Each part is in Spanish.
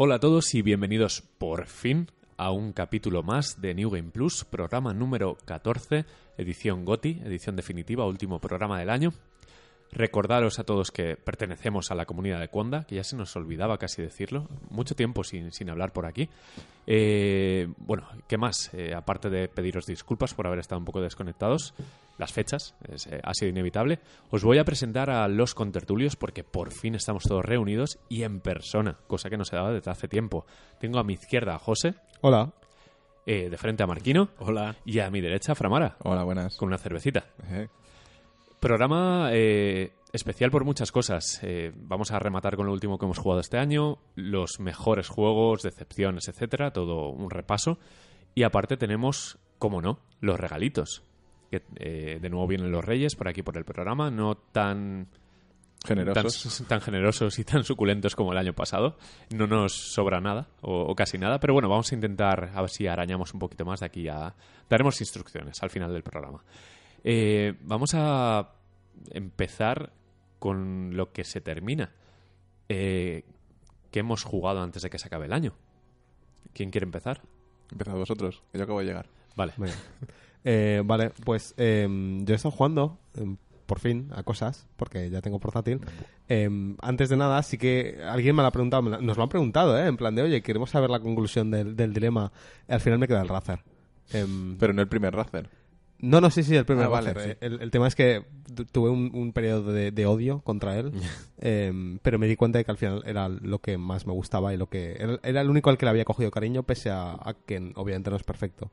Hola a todos y bienvenidos por fin a un capítulo más de New Game Plus, programa número 14, edición GOTI, edición definitiva, último programa del año. Recordaros a todos que pertenecemos a la comunidad de Conda, que ya se nos olvidaba casi decirlo, mucho tiempo sin, sin hablar por aquí. Eh, bueno, ¿qué más? Eh, aparte de pediros disculpas por haber estado un poco desconectados, las fechas, es, eh, ha sido inevitable. Os voy a presentar a los contertulios porque por fin estamos todos reunidos y en persona, cosa que no se daba desde hace tiempo. Tengo a mi izquierda a José, Hola. eh, de frente a Marquino Hola. y a mi derecha a Framara, Hola, buenas. con una cervecita. Eh, Programa eh, especial por muchas cosas. Eh, vamos a rematar con lo último que hemos jugado este año, los mejores juegos, decepciones, etcétera, todo un repaso. Y aparte tenemos, como no, los regalitos. Que, eh, de nuevo vienen los Reyes por aquí por el programa, no tan Generosos. Tan, tan generosos y tan suculentos como el año pasado. No nos sobra nada, o, o casi nada, pero bueno, vamos a intentar a ver si arañamos un poquito más de aquí a... Daremos instrucciones al final del programa. Eh, vamos a empezar con lo que se termina. Eh, ¿Qué hemos jugado antes de que se acabe el año? ¿Quién quiere empezar? Empezad vosotros, que yo acabo de llegar. Vale. Venga. Eh, vale, pues em, yo he estado jugando, em, por fin, a cosas, porque ya tengo portátil. Em, antes de nada, sí que alguien me lo ha preguntado, me la- nos lo han preguntado, ¿eh? En plan de, oye, queremos saber la conclusión del, del dilema. Al final me queda el Razer. Pero no el primer Razer. no, no, sí, sí, el primer Ah, vale, Razer. sí. El, el tema es que tu- tuve un, un periodo de, de odio contra él, em, pero me di cuenta de que al final era lo que más me gustaba y lo que era, era el único al que le había cogido cariño, pese a, a que obviamente no es perfecto.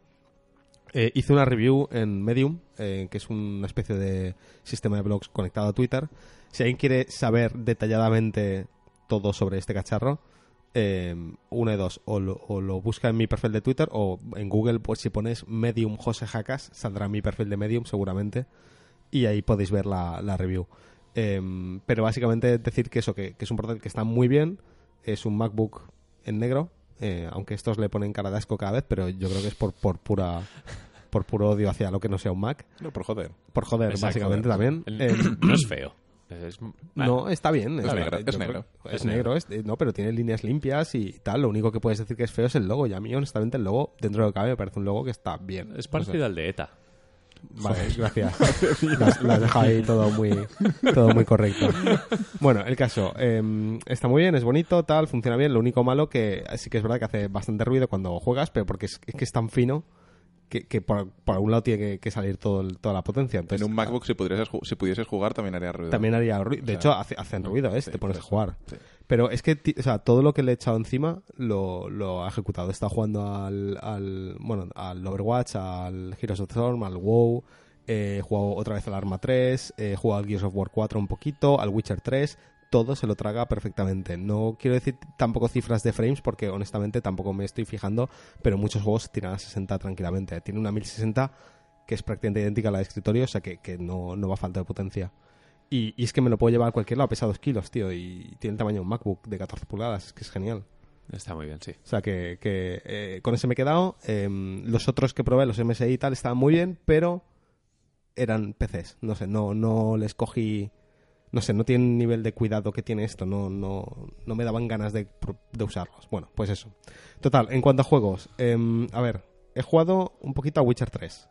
Eh, hice una review en Medium, eh, que es una especie de sistema de blogs conectado a Twitter. Si alguien quiere saber detalladamente todo sobre este cacharro, eh, una de dos, o lo, busca en mi perfil de Twitter o en Google, pues si pones Medium José Jacas, saldrá mi perfil de Medium seguramente y ahí podéis ver la, review. Eh, pero básicamente decir que eso, que, que es un portátil que está muy bien, es un MacBook en negro, eh, aunque estos le ponen cara de asco cada vez, pero yo creo que es por, por pura por puro odio hacia lo que no sea un Mac. No, por joder. Por joder, Exacto, básicamente joder. también. El- Eh, no es feo. Es- no, está bien. Es negro, es creo- negro. Es, Es negro, es- no, pero tiene líneas limpias y tal. Lo único que puedes decir que es feo es el logo. Y a mí, honestamente, el logo, dentro de lo que cabe, me parece un logo que está bien. es O parecido sea, al de ETA. Vale, gracias. Las, las dejo ahí todo muy, todo muy correcto. Bueno, el caso. eh, está muy bien, es bonito, tal, funciona bien. Lo único malo que sí que es verdad que hace bastante ruido cuando juegas, pero porque es, es que es tan fino que, que por, por algún lado tiene que, que salir todo el- toda la potencia. Entonces, en un MacBook, si pudieses, si pudieses jugar, también haría ruido. también haría ruido. De O sea, hecho, hace- hacen ruido, ¿eh? sí, te pones a por eso. jugar. Sí. Pero es que, o sea, todo lo que le he echado encima lo, lo ha ejecutado. Está jugando al, al, bueno, al Overwatch, al Heroes of the Storm, al WoW. eh, He jugado otra vez al Arma 3, eh, he jugado al Gears of War 4 un poquito, al Witcher 3. Todo se lo traga perfectamente. No quiero decir tampoco cifras de frames porque honestamente tampoco me estoy fijando, pero muchos juegos tiran a 60 tranquilamente. Tiene una 1060 que es prácticamente idéntica a la de escritorio, o sea que, que no, no va a falta de potencia. Y, y es que me lo puedo llevar a cualquier lado, pesa 2 kilos, tío, y tiene el tamaño de un MacBook de 14 pulgadas, es que es genial. Está muy bien, sí. O sea que, que, eh, con ese me he quedado. Em, los otros que probé, los MSI y tal, estaban muy bien, pero eran PCs. No sé, no, no les cogí. No sé, no tienen nivel de cuidado que tiene esto. No, no, no me daban ganas de, usarlos. Bueno, pues eso. Total, en cuanto a juegos, em, a ver, he jugado un poquito a Witcher 3.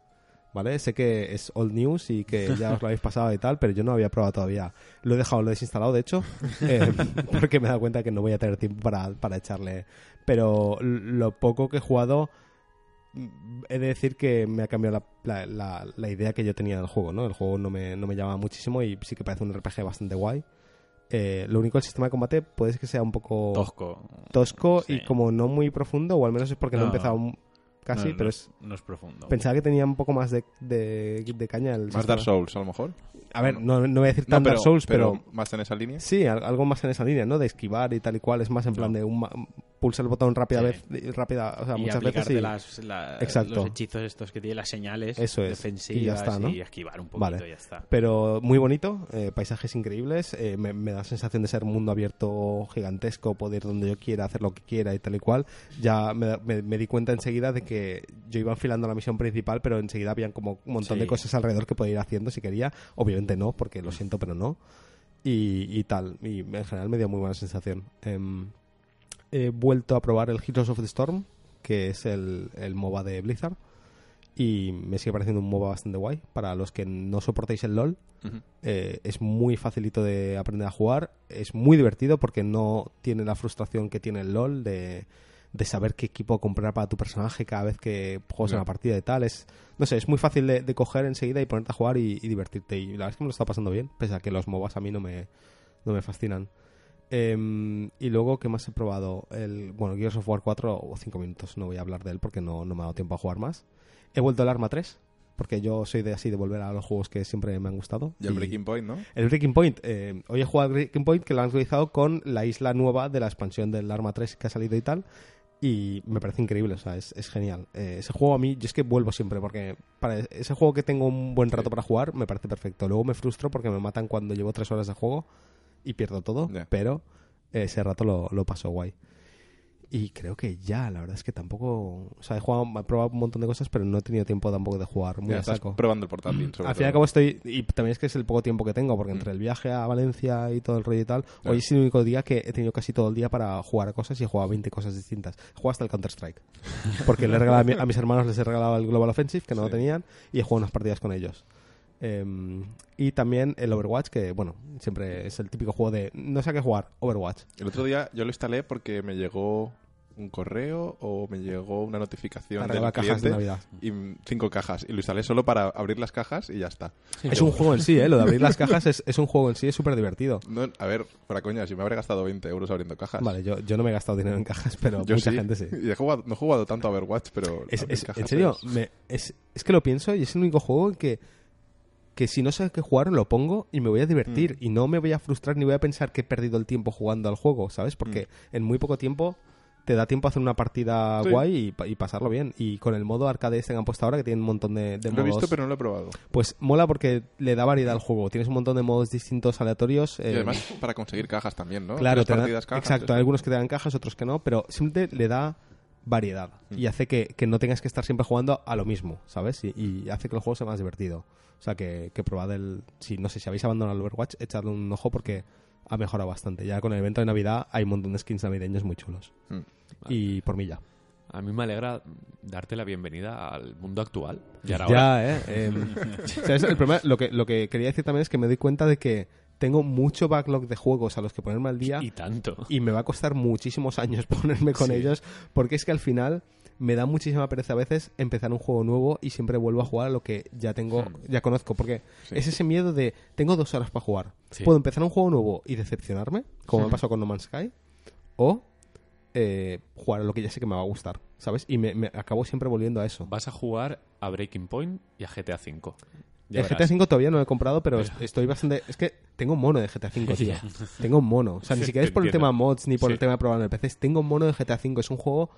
¿Vale? Sé que es old news y que ya os lo habéis pasado y tal, pero yo no había probado todavía. Lo he dejado, lo he desinstalado, de hecho, eh, porque me he dado cuenta que no voy a tener tiempo para, para echarle. Pero lo poco que he jugado, he de decir que me ha cambiado la, la- la- la idea que yo tenía del juego, ¿no? El juego no me, no me llama muchísimo y sí que parece un RPG bastante guay. Eh, lo único, el sistema de combate puede ser que sea un poco Tosco. tosco Sí. y como no muy profundo, o al menos es porque no, he empezado casi, No, pero no es... No es profundo. Pensaba que tenía un poco más de, de, de caña el Más sistema. Dark Souls, a lo mejor. A ver, no, no voy a decir No, tan Dark Souls, pero... Más en esa línea. Sí, al- algo más en esa línea, ¿no? De esquivar y tal y cual. Es más en plan de un pulsa el botón rápida Sí. vez, rápida, o sea, y muchas veces y... las, la- Exacto. los hechizos estos que tiene las señales Eso es. defensivas Y ya está, ¿no? esquivar un poquito Vale. y ya está. Pero muy bonito, eh, paisajes increíbles, eh, me, me da sensación de ser un mundo abierto gigantesco, poder ir donde yo quiera, hacer lo que quiera y tal y cual. Ya me, me- me di cuenta enseguida de que yo iba enfilando la misión principal, pero enseguida habían como un montón Sí. de cosas alrededor que podía ir haciendo si quería. Obviamente no, porque lo siento, pero no. Y, y tal, y en general me dio muy buena sensación. Em, he vuelto a probar el Heroes of the Storm, que es el, el MOBA de Blizzard. Y me sigue pareciendo un MOBA bastante guay. Para los que no soportéis el LOL, Ujú. eh, es muy facilito de aprender a jugar. Es muy divertido porque no tiene la frustración que tiene el LOL de, de saber qué equipo comprar para tu personaje cada vez que juegas una partida y tal. Es, no sé, es muy fácil de, de coger enseguida y ponerte a jugar y, y divertirte. Y la verdad es que me lo está pasando bien, pese a que los MOBAs a mí no me, no me fascinan. Em, y luego, ¿qué más he probado? El, bueno, Gears of War 4 o 5 minutos, no voy a hablar de él porque no, no me ha dado tiempo a jugar más. He vuelto al Arma 3, porque yo soy de así de volver a los juegos que siempre me han gustado. Y el Breaking Point, ¿no? El Breaking Point. eh, hoy he jugado al Breaking Point que lo han actualizado con la isla nueva de la expansión del Arma 3 que ha salido y tal. Y me parece increíble, o sea, es, es genial. Eh, ese juego a mí, yo es que vuelvo siempre, porque para ese juego que tengo un buen rato para jugar, me parece perfecto. Luego me frustro porque me matan cuando llevo tres horas de juego y pierdo todo, pero ese rato lo, lo paso guay. Y creo que ya, la verdad es que tampoco. O sea, he, jugado, he probado un montón de cosas, pero no he tenido tiempo tampoco de jugar muy Ya a estás saco. probando el portátil. sobre Al fin y al cabo estoy... Y también es que es el poco tiempo que tengo, porque entre Mm. el viaje a Valencia y todo el rollo y tal, Claro. hoy es el único día que he tenido casi todo el día para jugar a cosas y he jugado a 20 cosas distintas. He jugado hasta el Counter-Strike. Porque le he regalado a, mi- a mis hermanos les he regalado el Global Offensive, que no lo tenían, y he jugado unas partidas con ellos. Em, y también el Overwatch, que bueno, siempre es el típico juego de no sé a qué jugar, Overwatch. El otro día yo lo instalé porque me llegó un correo o me llegó una notificación Para del regalar cajas de Navidad. y mm, cinco cajas. Y lo instalé solo para abrir las cajas y ya está. Es un juego en sí, ¿eh? Lo de abrir las cajas es, es un juego en sí, es súper divertido. No, a ver, para coña, si me habré gastado 20 euros abriendo cajas. Vale, yo, yo no me he gastado dinero en cajas, pero Yo mucha sí. gente sí. Y he jugado, no he jugado tanto a Overwatch, pero... Es, es- cajas en serio, es- me- es, es que lo pienso y es el único juego en que, que si no sé qué jugar lo pongo y me voy a divertir Mm. y no me voy a frustrar ni voy a pensar que he perdido el tiempo jugando al juego, ¿sabes? Porque Mm. en muy poco tiempo te da tiempo a hacer una partida Sí. guay y, pa- y pasarlo bien. Y con el modo arcade este que han puesto ahora, que tiene un montón de, de Lo he modos, visto, pero no lo he probado. pues mola porque le da variedad al juego. Tienes un montón de modos distintos aleatorios. Y eh, además para conseguir cajas también, ¿no? Claro, te dan- cajas, exacto. Hay algunos que te dan cajas, otros que no, pero siempre le da variedad Mm. y hace que, que no tengas que estar siempre jugando a lo mismo, ¿sabes? Y, y hace que el juego sea más divertido. O sea, que, que probad el... Si, no sé, si habéis abandonado el Overwatch, echadle un ojo porque ha mejorado bastante. Ya con el evento de Navidad hay un montón de skins navideños muy chulos. Mm. Y por mí ya. A mí me alegra darte la bienvenida al mundo actual. Y ahora, ahora. Ya, ¿eh? Em, ¿sabes? El problema, lo que, lo que quería decir también es que me doy cuenta de que tengo mucho backlog de juegos a los que ponerme al día Y tanto. y me va a costar muchísimos años ponerme con Sí. ellos porque es que al final me da muchísima pereza a veces empezar un juego nuevo y siempre vuelvo a jugar a lo que ya tengo, ya conozco porque Sí. es ese miedo de tengo dos horas para jugar Sí. puedo empezar un juego nuevo y decepcionarme como me pasó con No Man's Sky o eh, jugar a lo que ya sé que me va a gustar ¿sabes? y me, me acabo siempre volviendo a eso Vas a jugar a Breaking Point y a GTA V. Ya el GTA. V todavía no lo he comprado, pero es- estoy bastante... Es que tengo mono de GTA V, tío. tengo un mono. O sea, ni siquiera es por el tema mods ni por el tema de probar en el PC. Tengo mono de GTA V. Es un juego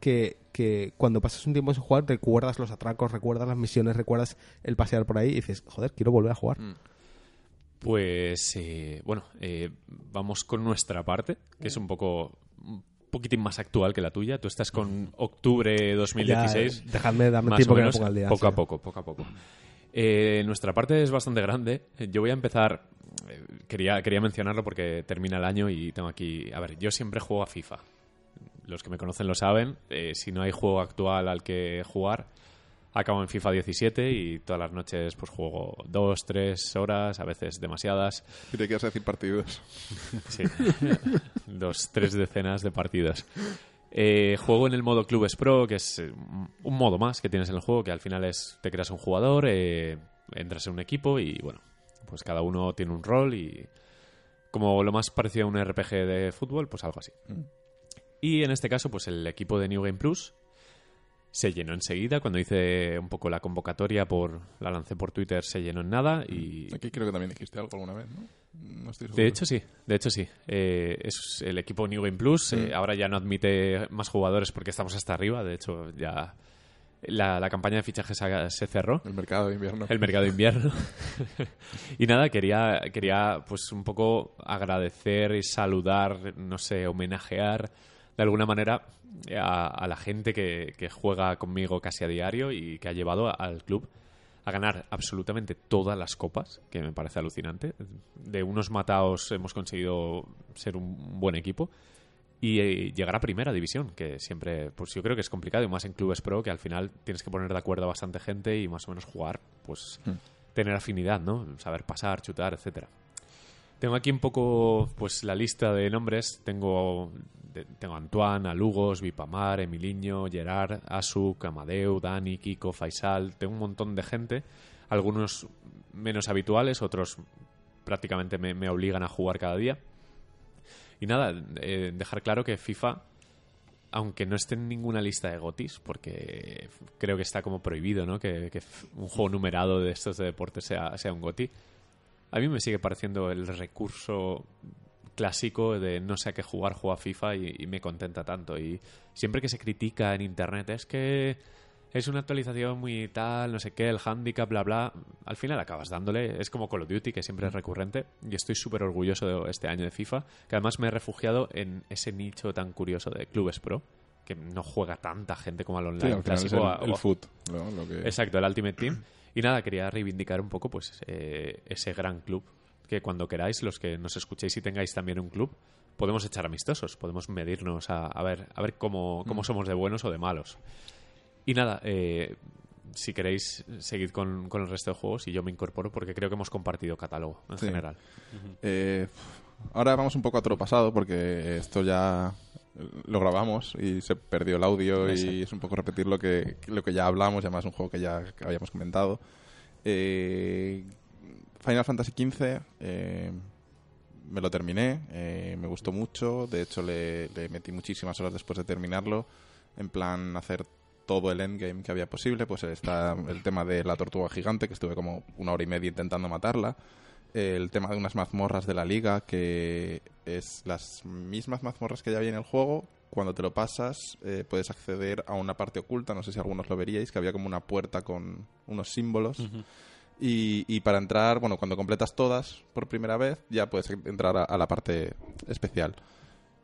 que, que cuando pasas un tiempo sin jugar recuerdas los atracos, recuerdas las misiones, recuerdas el pasear por ahí y dices, joder, quiero volver a jugar. Mm. Pues, eh, bueno, eh, vamos con nuestra parte, que es un poco un poquitín más actual que la tuya. Tú estás con octubre 2016. Ya, eh, dejadme darme tiempo que me ponga al día. poco sí. a poco, poco a poco. Eh, nuestra parte es bastante grande. Yo voy a empezar. eh, Quería, quería mencionarlo porque termina el año y tengo aquí. A ver, yo siempre juego a FIFA. Los que me conocen lo saben. eh, si no hay juego actual al que jugar, acabo en FIFA 17 y todas las noches pues juego dos, tres horas, a veces demasiadas. Y te quieres decir partidos. Sí. Dos, tres decenas de partidos. Eh, juego en el modo Clubes Pro, que es eh, un modo más que tienes en el juego, que al final es te creas un jugador, eh, entras en un equipo y bueno, pues cada uno tiene un rol y como lo más parecido a un RPG de fútbol, pues algo así. Y en este caso, pues el equipo de New Game Plus se llenó enseguida. Cuando hice un poco la convocatoria, por la lancé por Twitter, se llenó en nada y Aquí creo que también dijiste algo alguna vez, ¿no? No estoy seguro. de hecho, sí. De hecho, sí. Eh, es el equipo New Game Plus. eh, Mm. ahora ya no admite más jugadores porque estamos hasta arriba. De hecho, ya la, la campaña de fichajes se- se cerró. El mercado de invierno. El mercado de invierno. y nada, quería, quería pues un poco agradecer y saludar, no sé, homenajear de alguna manera a, a la gente que, que juega conmigo casi a diario y que ha llevado a- al club a ganar absolutamente todas las copas, que me parece alucinante. De unos mataos hemos conseguido ser un buen equipo. y eh, llegar a primera división, que siempre, pues yo creo que es complicado, y más en clubes pro, que al final tienes que poner de acuerdo a bastante gente y más o menos jugar, pues tener afinidad, ¿no? Saber pasar, chutar, etcétera. Tengo aquí un poco pues la lista de nombres. Tengo, tengo Antoine, a Lugos, Vipamar, Emiliño, Gerard, Asuk, Amadeu, Dani, Kiko, Faisal. Tengo un montón de gente. Algunos menos habituales, otros prácticamente me, obligan a jugar cada día. Y nada, eh, dejar claro que FIFA, aunque no esté en ninguna lista de GOTIS, porque creo que está como prohibido, ¿no? Que, que un juego numerado de estos de deportes sea, sea un GOTI. A mí me sigue pareciendo el recurso clásico de no sé a qué jugar, juega FIFA y, y me contenta tanto. Y siempre que se critica en internet es que es una actualización muy tal, no sé qué, el handicap, bla, bla. Al final acabas dándole. Es como Call of Duty, que siempre es recurrente. Y estoy súper orgulloso de este año de FIFA, que además me he refugiado en ese nicho tan curioso de clubes pro, que no juega tanta gente como al online Sí, al clásico. el, a- el foot, ¿no? Lo que- Exacto, el Ultimate Team. Y nada, quería reivindicar un poco pues eh, ese gran club que cuando queráis, los que nos escuchéis y tengáis también un club, podemos echar amistosos, podemos medirnos a, a ver, a ver cómo, cómo somos de buenos o de malos. Y nada, eh, si queréis, seguid con, con el resto de juegos y yo me incorporo porque creo que hemos compartido catálogo en Sí. general. Eh, ahora vamos un poco a otro pasado porque esto ya lo grabamos y se perdió el audio Exacto. y es un poco repetir lo que, lo que ya hablamos, y además es un juego que ya habíamos comentado. Eh, Final Fantasy XV eh, me lo terminé, eh, me gustó mucho, de hecho le, metí muchísimas horas después de terminarlo, en plan hacer todo el endgame que había posible, pues está el tema de la tortuga gigante, que estuve como una hora y media intentando matarla, el tema de unas mazmorras de la liga, que es las mismas mazmorras que ya había en el juego. Cuando te lo pasas, eh, puedes acceder a una parte oculta. No sé si algunos lo veríais, que había como una puerta con unos símbolos. Y, para entrar, bueno, cuando completas todas por primera vez, ya puedes entrar a, a la parte especial.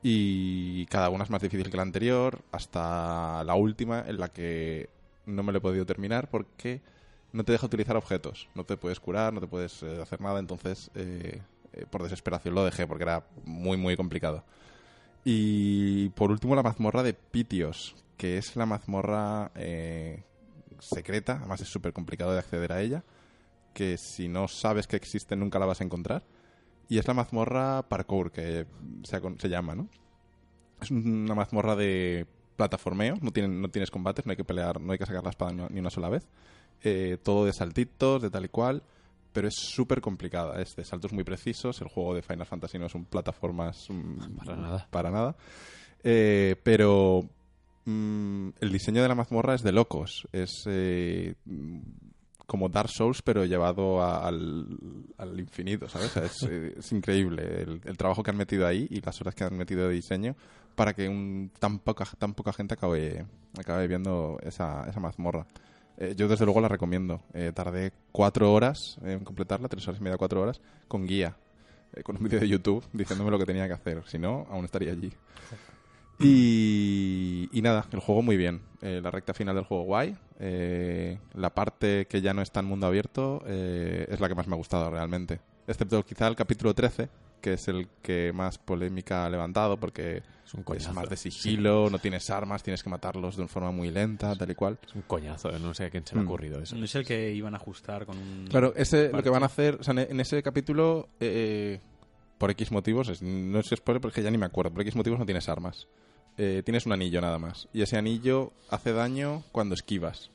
Y cada una es más difícil que la anterior, hasta la última, en la que no me lo he podido terminar porque no te deja utilizar objetos. No te puedes curar, no te puedes eh, hacer nada. Entonces, eh, eh, por desesperación lo dejé porque era muy, muy complicado. Y por último, la mazmorra de Pitios, que es la mazmorra eh, secreta. Además, es súper complicado de acceder a ella. Que si no sabes que existe, nunca la vas a encontrar. Y es la mazmorra parkour, que se, se llama, ¿no? Es una mazmorra de plataformeo, no, tienen, no tienes combates, no hay que pelear, no hay que sacar la espada ni una- sola vez. Eh, todo de saltitos, de tal y cual, pero es súper complicada, es de saltos muy precisos. El juego de Final Fantasy no es un plataformas mm, Para nada. Para nada. Eh, pero mm, el diseño de la mazmorra es de locos. Es eh, como Dark Souls, pero llevado a- al, al infinito, ¿sabes? O sea, es, es increíble el, el trabajo que han metido ahí y las horas que han metido de diseño para que un, tan, poca, tan poca gente acabe, acabe viendo esa, esa mazmorra. Eh, yo desde luego la recomiendo. Eh, tardé cuatro horas en completarla, tres horas y media, cuatro horas, con guía, eh, con un vídeo de YouTube diciéndome lo que tenía que hacer. Si no, aún estaría allí. Y, y nada, el juego muy bien. Eh, la recta final del juego guay. Eh, la parte que ya no está en mundo abierto eh, es la que más me ha gustado realmente. Excepto quizá el capítulo 13, que es el que más polémica ha levantado porque Es un es coñazo. más de sigilo, no tienes armas, tienes que matarlos de una forma muy lenta, tal y cual. Es un coñazo, no sé a quién se le ha Mm. ocurrido eso. No es el que iban a ajustar con un... Claro, ese lo que van a hacer, o sea, en en ese capítulo, eh, por X motivos, es- no es spoiler porque ya ni me acuerdo, por X motivos no tienes armas. Eh, tienes un anillo nada más. Y ese anillo hace daño cuando esquivas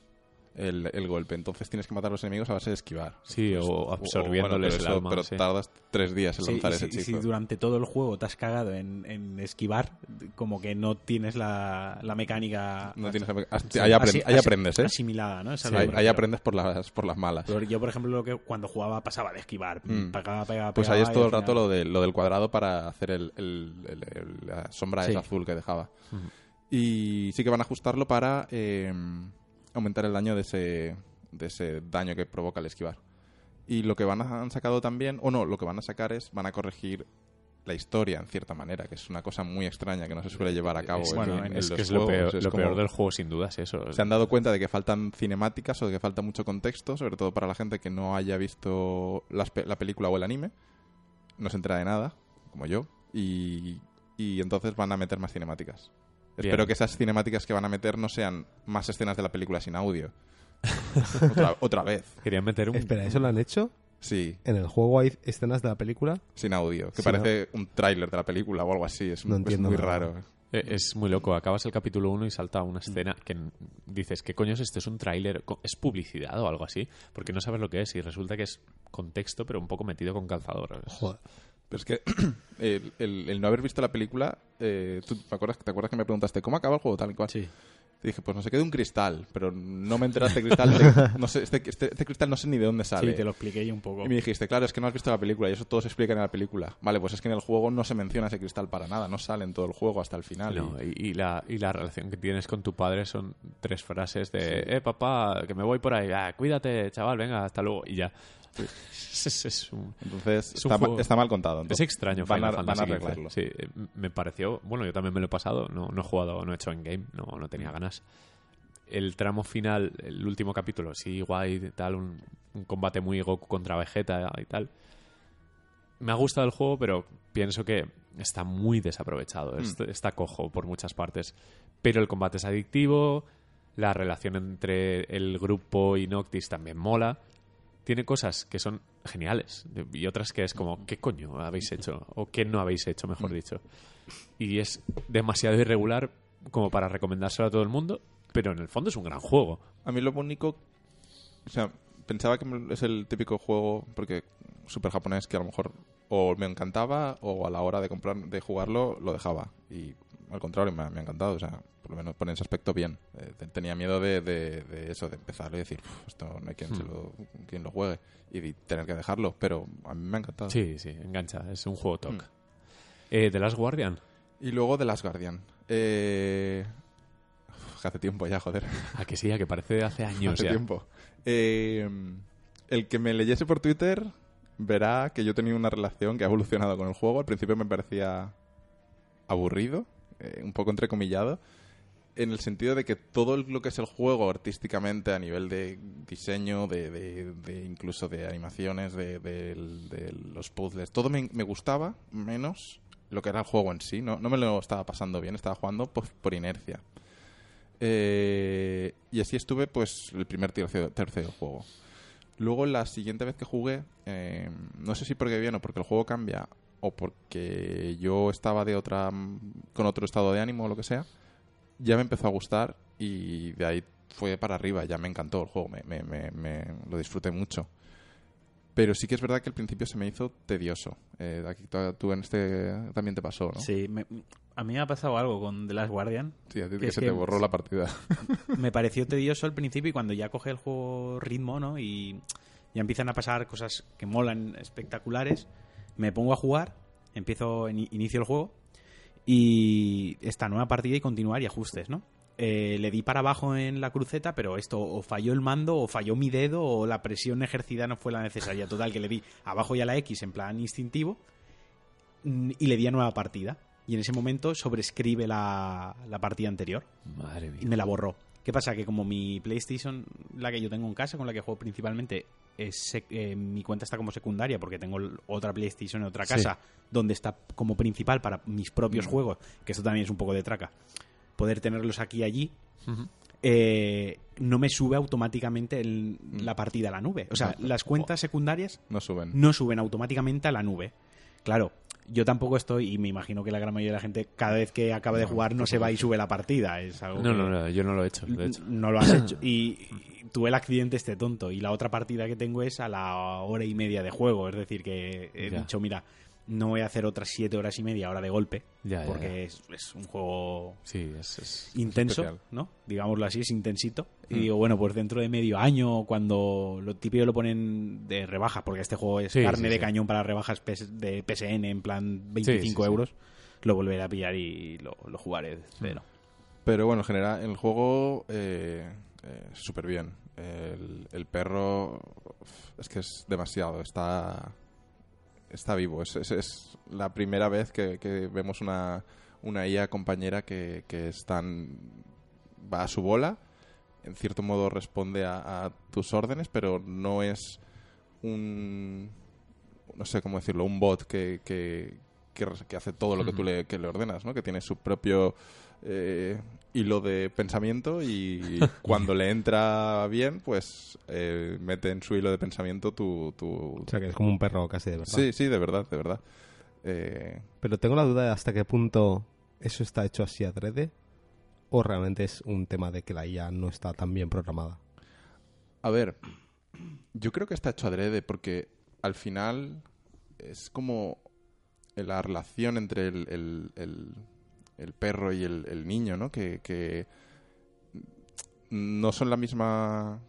el, el golpe. Entonces tienes que matar a los enemigos a base de esquivar. Sí, o O- o- absorbiéndoles bueno, pero el eso- alma. Pero sí. tardas tres días en Sí, lanzar y ese si, y si durante todo el juego te has cagado en, en esquivar, como que no tienes la, la mecánica No tienes- Sí, ahí, aprend- aprendes, ¿eh? asimilada, ¿no? Esa la ahí, aprendes por las, por las malas. Pero yo, por ejemplo, lo que cuando jugaba pasaba de esquivar. Mm. Pegaba, pegaba, Pues ahí es todo el rato lo, de, lo del cuadrado para hacer el, el- el- el- la sombra Sí. esa azul que dejaba. Ujú. Y sí que van a ajustarlo para eh, aumentar el daño de ese, de ese daño que provoca el esquivar. Y lo que van a, han sacado también, o no, lo que van a sacar es, van a corregir la historia en cierta manera, que es una cosa muy extraña que no se suele llevar a cabo Es, en- bueno, en, es los que es lo juegos. peor, Es lo como- peor del juego, sin duda, es eso. se han dado cuenta de que faltan cinemáticas o de que falta mucho contexto, sobre todo para la gente que no haya visto pe- la película o el anime. No se entera de nada, como yo. Y y entonces van a meter más cinemáticas. Bien. Espero que esas cinemáticas que van a meter no sean más escenas de la película sin audio. otra, otra vez. Querían meter un... Espera, ¿eso lo han hecho? Sí, ¿En el juego hay escenas de la película? sin audio. Que Sin parece un tráiler de la película o algo así. Es, No es entiendo muy nada. raro. Eh, Es muy loco. Acabas el capítulo 1 y salta una escena que dices, ¿qué coño es esto? ¿Es un tráiler? ¿Es publicidad o algo así? Porque no sabes lo que es y resulta que es contexto, pero un poco metido con calzador. Joder. Pero es que el, el- el no haber visto la película, eh, ¿tú te acuerdas, ¿te acuerdas que me preguntaste cómo acaba el juego tal y cual? Sí. Te dije, pues no sé qué de un cristal, pero no me enteraste cristal. de- no sé, este, este- este cristal no sé ni de dónde sale. Sí, te lo expliqué yo un poco. Y me dijiste, claro, es que no has visto la película y eso todo se explica en la película. Vale, pues es que en el juego no se menciona ese cristal para nada, no sale en todo el juego hasta el final. No, y- y, y la, y la relación que tienes con tu padre son tres frases de, eh, papá, que me voy por ahí, ah, cuídate, chaval, venga, hasta luego, y ya. Es, es- es un- Entonces, Es un está, juego- está mal contado. es entonces, extraño Van a, Final van a Fantasy XV. arreglarlo. Sí, me pareció, bueno, yo también me lo he pasado, no, no he jugado, no he hecho en game, no, no tenía ganas. El tramo final, el último capítulo, sí, guay, tal, un, un combate muy Goku contra Vegeta y tal. Me ha gustado el juego, pero pienso que está muy desaprovechado. es- Está cojo por muchas partes. Pero el combate es adictivo, la relación entre el grupo y Noctis también mola. Tiene cosas que son geniales y otras que es como, ¿qué coño habéis hecho? O ¿qué no habéis hecho, mejor dicho? Y es demasiado irregular como para recomendárselo a todo el mundo, pero en el fondo es un gran juego. A mí lo único... O sea, pensaba que es el típico juego, porque super japonés, que a lo mejor o me encantaba o a la hora de comprar de jugarlo lo dejaba. Y al contrario, me, ha- me ha encantado. O sea, por lo menos por ese aspecto bien. Eh, te- tenía miedo de, de- de eso, de empezarlo y decir, "Uf, esto no hay quien, se lo, quien lo juegue. Y tener que dejarlo. Pero a mí me ha encantado. Sí, sí, engancha, es un juego toc. Eh, The Last Guardian, Y luego The Last Guardian. Eh... hace tiempo ya, joder. a que sí, a que parece de hace años hace ya. tiempo. Eh, el que me leyese por Twitter verá que yo tenía una relación que ha evolucionado con el juego. Al principio me parecía aburrido, eh, un poco entrecomillado, en el sentido de que todo lo que es el juego artísticamente a nivel de diseño, de, incluso de animaciones, de, los puzzles, todo me, gustaba menos lo que era el juego en sí. No, no me lo estaba pasando bien, estaba jugando por, por inercia. Eh, y así estuve, pues, el primer tercio, tercio del juego. Luego, la siguiente vez que jugué, eh, no sé si porque bien o porque el juego cambia, o porque yo estaba de otra con otro estado de ánimo o lo que sea, ya me empezó a gustar y de ahí fue para arriba. Ya me encantó el juego, me, me- me- me- lo disfruté mucho. Pero sí que es verdad que al principio se me hizo tedioso. Eh, aquí tú- en este también te pasó, ¿no? Sí, me- a mí me ha pasado algo con The Last Guardian. Sí, a ti Que se que- te borró la partida. me pareció tedioso al principio y cuando ya coge el juego ritmo, ¿no? Y ya empiezan a pasar cosas que molan, espectaculares, me pongo a jugar, empiezo, ini- inicio el juego y esta nueva partida y continuar y ajustes, ¿no? Eh, le di para abajo en la cruceta, pero esto o falló el mando, o falló mi dedo, o la presión ejercida no fue la necesaria. Total, que le di abajo y a la X en plan instintivo mm, y le di a nueva partida. Y en ese momento sobrescribe la, la partida anterior Madre y mía. me la borró. ¿Qué pasa? Que como mi PlayStation, la que yo tengo en casa, con la que juego principalmente, es eh, mi cuenta está como secundaria porque tengo otra PlayStation en otra Sí. casa donde está como principal para mis propios juegos, que eso también es un poco de traca. Poder tenerlos aquí y allí, eh, no me sube automáticamente el- la partida a la nube. O sea, No. las cuentas secundarias No suben. no suben automáticamente a la nube. Claro, yo tampoco estoy, y me imagino que la gran mayoría de la gente, cada vez que acaba de jugar, no se va y sube la partida. Es algo No, que- no, no, yo no lo he hecho, no lo has hecho. Y, y tuve el accidente este tonto. Y la otra partida que tengo es a la hora y media de juego. Es decir, que he Ya. dicho, mira, no voy a hacer otras siete horas y media ahora de golpe. Ya, porque ya. Es, es un juego Sí, es, es- intenso, especial. ¿no? Digámoslo así, es intensito. Y Mm. digo, bueno, pues dentro de medio año, cuando lo típico lo ponen de rebajas, porque este juego es Sí, carne sí, de sí. cañón para rebajas de PSN en plan 25 sí, sí. euros, lo volveré a pillar y lo, lo jugaré de cero. Pero bueno, en general, el juego eh, eh, súper bien. El, el perro es que es demasiado, está está vivo. Es, es- es la primera vez que, que vemos una, una IA compañera que, que es tan- va a su bola, en cierto modo responde a, a tus órdenes, pero no es un no sé cómo decirlo, un bot que, que, que hace todo lo que tú le, que le ordenas, ¿no? Que tiene su propio eh, hilo de pensamiento y cuando le entra bien, pues eh, mete en su hilo de pensamiento tu... tu... O sea, que es como un perro casi de verdad. Sí, sí, de verdad, de verdad. Eh, Pero tengo la duda de hasta qué punto eso está hecho así adrede o realmente es un tema de que la IA no está tan bien programada. A ver, yo creo que está hecho adrede porque al final es como la relación entre el, el- el- el perro y el, el niño, ¿no? Que, que no son la misma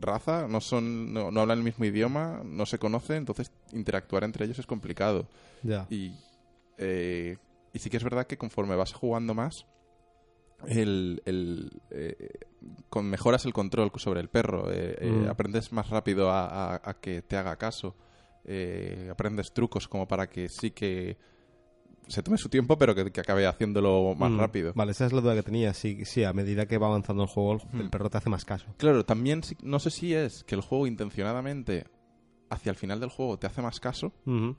raza, no son no, no hablan el mismo idioma, no se conocen, entonces interactuar entre ellos es complicado. Y, eh, y sí que es verdad que conforme vas jugando más, el, el, eh, con mejoras el control sobre el perro, eh, eh, Mm. aprendes más rápido a, a- a que te haga caso, aprendes trucos como para que sí que se tome su tiempo, pero que, que acabe haciéndolo más Mm, rápido. Vale, esa es la duda que tenía. Sí, sí, a medida que va avanzando el juego, el Hmm. perro te hace más caso. Claro, también no sé si es que el juego intencionadamente hacia el final del juego te hace más caso Ujú.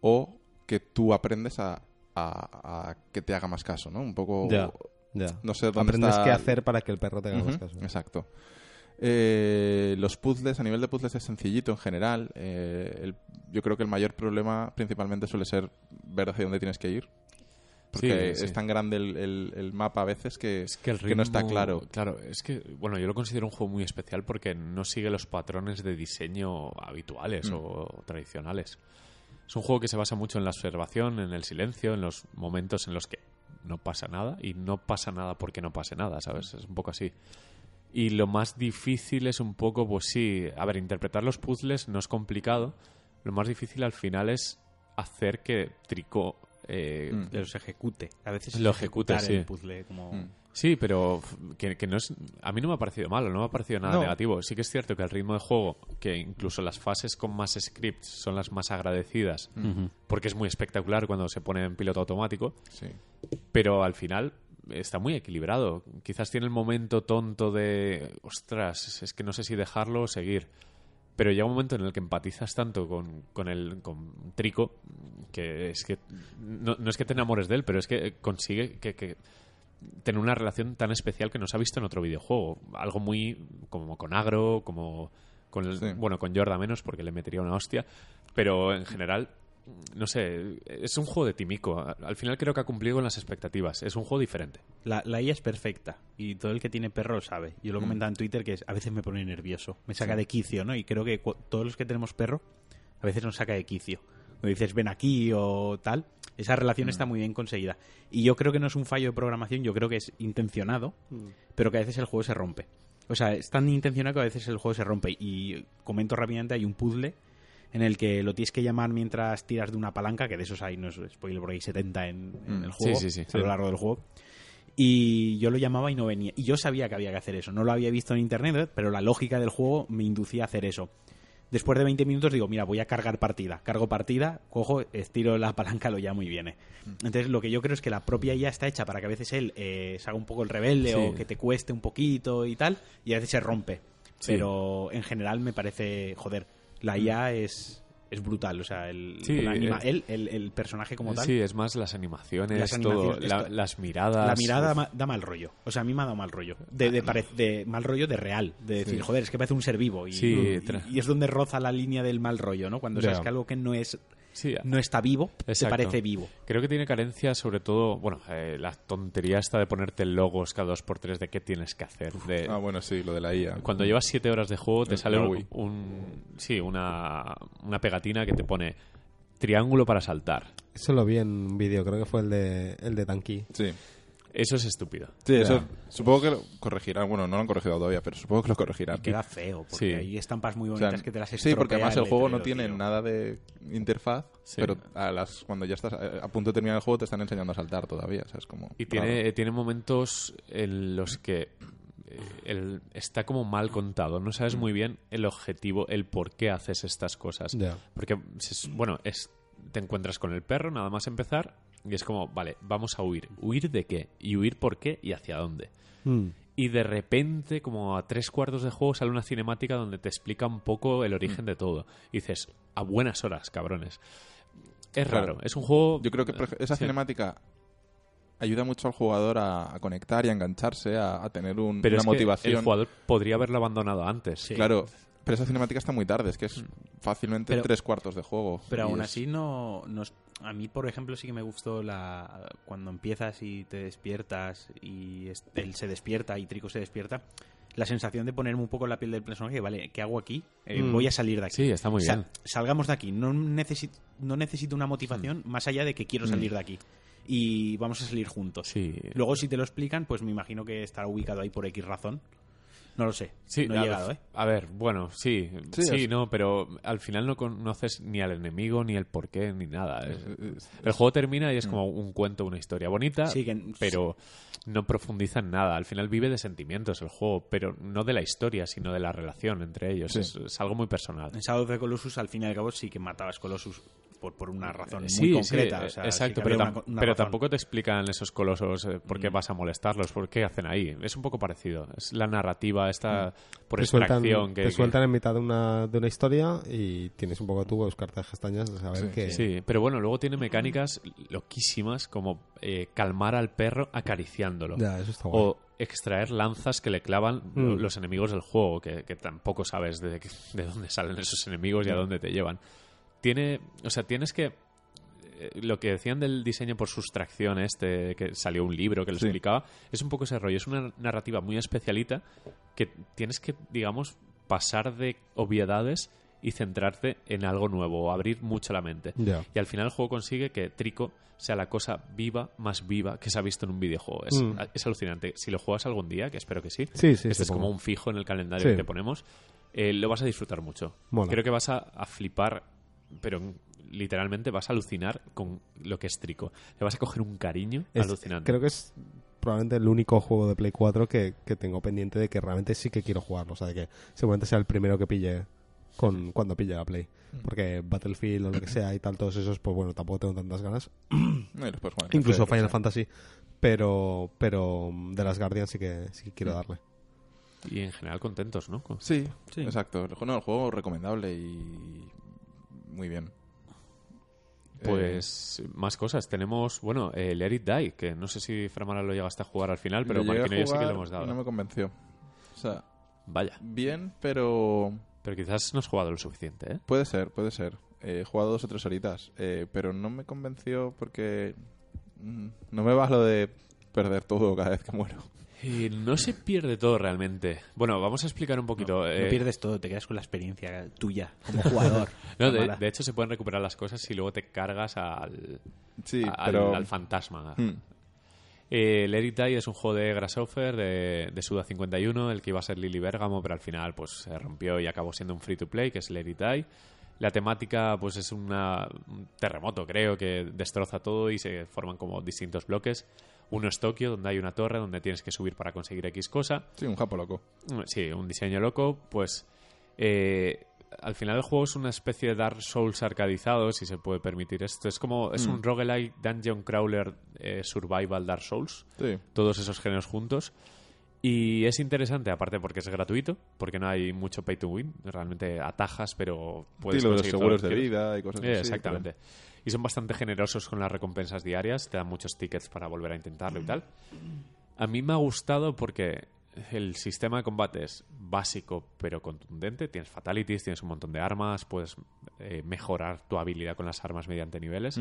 o que tú aprendes a, a- a que te haga más caso, ¿no? Un poco... Ya, ya. No sé dónde Aprendes está- qué hacer para que el perro te haga más caso. Exacto. Eh, los puzzles, a nivel de puzzles es sencillito en general. Eh, el- yo creo que el mayor problema principalmente suele ser ver hacia dónde tienes que ir. Porque Sí, sí. es tan grande el, el- el mapa a veces que, Es que el que no está claro. Claro, es que, bueno, yo lo considero un juego muy especial porque no sigue los patrones de diseño habituales Mm. o tradicionales. Es un juego que se basa mucho en la observación, en el silencio, en los momentos en los que no pasa nada y no pasa nada porque no pase nada, ¿sabes? Es un poco así. Y lo más difícil es un poco, pues sí, a ver, interpretar los puzzles no es complicado. Lo más difícil al final es hacer que Tricot eh, Mm. los ejecute. A veces Lo ejecute, sí. el puzzle como... Mm. Sí, pero que, que no es. A mí no me ha parecido malo, no me ha parecido nada No. negativo. Sí que es cierto que el ritmo de juego, que incluso las fases con más scripts son las más agradecidas, Ujú. porque es muy espectacular cuando se pone en piloto automático, Sí. pero al final está muy equilibrado. Quizás tiene el momento tonto de. Ostras, es que no sé si dejarlo o seguir. Pero llega un momento en el que empatizas tanto con, con el con Trico que es que no, no es que te enamores de él, pero es que consigue que, que tener una relación tan especial que no se ha visto en otro videojuego. Algo muy como con Agro, como con el- Sí. bueno, con Yorda menos porque le metería una hostia, pero en general no sé, es un juego de Timico. Al final creo que ha cumplido con las expectativas. Es un juego diferente. La, la IA es perfecta y todo el que tiene perro lo sabe. Yo lo he Mm. comentado en Twitter que es- a veces me pone nervioso, me saca de quicio, ¿no? Y creo que todos los que tenemos perro a veces nos saca de quicio. Cuando dices ven aquí o tal, esa relación está muy bien conseguida. Y yo creo que no es un fallo de programación, yo creo que es intencionado, pero que a veces el juego se rompe. O sea, es tan intencionado que a veces el juego se rompe. Y comento rápidamente, hay un puzzle en el que lo tienes que llamar mientras tiras de una palanca, que de esos hay, no es spoiler, porque hay 70 en, en Mm. el juego, Sí, sí, sí. a lo largo del juego. Y yo lo llamaba y no venía. Y yo sabía que había que hacer eso. No lo había visto en internet, pero la lógica del juego me inducía a hacer eso. Después de 20 minutos digo, mira, voy a cargar partida. Cargo partida, cojo, estiro la palanca, lo llamo y viene. Entonces lo que yo creo es que la propia IA está hecha para que a veces él eh, se haga un poco el rebelde Sí. o que te cueste un poquito y tal, y a veces se rompe. Sí. Pero en general me parece, joder, la IA es, es brutal. O sea, el, Sí, el anima- el, el personaje como tal. Sí, es más las animaciones, Las todo, animaciones, la- esto- las miradas. La mirada ma- da mal rollo. O sea, a mí me ha dado mal rollo. De, de, pare- de mal rollo de real. De decir, Sí. joder, es que parece un ser vivo. Y, Sí, y- tra- y es donde roza la línea del mal rollo, ¿no? Cuando sabes que algo que no es Sí, no está vivo, te Exacto. parece vivo. Creo que tiene carencia, sobre todo, bueno, eh, la tontería esta de ponerte logos cada dos por tres de qué tienes que hacer. De, Ah, bueno, sí, lo de la IA. Cuando llevas siete horas de juego te El sale un- sí, una, una pegatina que te pone triángulo para saltar. Eso lo vi en un vídeo, creo que fue el de, el de Tanqui. Sí. Eso es estúpido. Sí, eso supongo que lo corregirán. Bueno, no lo han corregido todavía, pero supongo que lo corregirán. Y queda feo, porque Sí. hay estampas muy O sea, bonitas que te las sí, porque además el estropea juego no tiene tío. nada de interfaz, Sí. pero a las, cuando ya estás a, a punto de terminar el juego te están enseñando a saltar todavía. O sea, es como Y tiene, tiene momentos en los que eh, el- está como mal contado. No sabes muy bien el objetivo, el por qué haces estas cosas. Porque, bueno, es, te encuentras con el perro nada más empezar y es como, vale, vamos a huir. ¿Huir de qué? ¿Y huir por qué? ¿Y hacia dónde? Mm. Y de repente, como a tres cuartos de juego, sale una cinemática donde te explica un poco el origen de todo. Y dices, a buenas horas, cabrones. Es Claro. raro. Es un juego... Yo creo que esa Sí. cinemática ayuda mucho al jugador a, a conectar y a engancharse, a, a tener un- Pero una es que motivación. el jugador podría haberlo abandonado antes. Claro, pero esa cinemática está muy tarde, es que es Mm. fácilmente Pero- tres cuartos de juego. Pero aún es- así no, no es- a mí por ejemplo sí que me gustó la cuando empiezas y te despiertas y él se despierta y Trico se despierta la sensación de ponerme un poco en la piel del personaje vale qué hago aquí Eh, Mm. voy a salir de aquí Sí, está muy Sa- bien. salgamos de aquí no necesito no necesito una motivación Mm. más allá de que quiero salir de aquí y vamos a salir juntos Sí. luego si te lo explican pues me imagino que estará ubicado ahí por X razón no lo sé Sí, no a, he llegado eh a ver, bueno, sí, sí, no, pero al final no conoces ni al enemigo, ni el porqué, ni nada. Es- es- el juego termina y es Mm. como un cuento, una historia bonita, Sí, que- pero no profundiza en nada. Al final vive de sentimientos el juego, pero no de la historia, sino de la relación entre ellos. Sí. Es, es algo muy personal. En Shadow of the Colossus, al fin y al cabo, sí que matabas Colossus por, por una razón Sí, muy concreta. eh, o sea, exacto, sí pero, había tam- una- una pero razón. tampoco te explican esos colosos eh, por qué Mm. vas a molestarlos, por qué hacen ahí. Es un poco parecido. Es la narrativa esta por te sueltan, extracción que, te que- sueltan en mitad de una, de una historia y tienes un poco tú que buscarte las castañas de saber Sí, que... Sí, pero bueno, luego tiene mecánicas loquísimas como eh, calmar al perro acariciándolo. Ya, eso está guay. O extraer lanzas que le clavan Mm. los enemigos del juego, que, que tampoco sabes de, de dónde salen esos enemigos y a dónde te llevan. Tiene, o sea, tienes que eh, lo que decían del diseño por sustracción este, que salió un libro que lo Sí. explicaba, es un poco ese rollo. Es una narrativa muy especialita que tienes que, digamos, pasar de obviedades y centrarte en algo nuevo, abrir mucho la mente. Y al final el juego consigue que Trico sea la cosa viva, más viva que se ha visto en un videojuego. Es, Mm. es alucinante. Si lo juegas algún día, que espero que sí, Sí, sí, este es como un fijo en el calendario Sí. que te ponemos, eh, lo vas a disfrutar mucho. Mola. Creo que vas a, a flipar, pero literalmente vas a alucinar con lo que es Trico. Le vas a coger un cariño Es- alucinante. Creo que es probablemente el único juego de Play 4 que, que tengo pendiente de que realmente sí que quiero jugarlo. O sea, de que seguramente sea el primero que pille con, cuando pille la Play. Porque Battlefield o lo que sea y tal, todos esos, pues bueno, tampoco tengo tantas ganas. No, Incluso Final. Fantasy. Pero, pero mm, de las Guardians sí que, sí que quiero darle. Y en general contentos, ¿no? Con- Sí, Sí. exacto. El juego- No, el juego recomendable y muy bien. Pues más cosas. Tenemos, bueno, el Let It Die, que no sé si Framara lo llegaste a jugar al final, pero Marquino yo sí que lo hemos dado. no me convenció. O sea, Vaya. bien, pero Pero quizás no has jugado lo suficiente, ¿eh? puede ser, puede ser. Eh, He jugado dos o tres horitas, eh, pero no me convenció porque mm, no me va lo de perder todo cada vez que muero. Y no se pierde todo realmente. Bueno, vamos a explicar un poquito. No eh, pierdes todo, te quedas con la experiencia tuya como jugador. no, de, hecho, se pueden recuperar las cosas si luego te cargas al, Sí, al, pero al fantasma. Mm, Eh, Die es un juego de Grasshopper, de, de Suda 51, el que iba a ser Lily Bergamo, pero al final pues se rompió y acabó siendo un free to play, que es It Die. La temática pues es una- un terremoto, creo, que destroza todo y se forman como distintos bloques. Uno es Tokio, donde hay una torre donde tienes que subir para conseguir X cosa. sí, un japo loco. Sí, un diseño loco, pues eh, al final el juego es una especie de Dark Souls arcadizado, si se puede permitir esto. Es como, es un roguelike dungeon crawler eh, survival Dark Souls, Sí, todos esos géneros juntos. Y es interesante, aparte porque es gratuito, porque no hay mucho pay to win, realmente atajas, pero puedes sí, lo de los seguros de vida y cosas Eh, así. exactamente. Y son bastante generosos con las recompensas diarias, te dan muchos tickets para volver a intentarlo y tal. A mí me ha gustado porque el sistema de combate es básico pero contundente. Tienes fatalities, tienes un montón de armas, puedes eh, mejorar tu habilidad con las armas mediante niveles.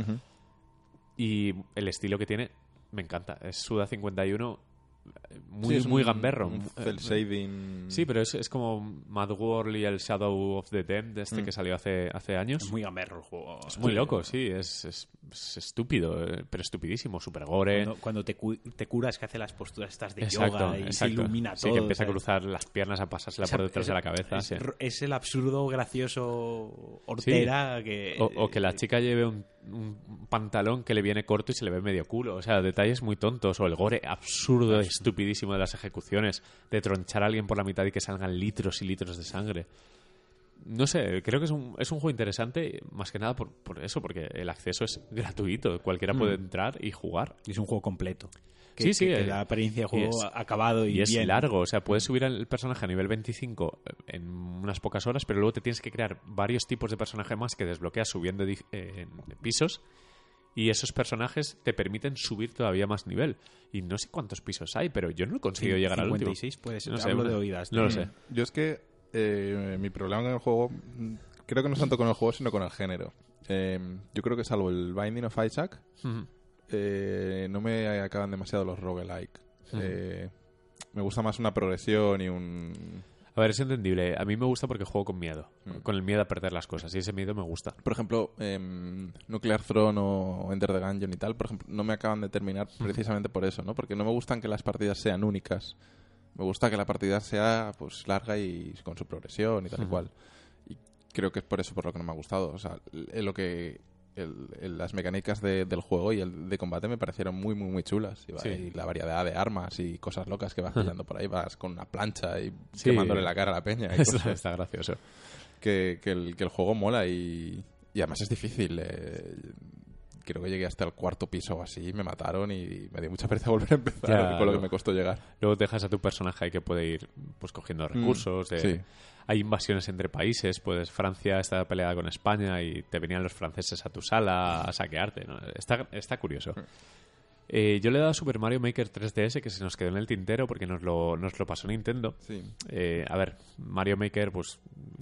Y el estilo que tiene me encanta. Es Suda 51, eh, Sí, muy, es muy un- gamberro. Un Eh, cel shading. Sí, pero es, es como Mad World y el Shadow of the Damned, este Mm. que salió hace, hace años. Es muy gamberro el juego. Es muy loco, sí, es, es- es estúpido, eh, pero estupidísimo, super gore. Cuando, cuando te, cu- te curas que hace las posturas estas de Exacto, yoga y se exacto. ilumina Sí, todo. que empieza a cruzar las piernas, a pasársela por detrás de la cabeza. Es, sí. es el absurdo gracioso hortera que... O, o que la chica lleve un, un pantalón que le viene corto y se le ve medio culo. O sea, detalles muy tontos. O el gore absurdo, estupidísimo de las ejecuciones. De tronchar a alguien por la mitad y que salgan litros y litros de sangre. no sé, creo que es un, es un juego interesante, más que nada por, por eso, porque el acceso es gratuito. Cualquiera puede entrar y jugar. Y es un juego completo. Que, Sí, sí, que- que eh, la experiencia de y juego es- acabado y, Y es bien. largo, o sea, puedes subir al personaje a nivel 25 en unas pocas horas, pero luego te tienes que crear varios tipos de personaje más que desbloqueas subiendo eh, en pisos. Y esos personajes te permiten subir todavía más nivel. Y no sé cuántos pisos hay, pero yo no he conseguido llegar al último. 56 puede ser. No sé, hablo de oídas. no lo sé. Yo es que eh, mi problema con el juego mm, creo que no es tanto con el juego, sino con el género. Eh, yo creo que salvo el Binding of Isaac, eh, no me acaban demasiado los roguelike. Eh, me gusta más una progresión y un... A ver, es entendible. A mí me gusta porque juego con miedo. Mm. Con el miedo a perder las cosas. Y ese miedo me gusta. Por ejemplo, em, Nuclear Throne o Enter the Gungeon y tal, por ejemplo, no me acaban de terminar precisamente por eso, ¿no? Porque no me gustan que las partidas sean únicas. Me gusta que la partida sea pues larga y con su progresión y tal y cual. Y creo que es por eso por lo que no me ha gustado. O sea, l- lo que el- el- las mecánicas de- del juego y el de combate me parecieron muy, muy, muy chulas. Y, va- Sí. y la variedad de armas y cosas locas que vas pillando por ahí. Vas con una plancha y Sí. quemándole la cara a la peña. y Está, cosas está gracioso. que, que el, que el juego mola y, y además es difícil. eh, creo que llegué hasta el cuarto piso o así, me mataron y me dio mucha pereza volver a empezar Ya, con lo no. que me costó llegar. Luego dejas a tu personaje ahí que puede ir pues cogiendo recursos. eh, sí. Hay invasiones entre países. Pues Francia está peleada con España y te venían los franceses a tu sala a saquearte. ¿no? Está, está curioso. Eh, yo le he dado a Super Mario Maker 3DS que se nos quedó en el tintero porque nos lo, nos lo pasó Nintendo. Sí. Eh, a ver, Mario Maker, pues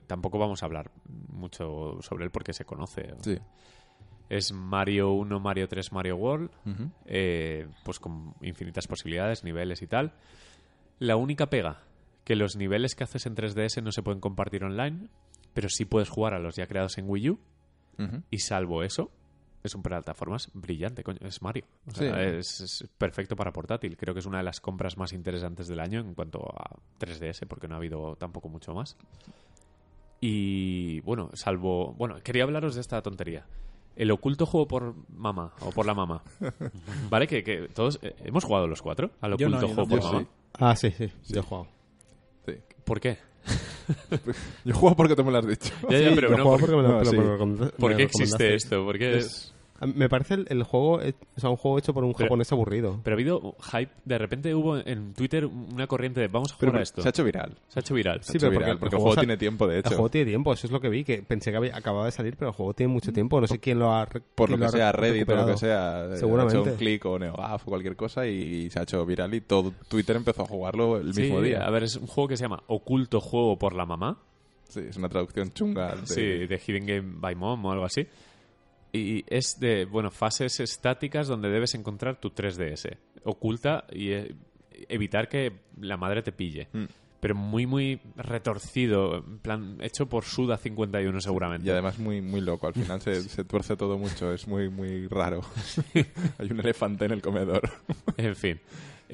tampoco vamos a hablar mucho sobre él porque se conoce. Sí. Es Mario 1, Mario 3, Mario World. Eh, pues con infinitas posibilidades, niveles y tal. La única pega, que los niveles que haces en 3DS no se pueden compartir online, pero sí puedes jugar a los ya creados en Wii U, y salvo eso, es un plataformas brillante, coño, es Mario. O sea, Sí. es, es perfecto para portátil. Creo que es una de las compras más interesantes del año en cuanto a 3DS, porque no ha habido tampoco mucho más. Y bueno, salvo. Bueno, quería hablaros de esta tontería. El oculto juego por mamá o por la mamá. ¿Vale? Que, que todos. eh, ¿Hemos jugado los cuatro al no, oculto yo juego no por mamá? Sí. Ah, sí, sí, yo he jugado. ¿Por qué? Yo juego porque tú me lo has dicho. Ya, ya, pero no, jugado por, porque me lo, sí. me lo ¿por qué existe esto? ¿Por qué Es- Me parece el, el juego, o sea, un juego hecho por un Pero- japonés aburrido. Pero ha habido hype. De repente hubo en Twitter una corriente de vamos a jugar pero a esto. se ha hecho viral. Se ha hecho viral. Sí, hecho pero viral, porque porque, el el juego tiene tiempo, de El hecho. juego tiene tiempo, eso es lo que vi, que pensé que había, acababa de salir, pero el juego tiene mucho tiempo. No sé quién lo ha Por lo que ha sea re- Reddit o lo que sea, Seguramente. ha hecho un clic o NeoGAF o cualquier cosa y, y se ha hecho viral y todo Twitter empezó a jugarlo el Sí, mismo día. A ver, es un juego que se llama Oculto Juego por la Mamá. Sí, es una traducción chunga. de- Sí, de Hidden Game by Mom o algo así. Y es de, bueno, fases estáticas donde debes encontrar tu 3DS. Oculta y eh, evitar que la madre te pille. Mm. Pero muy, muy retorcido. En plan, hecho por Suda51 seguramente. Y además muy muy loco, al final se, se tuerce todo mucho, es muy muy raro. Hay un elefante en el comedor. En fin.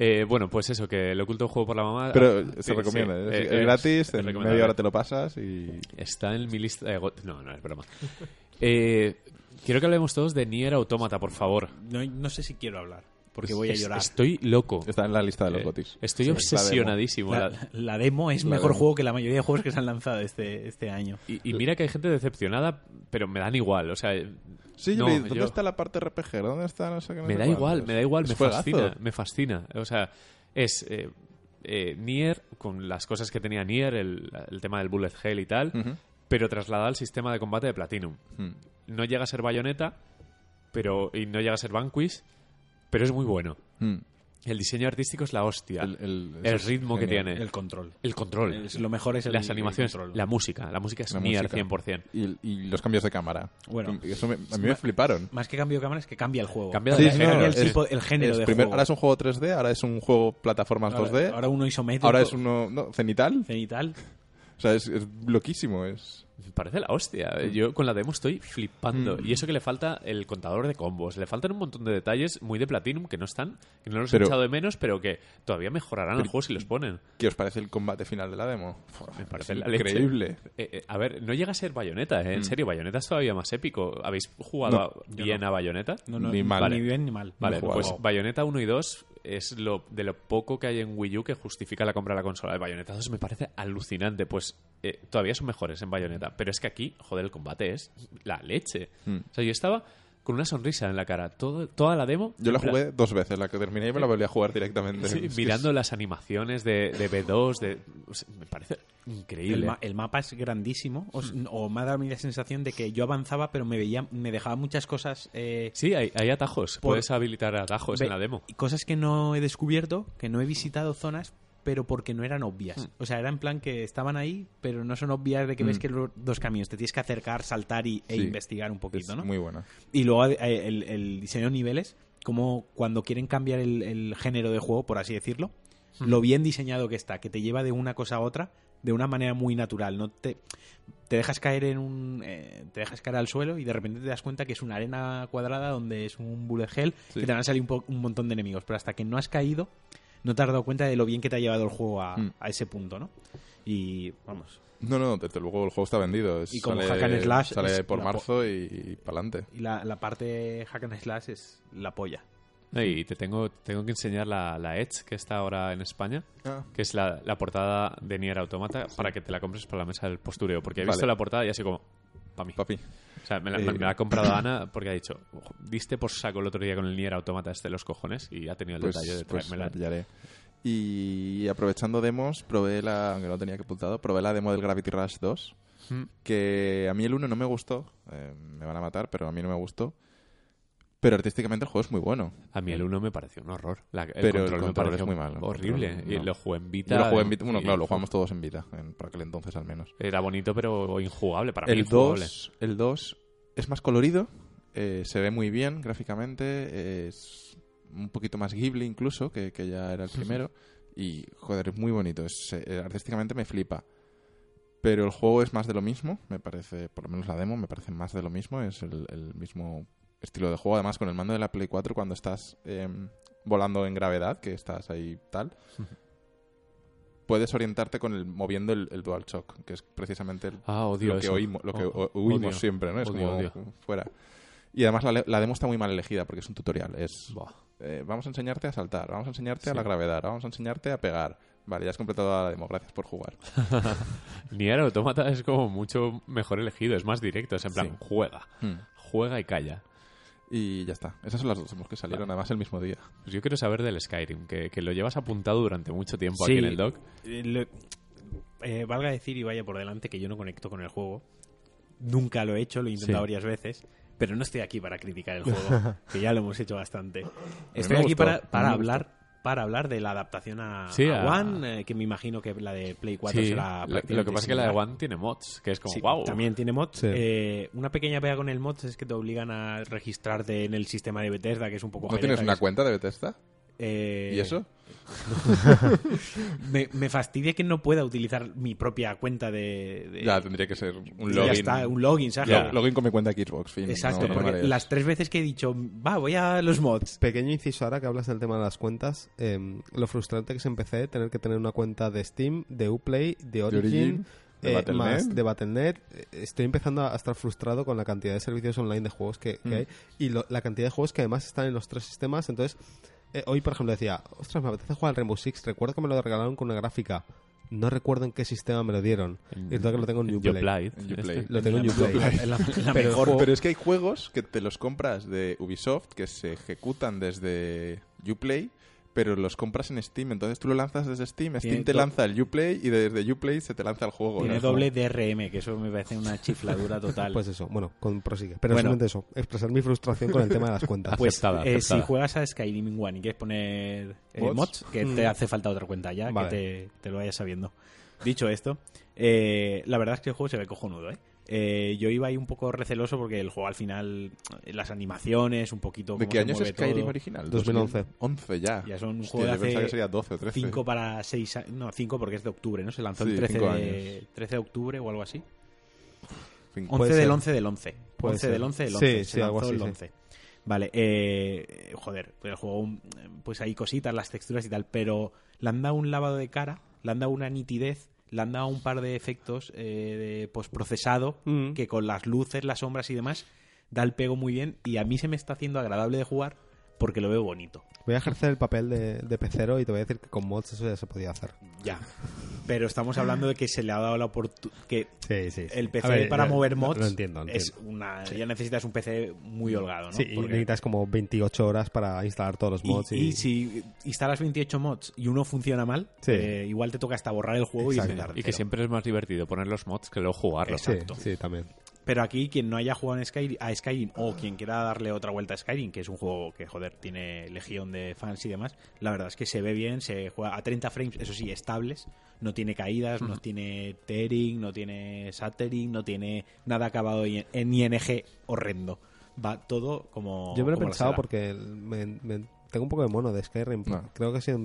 Eh, bueno, pues eso, que el oculto juego por la mamá... Pero ah, se sí, recomienda, sí. es, Eh, gratis, es en media hora te lo pasas y... Está en mi lista de... No, no, es broma. Eh, quiero que hablemos todos de Nier Automata, por favor. No, no sé si quiero hablar, porque voy a Es- llorar. Estoy loco. Está en la lista de los Eh, gotis. Estoy Sí, obsesionadísimo. La, La- la demo es La mejor demo. juego que la mayoría de juegos que se han lanzado este, este año. Y, y mira que hay gente decepcionada, pero me dan igual. O sea, Sí, yo no, ¿dónde yo- está la parte RPG? ¿Dónde está no sé qué? no me sé da cuántos? igual, me da igual, Es me juegazo. fascina, me fascina. O sea, es eh, eh, Nier con las cosas que tenía Nier, el, el tema del bullet hell y tal, Ujú. pero trasladado al sistema de combate de Platinum. Mm. No llega a ser Bayonetta, pero y no llega a ser Vanquish, pero es muy bueno. Mm. El diseño artístico es la hostia. El, el- El ritmo que genial. tiene. El control. El control. Es- lo mejor es el las el animaciones, control. la música. La música es La Nier música. 100%. Y, y los cambios de cámara. Bueno. Eso me- a mí me fliparon. Más que cambio de cámara es que cambia el juego. Cambia Sí, no, Cambia el, es- tipo, el género Es de primer- juego. ahora es un juego 3D, ahora es un juego plataformas Ahora- 2D, ahora uno isométrico. ahora es uno no, cenital. cenital. O sea, es, es loquísimo. Es... Me parece la hostia. Yo con la demo estoy flipando. Mm. Y eso que le falta el contador de combos. Le faltan un montón de detalles muy de Platinum que no están, que no los Pero- he echado de menos, pero que todavía mejorarán el juego si los ponen. ¿Qué os parece el combate final de la demo? Me parece Es la increíble. Eh, eh, a ver, no llega a ser Bayonetta, ¿eh? En serio, Bayonetta es todavía más épico. ¿Habéis jugado Mm. No, bien a Bayonetta? No, no, Ni mal. Ni bien ni mal. Vale, pues Bayonetta 1 y 2 es lo de lo poco que hay en Wii U que justifica la compra de la consola. El Bayonetta 2 me parece alucinante. Pues eh, todavía son mejores en Bayonetta. Pero es que aquí, joder, el combate es la leche. Mm. O sea, yo estaba con una sonrisa en la cara. Todo, toda la demo. Yo la jugué dos veces, la que terminé y me la volví a jugar directamente. Sí, mirando es- las animaciones de, de B2, de, o sea, me parece El, increíble. ma- el mapa es grandísimo, o, me ha dado a mí la sensación de que yo avanzaba, pero me veía, me dejaba muchas cosas. eh, Sí, hay, hay atajos. Por- Puedes habilitar atajos en la demo. y Cosas que no he descubierto, que no he visitado zonas, pero porque no eran obvias. Hmm. O sea, era en plan que estaban ahí, pero no son obvias de que ves Mm. que los dos caminos. Te tienes que acercar, saltar y, e Sí. investigar un poquito, es ¿no? muy buena. Y luego eh, el, el diseño de niveles, como cuando quieren cambiar el, el género de juego, por así decirlo, lo bien diseñado que está, que te lleva de una cosa a otra de una manera muy natural. No te, te dejas caer en un, eh, te dejas caer al suelo y de repente te das cuenta que es una arena cuadrada donde es un bullet hell Sí. que te van a salir un, un montón de enemigos, pero hasta que no has caído no te has dado cuenta de lo bien que te ha llevado el juego a, Mm. a ese punto, ¿no? Y vamos, No, no, desde luego el juego está vendido. Es- Y como sale, hack and slash Sale es por marzo y, y para adelante. y la, la parte hack and slash es la polla. No, Y te tengo, tengo que enseñar la, la Edge que está ahora en España, Ah. que es la, la portada de Nier Automata, para que te la compres para la mesa del postureo. Porque he Vale. visto la portada y así como, para mí. Papi. O sea, me la, Eh. me la ha comprado Ana porque ha dicho, "Ojo, diste por saco el otro día con el Nier Automata este de los cojones y ha tenido el Pues, detalle de pues traérmela. la pillaré. Y aprovechando demos, probé la, aunque no tenía que apuntado, probé la demo del Gravity Rush 2, Mm. que a mí el 1 no me gustó, eh, me van a matar, pero a mí no me gustó. Pero artísticamente el juego es muy bueno. A mí el 1 me pareció un horror. La- el Pero el control me pareció es muy malo. Horrible. control, Y lo jugué en Vita. Yo lo jugué en Vita, bueno, claro, lo jugamos todos en Vita, en, por aquel entonces al menos. Era bonito, pero injugable. Para mí El injugable. 2, el 2 es más colorido, eh, se ve muy bien gráficamente, es un poquito más Ghibli incluso, que, que ya era el primero. Y, joder, es muy bonito. Es, eh, artísticamente me flipa. Pero el juego es más de lo mismo, me parece, por lo menos la demo, me parece más de lo mismo. Es el, el mismo estilo de juego. Además, con el mando de la Play 4, cuando estás em, volando en gravedad, que estás ahí tal, puedes orientarte con el moviendo el, el DualShock, que es precisamente el, Ah, lo que, eso. oímos, lo que O- o- huimos odio. siempre, ¿no? Es Odio, como odio. fuera. Y además la, demo está muy mal elegida porque es un tutorial. Es eh, vamos a enseñarte a saltar, vamos a enseñarte a la gravedad, vamos a enseñarte a pegar. Vale, ya has completado la demo, gracias por jugar. Nier Automata es como mucho mejor elegido, es más directo, es en plan, Sí. juega, Hmm. juega y calla. Y ya está. Esas son las dos demos que salieron, Vale. además el mismo día. Pues yo quiero saber del Skyrim, que, que lo llevas apuntado durante mucho tiempo Sí. aquí en el doc. Eh, lo- eh, valga decir y vaya por delante que yo no conecto con el juego. Nunca lo he hecho, lo he intentado Sí. varias veces. Pero no estoy aquí para criticar el juego, que ya lo hemos hecho bastante. Estoy aquí gustó, para, para hablar para hablar de la adaptación a, Sí, a a- One, eh, que me imagino que la de Play 4 Sí, será lo, lo que pasa es que la de. One tiene mods, que es como, Sí, wow. También tiene mods. Sí. Eh, una pequeña pega con el mods es que te obligan a registrarte en el sistema de Bethesda, que es un poco ¿No jereta, tienes una es- cuenta de Bethesda? eh, ¿Y eso? Me, me fastidia que no pueda utilizar mi propia cuenta de... de- Ya, tendría que ser un Ya login. está, un login, ¿sabes? Ya, login con mi cuenta de Xbox, fin. Exacto, no- no porque las tres veces que he dicho, va, voy a los mods. Pequeño inciso ahora que hablas del tema de las cuentas. eh, lo frustrante que es empecé tener que tener una cuenta de Steam, de Uplay, de Origin, Origin, de eh, Battle.net. más de Battle.net. Eh, Estoy empezando a estar frustrado con la cantidad de servicios online de juegos que, que Mm. hay y lo- la cantidad de juegos que además están en los tres sistemas. Entonces, eh, hoy por ejemplo decía, ostras, me apetece jugar al Rainbow Six. Recuerdo que me lo regalaron con una gráfica. No recuerdo en qué sistema me lo dieron. Y resulta que lo tengo en Uplay. Uplay. En Uplay. Este. Lo tengo en La- Uplay. la- la- la Pero Pero es que hay juegos que te los compras de Ubisoft que se ejecutan desde Uplay, pero los compras en Steam. Entonces tú lo lanzas desde Steam, Steam te lanza el Uplay y desde Uplay se te lanza el juego. Tiene ¿no? doble DRM, que eso me parece una chifladura total. Pues eso, bueno, con prosigue. Pero Bueno. solamente eso, expresar mi frustración con el tema de las cuentas. Pues Aceptada, eh, aceptada. si juegas a Skyrim One y quieres poner eh, Mods. mods, que Mm. te hace falta otra cuenta ya, Vale. que te, te lo vayas sabiendo. Dicho esto, eh, la verdad es que el juego se ve cojonudo, ¿eh? Eh, yo iba ahí un poco receloso porque el juego al final, las animaciones, un poquito ¿De cómo qué se año es Skyrim todo. original? 2011. 11 ya. Ya son un Hostia, juego de yo pensaba hace que sería 12 o 13. 5 para 6 no 5 porque es de octubre no se lanzó Sí, el 13 cinco de, años. 13 de octubre o algo así Cinco. 11 Puede del ser. 11 del 11 Puede 11 ser. del 11 del Sí, 11 sí, se algo lanzó así, el sí. 11 vale eh, joder el juego pues hay cositas las texturas y tal pero le han dado un lavado de cara le han dado una nitidez le han dado un par de efectos eh, de postprocesado Mm. que con las luces las sombras y demás da el pego muy bien y a mí se me está haciendo agradable de jugar porque lo veo bonito Voy a ejercer el papel de, de pecero y te voy a decir que con mods eso ya se podía hacer. Ya. Pero estamos hablando de que se le ha dado la oportunidad. que Sí, sí. el PC ver, para mover mods Lo entiendo, lo es entiendo. una. Ya necesitas un PC muy holgado, ¿no? Sí, y Porque- necesitas como 28 horas para instalar todos los y- mods. y, si instalas 28 mods y uno funciona mal, Sí. eh, igual te toca hasta borrar el juego Exacto. y empezar Y que siempre es más divertido poner los mods que luego jugarlos. Sí, sí, también. Pero aquí, quien no haya jugado en Skyrim, a Skyrim o quien quiera darle otra vuelta a Skyrim, que es un juego que, joder, tiene legión de fans y demás, la verdad es que se ve bien, se juega a 30 frames, eso sí, estables, no tiene caídas, no tiene tearing, no tiene stuttering, no tiene nada acabado en en ING horrendo. Va todo como. Yo me lo he pensado porque me- me- tengo un poco de mono de Skyrim. No. Creo que es de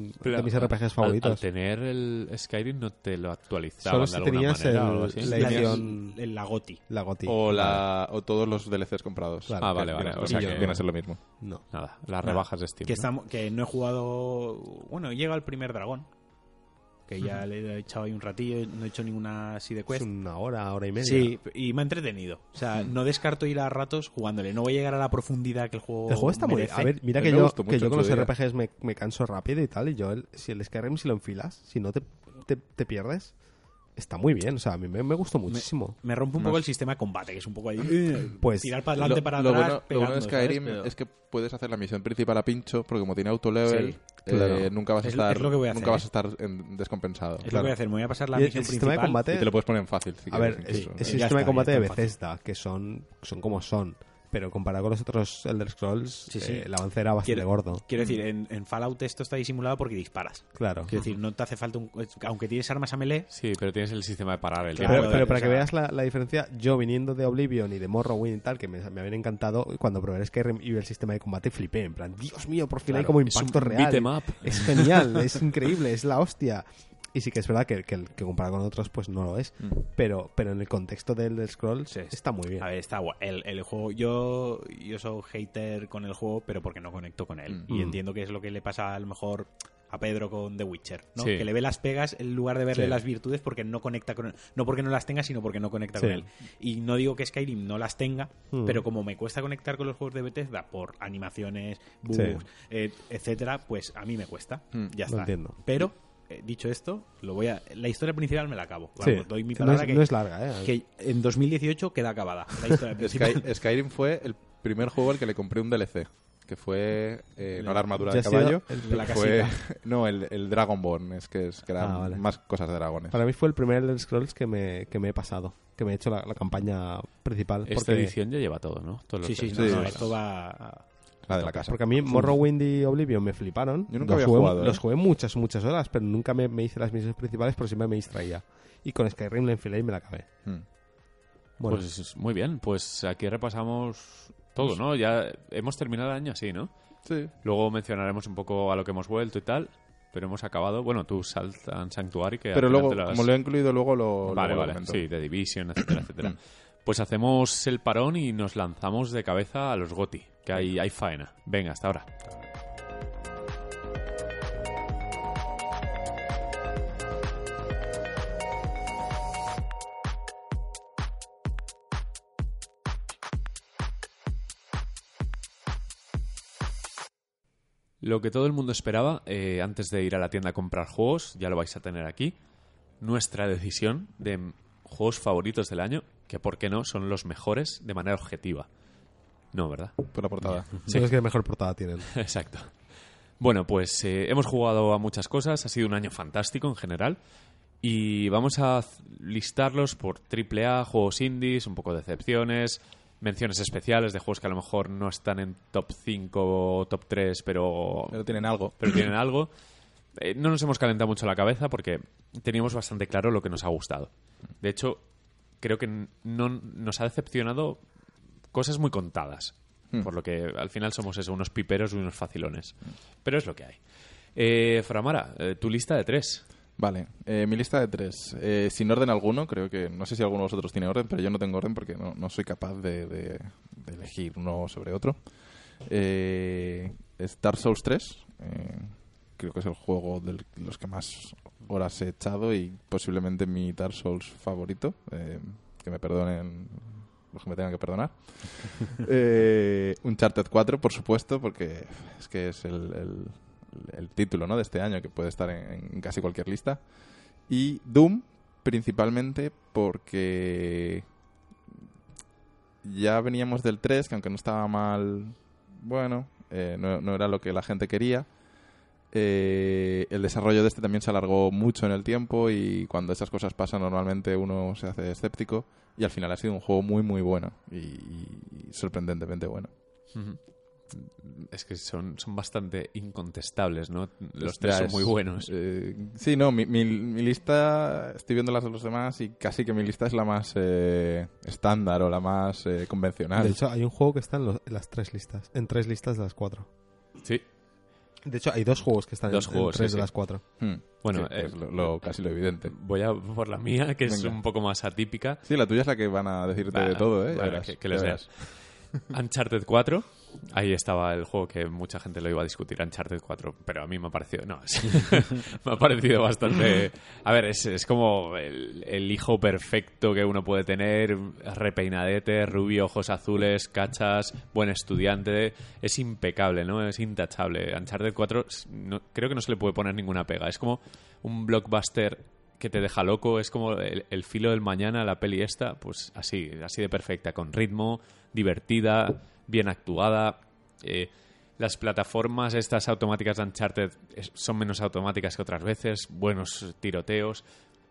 mis RPGs favoritos. Al, tener el Skyrim no te lo actualizaban Solo de si alguna tenías manera el- o así. la La, edición- el- la GOTI. La. O, la, o todos los DLCs comprados. Claro. Ah, vale, vale. O sea que- viene a ser lo mismo. No. Nada, las rebajas de Steam. Que, ¿no? estamos, que no he jugado. Bueno, he llegado al primer dragón. Que ya le he echado ahí un ratillo, no he hecho ninguna así de Es quest. una hora, hora y media. Sí, y me ha entretenido. O sea, no descarto ir a ratos jugándole. No voy a llegar a la profundidad que el juego. El juego está muy... merece. A ver, mira que yo, que yo con los día. RPGs me, me canso rápido y tal, y yo, el, si el Skyrim si lo enfilas, si no te, te, te pierdes, está muy bien. O sea, a mí me, me gustó muchísimo. Me rompe un No poco el sistema de combate, que es un poco ahí. eh, Pues, tirar para adelante, Lo- para lo atrás. bueno, lo pegando, bueno de. Skyrim Pero- es que puedes hacer la misión principal a pincho, porque como tiene auto-level, Sí, eh, claro. nunca vas a Es lo- estar, es lo que voy a nunca hacer, vas a estar en- descompensado. Es lo Claro. que voy a hacer. Me voy a pasar la Y el, misión el sistema de principal. combate... Y te lo puedes poner en fácil. si A quieres, ver, el, el Ya sistema está, de combate de. Bethesda, que son, son como son, pero comparado con los otros Elder Scrolls, Sí, sí. eh, el avance era bastante Quiero- gordo. Quiero decir, en, en Fallout esto está disimulado porque disparas. Claro. Quiero decir, no te hace falta un. Aunque tienes armas a melee, Sí, pero tienes el sistema de parar el Claro, Pero, para que sea- veas la, la diferencia, yo viniendo de Oblivion y de Morrowind y tal, que me, me habían encantado, cuando probé el Skyrim y vi el sistema de combate, flipé. En plan, Dios mío, por fin hay como es un impacto real. beat 'em up. Es genial, es increíble, es la hostia. Y sí que es verdad que, que, que comparado con otros, pues no lo es. Mm. Pero, pero en el contexto del Elder Scrolls Sí. está muy bien. A ver, está guay. El, el juego, yo, yo soy hater con el juego, pero porque no conecto con él. Mm. Y Mm. entiendo que es lo que le pasa a lo mejor a Pedro con The Witcher, ¿no? Sí. Que le ve las pegas en lugar de verle Sí. las virtudes porque no conecta con él. No porque no las tenga, sino porque no conecta Sí. con él. Y no digo que Skyrim no las tenga, Mm. pero como me cuesta conectar con los juegos de Bethesda por animaciones, bugs, eh, etcétera, pues a mí me cuesta. Mm. Ya Lo está. entiendo. Pero, eh, dicho esto, lo voy a, la historia principal me la acabo. Sí. Vamos, doy mi Que no, palabra es, que, no es larga, ¿eh? que en 2018 queda acabada. La historia principal. Sky- Skyrim fue el primer juego al que le compré un DLC. Que fue eh, no la armadura de caballo, el- de la fue casita. no el, el Dragonborn, es que, es, que eran Ah, vale. más cosas de dragones. Para mí fue el primer Elder Scrolls que me, que me he pasado. Que me he hecho la, la campaña principal. Esta Porque, edición ya lleva todo, ¿no? Todos los Sí, sí, no, Sí, no, sí. esto va... a- La de la casa. porque a mí Morrowind y Oblivion me fliparon. Yo nunca los había jugué, jugado, ¿eh? Los jugué muchas, muchas horas, pero nunca me, me hice las misiones principales porque siempre me distraía. Y con Skyrim la enfilé y me la acabé. Mm. Bueno, Pues muy bien, pues aquí repasamos todo, ¿no? Ya hemos terminado el año así, ¿no? Sí. Luego mencionaremos un poco a lo que hemos vuelto y tal, pero hemos acabado, bueno, tú Saltan Sanctuary que Pero luego, lo has- como lo he incluido, luego lo. Vale, luego lo vale, comento. sí, de Division, etcétera, etcétera. Pues hacemos el parón y nos lanzamos de cabeza a los GOTI, que hay, hay faena. Venga, hasta ahora. Lo que todo el mundo esperaba eh, antes de ir a la tienda a comprar juegos, ya lo vais a tener aquí. Nuestra decisión de juegos favoritos del año, que por qué no, son los mejores de manera objetiva. No, ¿verdad? Por la portada. son los que mejor portada tienen. Exacto. Bueno, pues eh, hemos jugado a muchas cosas, ha sido un año fantástico en general. Y vamos a listarlos por AAA, juegos indies, un poco de decepciones, menciones especiales de juegos que a lo mejor no están en top 5 o top 3, pero, Pero tienen algo. pero tienen algo. Eh, no nos hemos calentado mucho la cabeza porque teníamos bastante claro lo que nos ha gustado. De hecho, creo que no nos ha decepcionado cosas muy contadas. Hmm. Por lo que al final somos eso, unos piperos y unos facilones. Pero es lo que hay. Eh, Framara, eh, tu lista de tres. Vale, eh, mi lista de tres. Eh, sin orden alguno, creo que. No sé si alguno de vosotros tiene orden, pero yo no tengo orden porque no, no soy capaz de, de- de elegir uno sobre otro. Eh, es Dark Souls 3. eh, creo que es el juego de los que más horas he echado y posiblemente mi Dark Souls favorito. eh, que me perdonen los que me tengan que perdonar. eh, Uncharted 4, por supuesto, porque es que es el, el- el título ¿no? de este año que puede estar en, en casi cualquier lista. Y Doom, principalmente porque ya veníamos del 3, que aunque no estaba mal, bueno, eh, no, no era lo que la gente quería. Eh, el desarrollo de este también se alargó mucho en el tiempo y cuando esas cosas pasan normalmente uno se hace escéptico y al final ha sido un juego muy muy bueno y, y sorprendentemente bueno. Es que son, son bastante incontestables, ¿no? Los tres son muy buenos. eh, sí, no, mi, mi- mi lista, estoy viendo las de los demás y casi que mi lista es la más eh, estándar o la más eh, convencional. De hecho, hay un juego que está en, los- en las tres listas. En tres listas de las cuatro. Sí. De hecho, hay dos juegos que están Dos en, juegos, en tres sí, de sí. las cuatro. Hmm. Bueno, Sí, eh, es lo, lo- casi lo evidente. Voy a por la mía, que es un poco más atípica. Sí, la tuya es la que van a decirte de todo, ¿eh? Verás, que, que les veas. Uncharted 4. Ahí estaba el juego que mucha gente lo iba a discutir, Uncharted 4. Pero a mí me ha parecido. No, es- me ha parecido bastante. A ver, es, es como el, hijo perfecto que uno puede tener: repeinadete, rubio, ojos azules, cachas, buen estudiante. Es impecable, ¿no? Es intachable. Uncharted 4 no- creo que no se le puede poner ninguna pega. Es como un blockbuster que te deja loco, es como el, el filo del mañana, la peli esta, pues así, así de perfecta, con ritmo, divertida, bien actuada. eh, las plataformas estas automáticas de Uncharted son menos automáticas que otras veces, buenos tiroteos.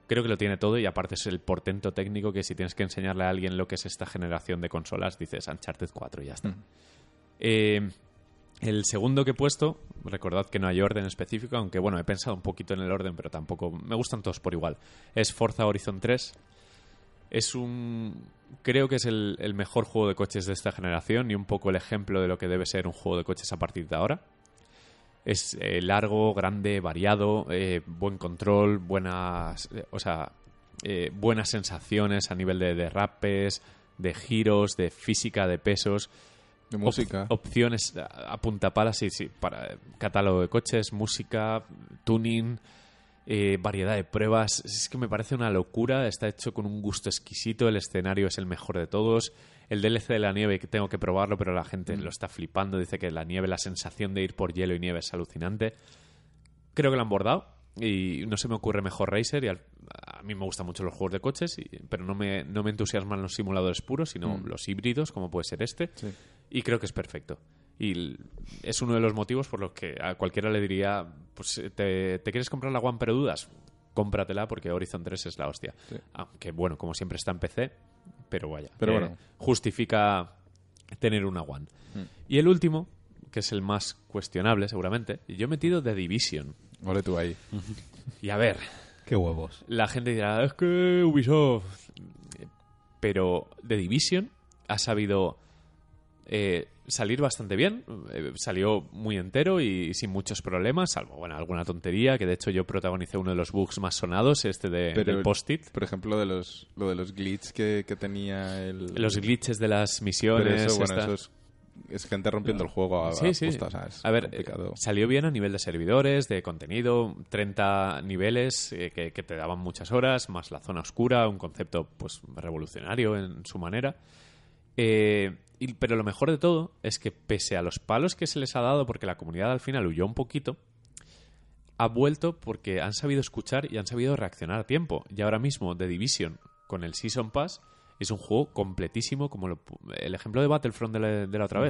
Creo que lo tiene todo y aparte es el portento técnico que si tienes que enseñarle a alguien lo que es esta generación de consolas, dices Uncharted 4 y ya está. Mm. Eh, el segundo que he puesto, recordad que no hay orden específico, aunque bueno, he pensado un poquito en el orden, pero tampoco me gustan todos por igual. Es Forza Horizon 3. Es un. Creo que es el, el mejor juego de coches de esta generación y un poco el ejemplo de lo que debe ser un juego de coches a partir de ahora. Es eh, largo, grande, variado, eh, buen control, buenas. eh, o sea, eh, buenas sensaciones a nivel de derrapes, de giros, de física, de pesos De música. op- opciones a, a punta pala, sí, sí, para catálogo de coches, música, tuning, eh, variedad de pruebas. Es que me parece una locura, está hecho con un gusto exquisito, el escenario es el mejor de todos. El DLC de la nieve, que tengo que probarlo, pero la gente lo está flipando, dice que la nieve, la sensación de ir por hielo y nieve es alucinante. Creo que lo han bordado y no se me ocurre mejor Racer y al- a mí me gustan mucho los juegos de coches, y- pero no me, no me entusiasman los simuladores puros, sino Mm. los híbridos, como puede ser este Sí. y creo que es perfecto. Y es uno de los motivos por los que a cualquiera le diría, pues te, te quieres comprar la One pero dudas, cómpratela porque Horizon 3 es la hostia. Sí. Aunque bueno, como siempre está en PC, pero vaya, Pero eh, bueno. justifica tener una One. Mm. Y el último, que es el más cuestionable seguramente, yo he metido The Division. Ole tú ahí. Y a ver, Qué huevos. la gente dirá, es que Ubisoft. Pero The Division ha sabido eh, salir bastante bien. Eh, salió muy entero y sin muchos problemas, salvo bueno, alguna tontería, que de hecho yo protagonicé uno de los bugs más sonados, este de, Pero- del post-it. Por ejemplo, de los, lo de los glitches que, que tenía el... Los glitches de las misiones. eso, bueno, esta- eso es, es gente rompiendo el juego a, Sí, a sí. posta, o sea, es A ver, eh, salió bien a nivel de servidores, de contenido, 30 niveles eh, que, que te daban muchas horas, más la zona oscura, un concepto pues revolucionario en su manera. Eh, y- pero lo mejor de todo es que pese a los palos que se les ha dado, porque la comunidad al final huyó un poquito, ha vuelto porque han sabido escuchar y han sabido reaccionar a tiempo. Y ahora mismo The Division con el Season Pass es un juego completísimo como lo el ejemplo de Battlefront de la, de la otra Mm.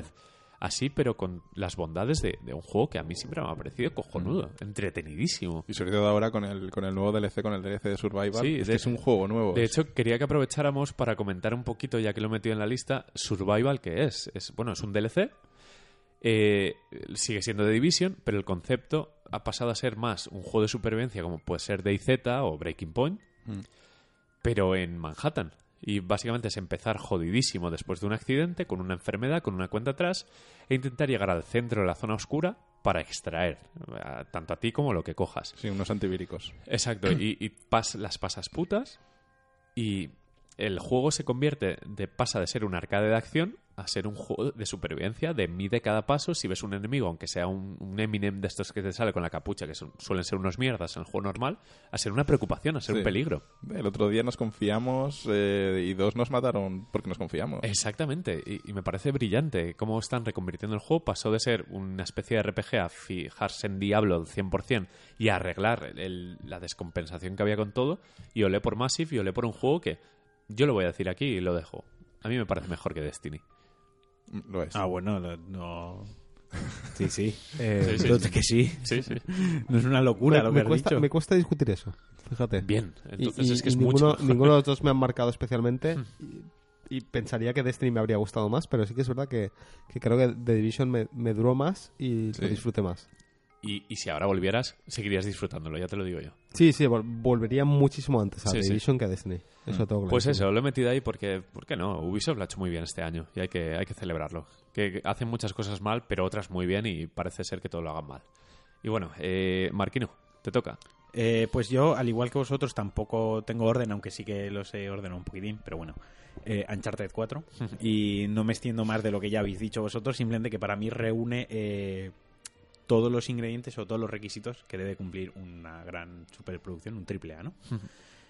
Así, pero con las bondades de, de un juego que a mí siempre me ha parecido cojonudo, Mm. entretenidísimo. Y sobre todo ahora con el, con el nuevo DLC, con el DLC de Survival, Sí, es, de- que es un juego nuevo. De hecho, quería que aprovecháramos para comentar un poquito, ya que lo he metido en la lista, Survival, que es. es bueno, es un DLC. eh, sigue siendo de Division, pero el concepto ha pasado a ser más un juego de supervivencia, como puede ser DayZ o Breaking Point, Mm. pero en Manhattan. Y básicamente es empezar jodidísimo después de un accidente, con una enfermedad, con una cuenta atrás, e intentar llegar al centro de la zona oscura para extraer, eh, tanto a ti como lo que cojas. Sí, unos antivíricos. Exacto, y, y pas- las pasas putas y el juego se convierte de pasa de ser un arcade de acción a ser un juego de supervivencia, de mide cada paso. Si ves un enemigo, aunque sea un, un Eminem de estos que te sale con la capucha, que son- suelen ser unos mierdas en el juego normal, a ser una preocupación, a ser un peligro. El otro día nos confiamos eh, y dos nos mataron porque nos confiamos. Exactamente, y, y me parece brillante cómo están reconvirtiendo el juego. Pasó de ser una especie de RPG a fijarse en Diablo al 100% y arreglar el- el- la descompensación que había con todo. Y olé por Massive y olé por un juego que yo lo voy a decir aquí y lo dejo. A mí me parece mejor que Destiny. Lo es. Ah, bueno, no. no- Sí, sí. Eh, Sí, sí, Entonces que sí. Sí, sí. No es una locura me, lo que me has cuesta, dicho. me cuesta discutir eso, fíjate. Bien, entonces y- es que es ninguno, mucho. ninguno de los dos me han marcado especialmente. y, y pensaría que Destiny me habría gustado más, pero sí que es verdad que, que creo que The Division me, me duró más y Sí. lo disfruté más. Y, y si ahora volvieras, seguirías disfrutándolo, ya te lo digo yo. Sí, sí, vol- volvería muchísimo antes a Sí, The sí. Division que a Destiny. Eso tengo Pues clarísimo. eso, lo he metido ahí porque, ¿por qué no? Ubisoft lo ha hecho muy bien este año y hay que, hay que celebrarlo. Que hacen muchas cosas mal, pero otras muy bien y parece ser que todo lo hagan mal. Y bueno, eh, Marquino, te toca. Eh, pues yo, al igual que vosotros, tampoco tengo orden, aunque sí que los he ordenado un poquitín, pero bueno. Eh, Uncharted 4. y no me extiendo más de lo que ya habéis dicho vosotros, simplemente que para mí reúne eh, todos los ingredientes o todos los requisitos que debe cumplir una gran superproducción, un triple A, ¿no?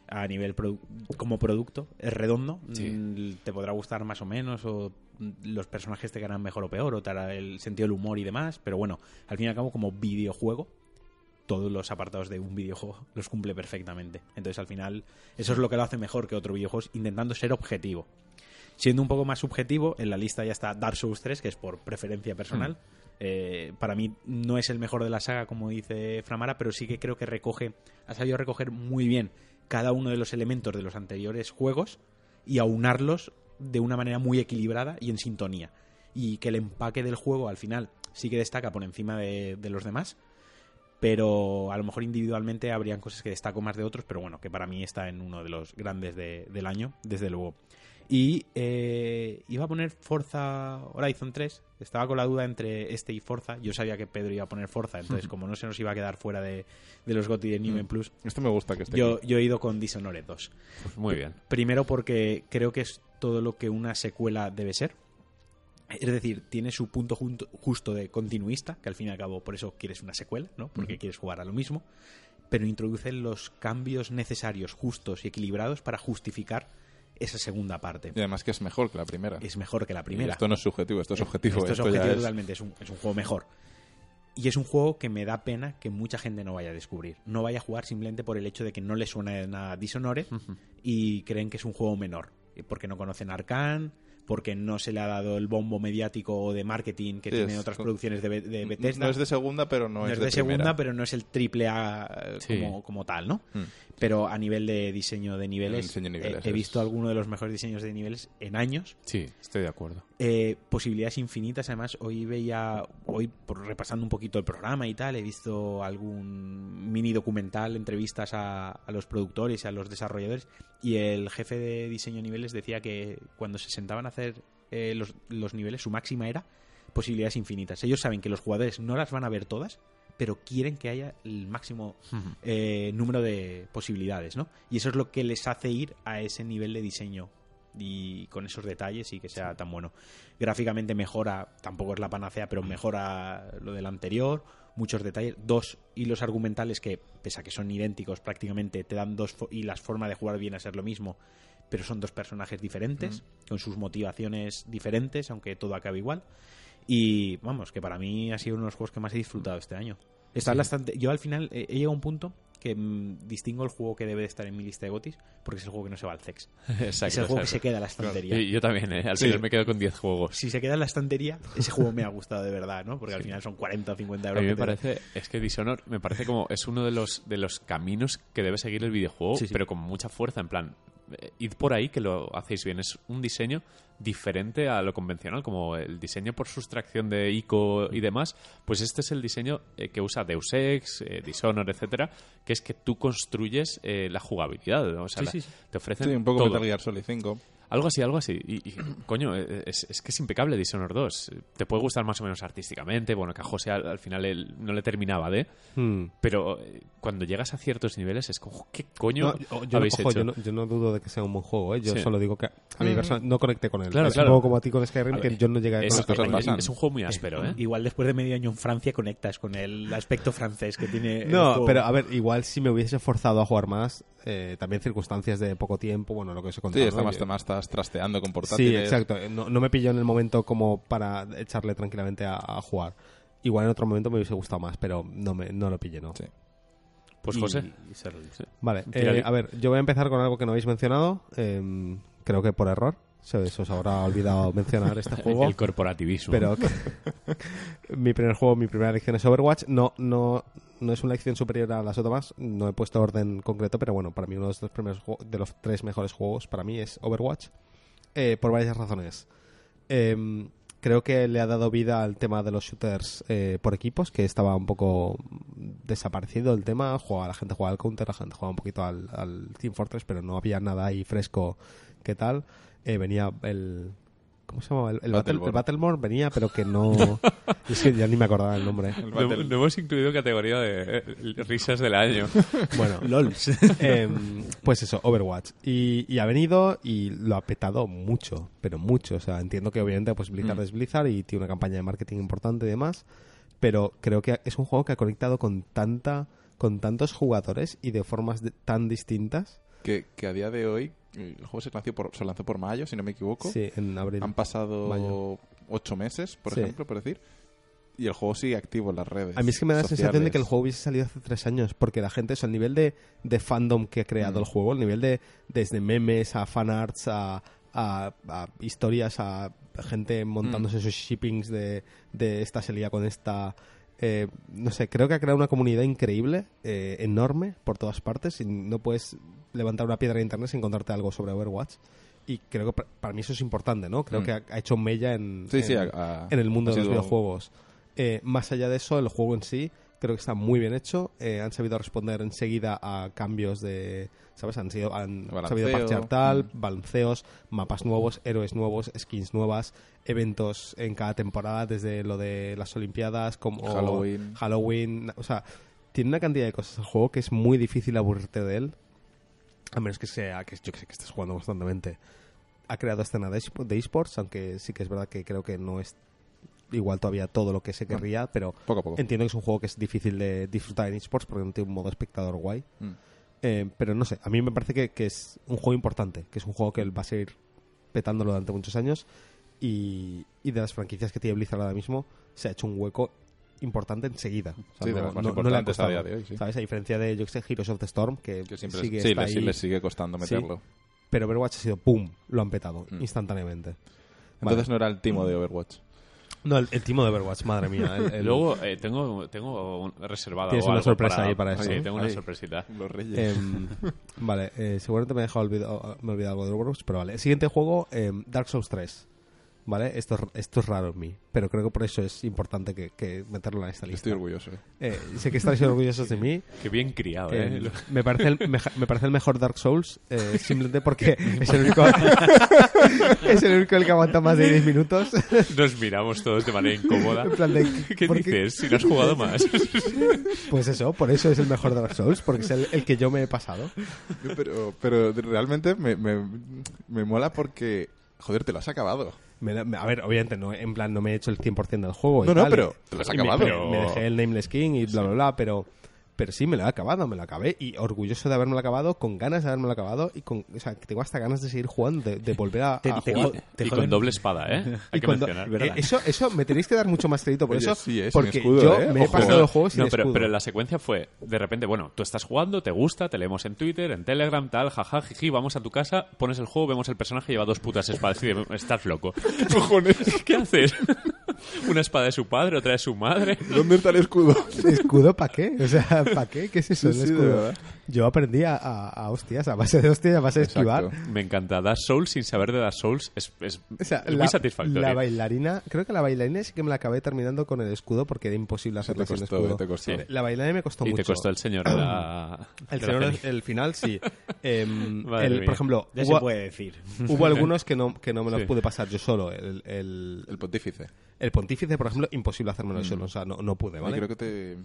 A nivel produ- como producto, es redondo, Sí. mm, te podrá gustar más o menos, o mm, los personajes te quedarán mejor o peor, o te hará el sentido del humor y demás, pero bueno, al fin y al cabo, como videojuego, todos los apartados de un videojuego los cumple perfectamente. Entonces, al final, eso es lo que lo hace mejor que otro videojuego, intentando ser objetivo. Siendo un poco más subjetivo, en la lista ya está Dark Souls 3, que es por preferencia personal. Eh, para mí no es el mejor de la saga, como dice Framara, pero sí que creo que recoge, ha sabido recoger muy bien cada uno de los elementos de los anteriores juegos y aunarlos de una manera muy equilibrada y en sintonía. Y que el empaque del juego al final sí que destaca por encima de, los demás, pero a lo mejor individualmente habrían cosas que destaco más de otros, pero bueno, que para mí está en uno de los grandes de- del año, desde luego. Y eh, iba a poner Forza Horizon 3, estaba con la duda entre este y Forza, yo sabía que Pedro iba a poner Forza, entonces como no se nos iba a quedar fuera de, de los GOTY de New Game Plus, Esto me gusta que esté yo, aquí. yo he ido con Dishonored 2. Pues muy bien. Primero porque creo que es todo lo que una secuela debe ser. Es decir, tiene su punto junto- justo de continuista, que al fin y al cabo por eso quieres una secuela, ¿no? Porque quieres jugar a lo mismo. Pero introduce los cambios necesarios, justos y equilibrados para justificar esa segunda parte. Y además que es mejor que la primera. Es mejor que la Y primera. Esto no es subjetivo, esto es objetivo. Esto es esto objetivo totalmente, es un, es un juego mejor. Y es un juego que me da pena que mucha gente no vaya a descubrir. No vaya a jugar simplemente por el hecho de que no le suena de nada Dishonored y creen que es un juego menor. Eh, Porque no conocen Arkane, porque no se le ha dado el bombo mediático o de marketing que Sí, tienen otras producciones de, Be- de Bethesda. No es de segunda, pero no, No es, de, segunda, pero no es el triple A eh, Sí. como, como tal, ¿no? Hmm. Pero a nivel de diseño de niveles, diseño de niveles he es- visto algunos de los mejores diseños de niveles en años Sí, estoy de acuerdo. eh, posibilidades infinitas. Además, hoy veía, hoy por repasando un poquito el programa y tal, he visto algún mini documental, entrevistas a, a los productores y a los desarrolladores. Y el jefe de diseño de niveles decía que cuando se sentaban a hacer eh, los, los niveles, su máxima era posibilidades infinitas. Ellos saben que los jugadores no las van a ver todas, pero quieren que haya el máximo eh, número de posibilidades, ¿no? Y eso es lo que les hace ir a ese nivel de diseño y con esos detalles y que sea tan bueno. Gráficamente mejora, tampoco es la panacea, pero mejora lo del anterior, muchos detalles, dos hilos argumentales que, pese a que son idénticos prácticamente, te dan dos y las formas de jugar viene a ser lo mismo, pero son dos personajes diferentes, con sus motivaciones diferentes, aunque todo acabe igual. Y vamos, que para mí ha sido uno de los juegos que más he disfrutado este año. Está estante- Yo al final eh, he llegado a un punto que mm, distingo el juego que debe de estar en mi lista de gotis porque es el juego que no se va al. Exacto. es el juego que se queda en la estantería. Yo también, ¿eh? Al Sí. final me quedo con 10 juegos. Si se queda en la estantería, ese juego me ha gustado de verdad, ¿no? Porque al final son 40 o 50 A euros. mí me parece, es que Dishonored me parece como es uno de los de los caminos que debe seguir el videojuego, Sí, pero con mucha fuerza, en plan, eh, id por ahí que lo hacéis bien. Es un diseño diferente a lo convencional, como el diseño por sustracción de ICO y demás. Pues este es el diseño eh, que usa Deus Ex, eh, Dishonored, etcétera, que es que tú construyes eh, la jugabilidad. ¿no? O sea, Sí, la- sí, sí. te ofrecen Sí, un poco todo. Metal Gear Solid 5. Algo así, algo así. Y, y, coño, eh, es, es que es impecable Dishonored 2. Te puede gustar más o menos artísticamente. Bueno, que a José al, al final él no le terminaba de. Hmm. Pero eh, cuando llegas a ciertos niveles es como, ¿qué coño No, yo, no, habéis ojo, hecho? yo no- yo no dudo de que sea un buen juego, ¿eh? yo Sí. solo digo que a mi persona no conecté con él. Claro, es claro. un poco como a ti con Skyrim, A que ver, yo no llegué a es, Esas cosas es- es un juego muy áspero, ¿eh? Igual después de medio año en Francia conectas con el aspecto francés que tiene. el No, juego. pero a ver, igual si me hubiese forzado a jugar más, eh, también circunstancias de poco tiempo, bueno, lo que os he Sí, está ¿no? más, Yo- más estás trasteando con Sí, portátiles. exacto. Eh, No, no me pilló en el momento como para echarle tranquilamente a, a jugar. Igual en otro momento me hubiese gustado más, pero no me no lo pillé, ¿no? Sí. Pues José. y se. Vale, eh, a ver, yo voy a empezar con algo que no habéis mencionado. eh, creo que por error. Se, se os habrá olvidado mencionar este juego. El corporativismo. pero que- mi primer juego, mi primera elección es Overwatch. No, no, no es una elección superior a las otras. No he puesto orden concreto, pero bueno, para mí uno de los, primeros de los tres mejores juegos para mí es Overwatch. eh, por varias razones. Em, creo que le ha dado vida al tema de los shooters eh, por equipos, que estaba un poco desaparecido el tema. La gente jugaba al Counter, la gente jugaba un poquito al, al Team Fortress, pero no había nada ahí fresco que tal. Eh, venía el... ¿Cómo se llamaba? El, el, Battle- Battleborn. el Battleborn venía, pero que no... es que ya ni me acordaba el nombre. El No, hemos incluido categoría de eh, risas del año. Bueno, LOLs. Em, pues eso, Overwatch. Y, y ha venido y lo ha petado mucho, pero mucho. O sea, entiendo que obviamente pues Blizzard Mm. es Blizzard y tiene una campaña de marketing importante y demás, pero creo que es un juego que ha conectado con tanta con tantos jugadores y de formas de- tan distintas. que, que a día de hoy el juego se lanzó por, se lanzó por mayo, si no me equivoco. Sí, en abril. Han pasado Mayo. ocho meses, por Sí. ejemplo, por decir. Y el juego sigue activo en las redes. A mí es que me da la sensación de que el juego hubiese salido hace tres años, porque la gente, o sea, el nivel de, de fandom que ha creado Mm. el juego, el nivel de desde memes a fanarts a, a, a historias, a gente montándose Mm. sus shippings de, de esta se lía con esta. eh, no sé, creo que ha creado una comunidad increíble, eh, enorme, por todas partes, y no puedes levantar una piedra de internet sin encontrarte algo sobre Overwatch. Y creo que pa- para mí eso es importante, ¿no? Creo Mm. que ha, ha hecho mella en, Sí, en- en el mundo de los videojuegos. Eh, más allá de eso, el juego en sí creo que está muy bien hecho. Eh, han sabido responder enseguida a cambios de. ¿Sabes? Han, sido, han Balanceo. sabido parchear tal, Mm. balanceos, mapas nuevos, héroes nuevos, skins nuevas, eventos en cada temporada, desde lo de las Olimpiadas, como Halloween. Halloween. O sea, tiene una cantidad de cosas el juego que es muy difícil aburrirte de él. A menos que sea, que yo que sé, que estés jugando constantemente. Ha creado escena de espo- de esports, aunque sí que es verdad que creo que no es igual todavía todo lo que se querría, pero Poco a poco. entiendo que es un juego que es difícil de disfrutar en esports porque no tiene un modo espectador guay. Mm. Eh, pero no sé, a mí me parece que, que es un juego importante, que es un juego que va a seguir petándolo durante muchos años y, y de las franquicias que tiene Blizzard ahora mismo se ha hecho un hueco importante enseguida. O sea, Sí, de no- las más no- no importantes a costado, día de hoy, sí. ¿Sabes? A diferencia de, yo que sé, Heroes of the Storm, que, Que siempre sigue sí, le, sí sigue costando Sí. meterlo. pero Overwatch ha sido ¡pum! Lo han petado Mm. instantáneamente. Entonces Vale. no era el timo de Overwatch. No, el, el timo de Overwatch, madre mía. el- el- Luego eh, tengo, tengo un- reservado Tienes algo una sorpresa ahí para Sí, eso. tengo una Ahí. sorpresita. Los Reyes. Em, vale, eh, seguramente me he dejado olvidado, me he olvidado algo de Overwatch, pero vale. El siguiente juego, em, Dark Souls 3. ¿Vale? Esto, es- esto es raro en mí, pero creo que por eso es importante que, que meterlo en esta lista. Estoy orgulloso. eh. Eh, sé que estáis orgullosos de mí. Qué bien criado, Eh, ¿eh? me, parece el, me, me parece el mejor Dark Souls, eh, simplemente porque es el único es el único el que aguanta más de 10 minutos. Nos miramos todos de manera incómoda. En plan de, ¿Qué ¿por qué? dices? Si no has jugado más. Pues eso, por eso es el mejor Dark Souls, porque es el, el que yo me he pasado. Pero, pero realmente me, me, me mola porque, joder, te lo has acabado. Me me- a ver, obviamente, no, en plan, no me he hecho el 100% del juego. y No, no, tal, pero y- te lo has y me- acabado. Me, me dejé el Nameless King y bla, bla, bla, pero, pero sí, me lo he acabado, me lo acabé. Y orgulloso de haberme acabado, con ganas de haberme lo acabado y con, o sea, que tengo hasta ganas de seguir jugando, de, de volver a, Te- a te- jugar. te y joden- con doble espada, ¿eh? Hay Y que cuando- mencionar. eh, eso, eso me tenéis que dar mucho más crédito por Oye, eso, sí, sin porque escudo, yo eh, me he ojo. pasado el juego sin no, pero, escudo. pero la secuencia fue, de repente, bueno, tú estás jugando, te gusta, te leemos en Twitter, en Telegram, tal, jaja, jiji, vamos a tu casa, pones el juego, vemos el personaje lleva dos putas espadas y dices, estás loco. ¿Qué haces? Una espada de su padre, otra de su madre. ¿Dónde está el escudo? ¿Escudo para qué? O sea, ¿para qué? ¿Qué es eso? Sí, el sí, escudo? verdad. Yo aprendí a, a- a hostias, a base de hostias, a base de esquivar. Me encanta. Dark Souls sin saber de Dark Souls es, es O sea, muy la, satisfactorio. la bailarina, creo que la bailarina sí que me la acabé terminando con el escudo porque era imposible Sí, hacerlo te sin costó, escudo. te costó. Sí. La bailarina me costó y mucho. te costó el señor la... El señor, el final sí. El- mía. por ejemplo, Ya hubo, se puede decir. hubo algunos que no, que no me los Sí. pude pasar yo solo. El, el, El pontífice. el pontífice, por ejemplo, imposible hacérmelo yo solo. O sea, no, no pude, Y ¿vale? creo que te,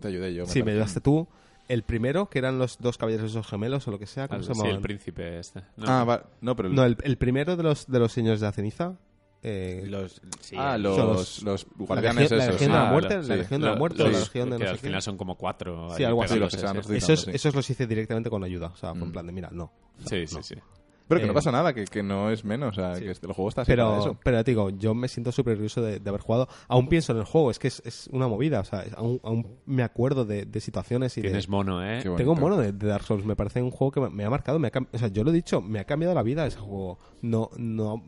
te ayudé yo. Sí, me ayudaste tú. El primero, que eran los dos caballeros esos gemelos o lo que sea, ¿cómo Al- se sí, el príncipe este. No, Ah, va- no, pero... el- No, el, el primero de los, de los señores de la ceniza. eh, Los, sí, ah, los, son los, los- guardianes la legión- la esos. legión de la Ah, muerte, la legión de la muerte la legión de no al final son como cuatro. Sí, algo así. Los Esos, sí. esos los hice directamente con ayuda. O sea, en Mm. plan de, mira, no. Sí, sí, sí. Pero que Eh, no pasa nada, que, que no es menos. O sea, sí. que el juego está Pero, eso. pero te digo, yo me siento súper orgulloso de, de haber jugado. Aún pienso en el juego, es que es, es una movida. O sea, aún, aún me acuerdo de, de situaciones y de, Tienes mono, ¿eh? Tengo un mono de, de Dark Souls, me parece un juego que me, me ha marcado, me ha o sea, yo lo he dicho, me ha cambiado la vida ese juego. No, no,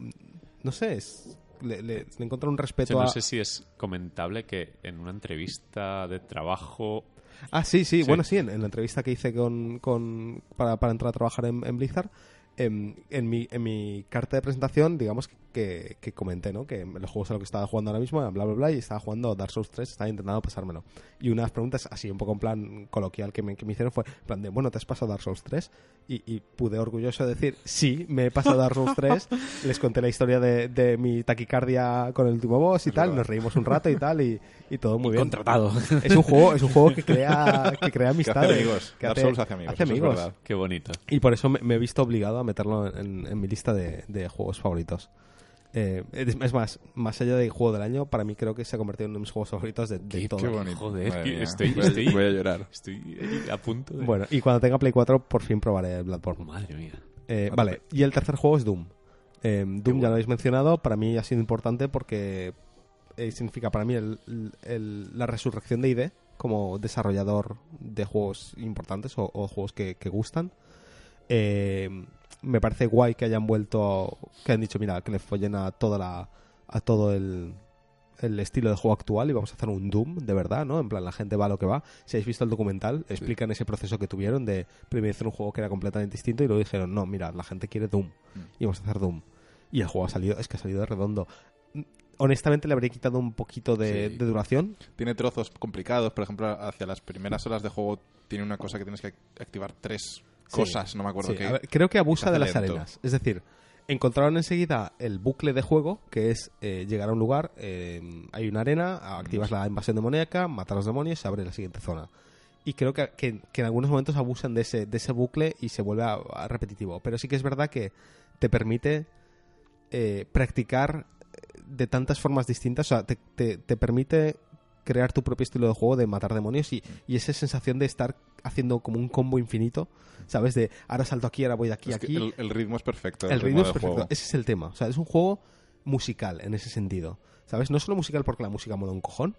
no sé, es, le, le, le he encontrado un Yo respeto no a... sé si es comentable que en una entrevista de trabajo Ah, sí, sí, Sí. bueno, sí, en, en la entrevista que hice con, con para, para entrar a trabajar en, en Blizzard, em, en, mi, en mi carta de presentación, digamos que, que comenté, ¿no? Que los juegos a lo que estaba jugando ahora mismo, bla, bla, bla, y estaba jugando Dark Souls 3, estaba intentando pasármelo. Y unas preguntas así, un poco en plan coloquial que me, que me hicieron fue, en plan de, bueno, ¿te has pasado Dark Souls 3? Y, y pude orgulloso decir, sí, me he pasado Dark Souls 3. Les conté la historia de, de mi taquicardia con el último boss y tal, verdad. nos reímos un rato y tal, y, y todo muy bien. Contratado. Es un juego, es un juego que crea, que crea Que amistades. hace amigos. que Dark Souls hace amigos. hace es. Qué bonito. Y por eso me, me he visto obligado a meterlo en, en mi lista de, de juegos favoritos. Eh, es, más, más allá del juego del año, para mí creo que se ha convertido en uno de mis juegos favoritos de, de Qué, todo. qué bonito. Joder, estoy- voy, a- estoy- voy a llorar. Estoy ahí a punto de... Bueno, y cuando tenga Play 4, por fin probaré el Bloodborne. Madre mía. Eh, vale, y el tercer juego es Doom. Eh, Doom ya lo habéis mencionado, para mí ha sido importante porque eh, significa para mí el- el- la resurrección de ID como desarrollador de juegos importantes o, o juegos que, que gustan. Eh, me parece guay que hayan vuelto, que han dicho, mira, que le follen a toda la, a todo el, el estilo de juego actual y vamos a hacer un Doom de verdad, ¿no? En plan, la gente va a lo que va. Si habéis visto el documental, explican ese proceso que tuvieron de primero hacer un juego que era completamente distinto y luego dijeron, no, mira, la gente quiere Doom y vamos a hacer Doom. Y el juego ha salido, es que ha salido de redondo. Honestamente le habría quitado un poquito de, Sí. de duración. Tiene trozos complicados. Por ejemplo, hacia las primeras horas de juego tiene una cosa que tienes que activar tres Sí. cosas. No me acuerdo Sí, qué. ver, creo que abusa de las arenas. Es decir, encontraron enseguida el bucle de juego, que es eh, llegar a un lugar, eh, hay una arena, activas la invasión demoníaca, matar a los demonios y se abre la siguiente zona. Y creo que, que- que en algunos momentos abusan de ese, de ese bucle y se vuelve a- a repetitivo. Pero sí que es verdad que te permite eh, practicar de tantas formas distintas. O sea, te, te- te permite crear tu propio estilo de juego de matar demonios y, y esa sensación de estar haciendo como un combo infinito, ¿sabes? De ahora salto aquí, ahora voy de aquí a aquí. el, el ritmo es perfecto. El ritmo es perfecto. juego. Ese es el tema. O sea, es un juego musical en ese sentido. ¿Sabes? No solo musical porque la música mola un cojón,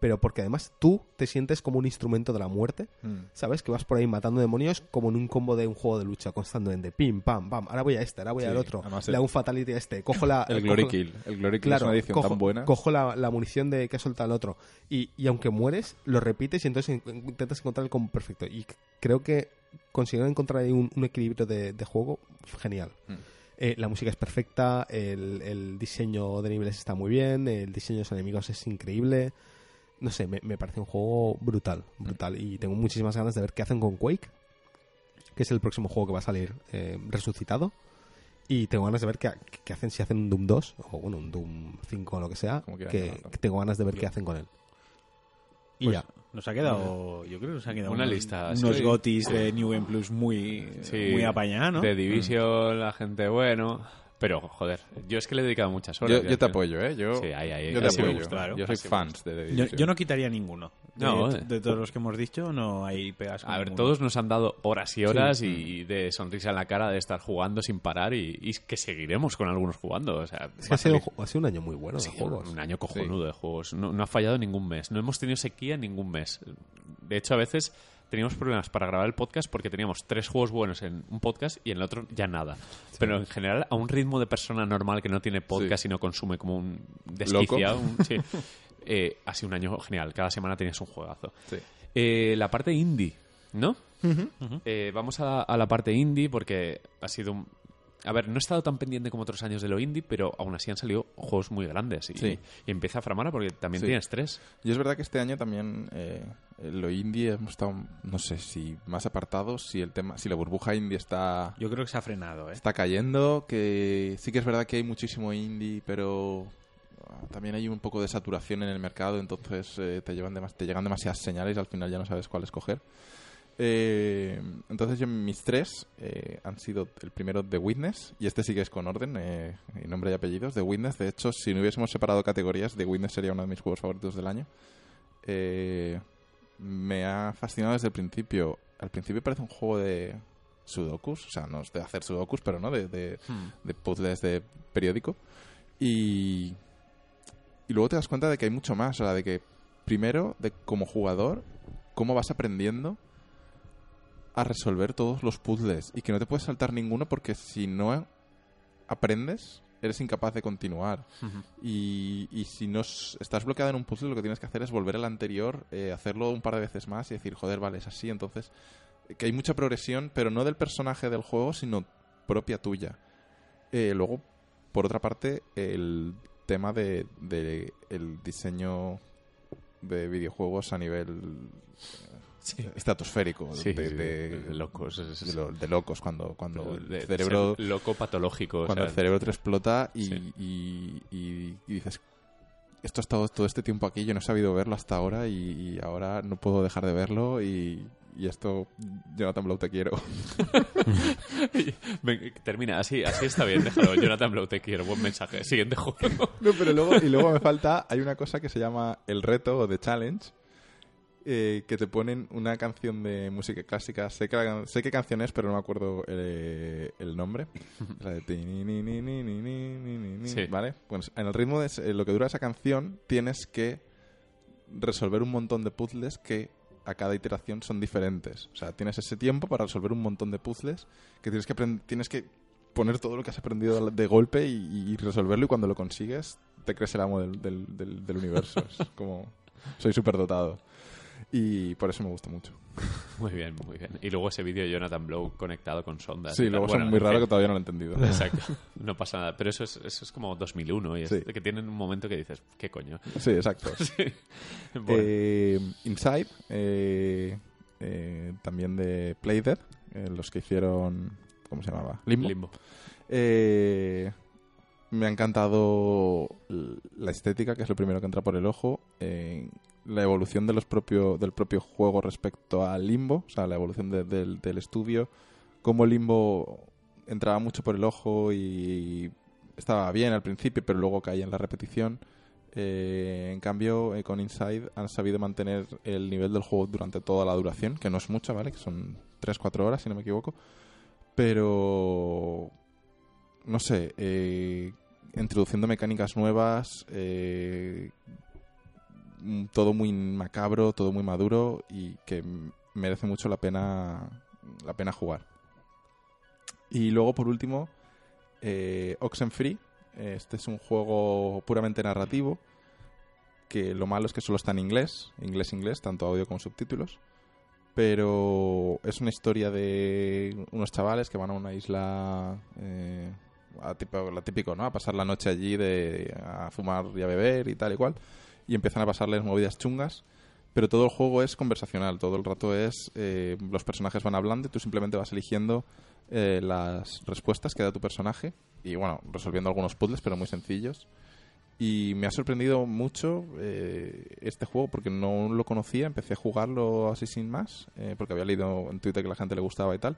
pero porque además tú te sientes como un instrumento de la muerte. Mm. ¿Sabes? Que vas por ahí matando demonios como en un combo de un juego de lucha constantemente. Pim, pam, pam. Ahora voy a este, ahora voy Sí, al otro. Le hago un fatality a este. Cojo la. El Glory Kill. El Glory Kill Claro, es una edición cojo, tan buena. cojo la, la munición de que ha soltado el otro. Y, y aunque mueres, lo repites y entonces en- intentas encontrar el combo perfecto. Y creo que consiguieron encontrar ahí un, un equilibrio de, de juego genial. Mm. Eh, la música es perfecta, el, el diseño de niveles está muy bien, el diseño de los enemigos es increíble. No sé, me, me parece un juego brutal, brutal. Y tengo muchísimas ganas de ver qué hacen con Quake, que es el próximo juego que va a salir eh, resucitado. Y tengo ganas de ver qué, qué hacen, si hacen un Doom 2 o bueno, un Doom 5 o lo que sea. Que, tengo ganas de ver qué hacen con él. Y Pues ya. Nos ha quedado, yo creo que nos ha quedado Una unos- lista, unos sí. gotis de New Game Plus muy, Sí, muy apañados, ¿no? De Division, la gente, bueno... Pero, joder, yo es que le he dedicado muchas horas. Yo, te apoyo, ¿eh? Yo, Sí, ahí, ahí, yo te apoyo. gusta, claro. Yo soy fans de The Yo, Division. yo no quitaría ninguno. De, No, eh. de todos los que hemos dicho, no hay pegas. A ver, ninguno. todos nos han dado horas y horas y de sonrisa en la cara de estar jugando sin parar y, y que seguiremos con algunos jugando. O sea, Es que va ha a sido, ha sido un año muy bueno de juegos. un año cojonudo de juegos. No, no ha fallado ningún mes. No hemos tenido sequía en ningún mes. De hecho, a veces teníamos problemas para grabar el podcast porque teníamos tres juegos buenos en un podcast y en el otro ya nada. Pero en general, a un ritmo de persona normal que no tiene podcast Sí. y no consume como un desquiciado, un- sí, eh, ha sido un año genial. Cada semana tenías un juegazo. Sí. Eh, la parte indie. ¿No? Eh, vamos a, a la parte indie porque ha sido un... A ver, no he estado tan pendiente como otros años de lo indie, pero aún así han salido juegos muy grandes. Y, Sí. y empieza Framara porque también Sí. tienes tres. Y es verdad que este año también eh, lo indie hemos estado, no sé si más apartados, si el tema, si la burbuja indie está, Yo creo que se ha frenado, ¿eh? está cayendo, que sí que es verdad que hay muchísimo indie, pero ah, también hay un poco de saturación en el mercado, entonces eh, te, llevan te llegan demasiadas señales y al final ya no sabes cuál escoger. Eh, entonces yo mis tres eh, han sido el primero The Witness y este sí que es con orden eh, y nombre y apellidos The Witness. De hecho si no hubiésemos separado categorías The Witness sería uno de mis juegos favoritos del año. Eh, me ha fascinado desde el principio. Al principio parece un juego de sudokus o sea no es de hacer sudokus pero no de, de, de puzzles de periódico. Y y luego te das cuenta de que hay mucho más o sea de que primero de como jugador cómo vas aprendiendo a resolver todos los puzzles y que no te puedes saltar ninguno porque si no aprendes eres incapaz de continuar. Y, y si no estás bloqueado en un puzzle lo que tienes que hacer es volver al anterior eh, hacerlo un par de veces más y decir joder vale es así entonces eh, que hay mucha progresión pero no del personaje del juego sino propia tuya. Eh, luego por otra parte el tema de, de el diseño de videojuegos a nivel eh, estratosférico Sí, de, sí, de- de locos, es- de, lo- de locos cuando cuando el cerebro loco patológico. o cuando sea, el cerebro te explota y, Sí. y- y- y dices esto ha estado todo este tiempo aquí yo no he sabido verlo hasta ahora y, y ahora no puedo dejar de verlo y, y esto Jonathan Blow te quiero termina, así, así está bien, déjalo. Jonathan Blow, te quiero, buen mensaje. Siguiente juego. No, pero luego, y luego me falta, hay una cosa que se llama el reto o the challenge, eh, que te ponen una canción de música clásica. Sé, que la, sé qué canción es, pero no me acuerdo eh, el, nombre. la de ti, ni, ni, ni, sí. ¿Vale? Pues en el ritmo de lo que dura esa canción, tienes que resolver un montón de puzzles que a cada iteración son diferentes. O sea, tienes ese tiempo para resolver un montón de puzzles que tienes que tienes que poner todo lo que has aprendido de golpe y, resolverlo y cuando lo consigues te crees el amo del, del, del, del universo. es como soy superdotado. Y por eso me gusta mucho. Muy bien, muy bien. Y luego ese vídeo de Jonathan Blow conectado con sondas. Sí, luego Bueno, son muy raro que todavía no lo he entendido. Exacto, no pasa nada. Pero eso es, eso es como 2001 y es Sí. que tienen un momento que dices, ¿qué coño? Sí, exacto. Bueno, Eh, Inside, eh, eh, también de Playdead, eh, los que hicieron... ¿Cómo se llamaba? Limbo. Limbo. Eh, me ha encantado la estética, que es lo primero que entra por el ojo. La evolución de propio, del propio juego respecto a Limbo, o sea, la evolución de- del, estudio. Cómo Limbo entraba mucho por el ojo y estaba bien al principio, pero luego caía en la repetición. Eh, en cambio, eh, con Inside han sabido mantener el nivel del juego durante toda la duración, que no es mucha, ¿vale? Que son 3-4 horas, si no me equivoco. Pero no sé, eh, introduciendo mecánicas nuevas, eh, todo muy macabro, todo muy maduro y que merece mucho la pena la pena jugar. Y luego por último, eh, Oxenfree. Este es un juego puramente narrativo que lo malo es que solo está en inglés, inglés inglés, tanto audio como subtítulos. Pero es una historia de unos chavales que van a una isla eh, a tipo, lo típico, ¿no? A pasar la noche allí de a fumar y a beber y tal y cual. Y empiezan a pasarles movidas chungas. Pero todo el juego es conversacional, todo el rato es. eh, los personajes van hablando y tú simplemente vas eligiendo eh, las respuestas que da tu personaje. Y bueno, resolviendo algunos puzzles, pero muy sencillos. Y me ha sorprendido mucho eh, este juego porque no lo conocía. Empecé a jugarlo así sin más, porque había leído en Twitter que la gente le gustaba y tal.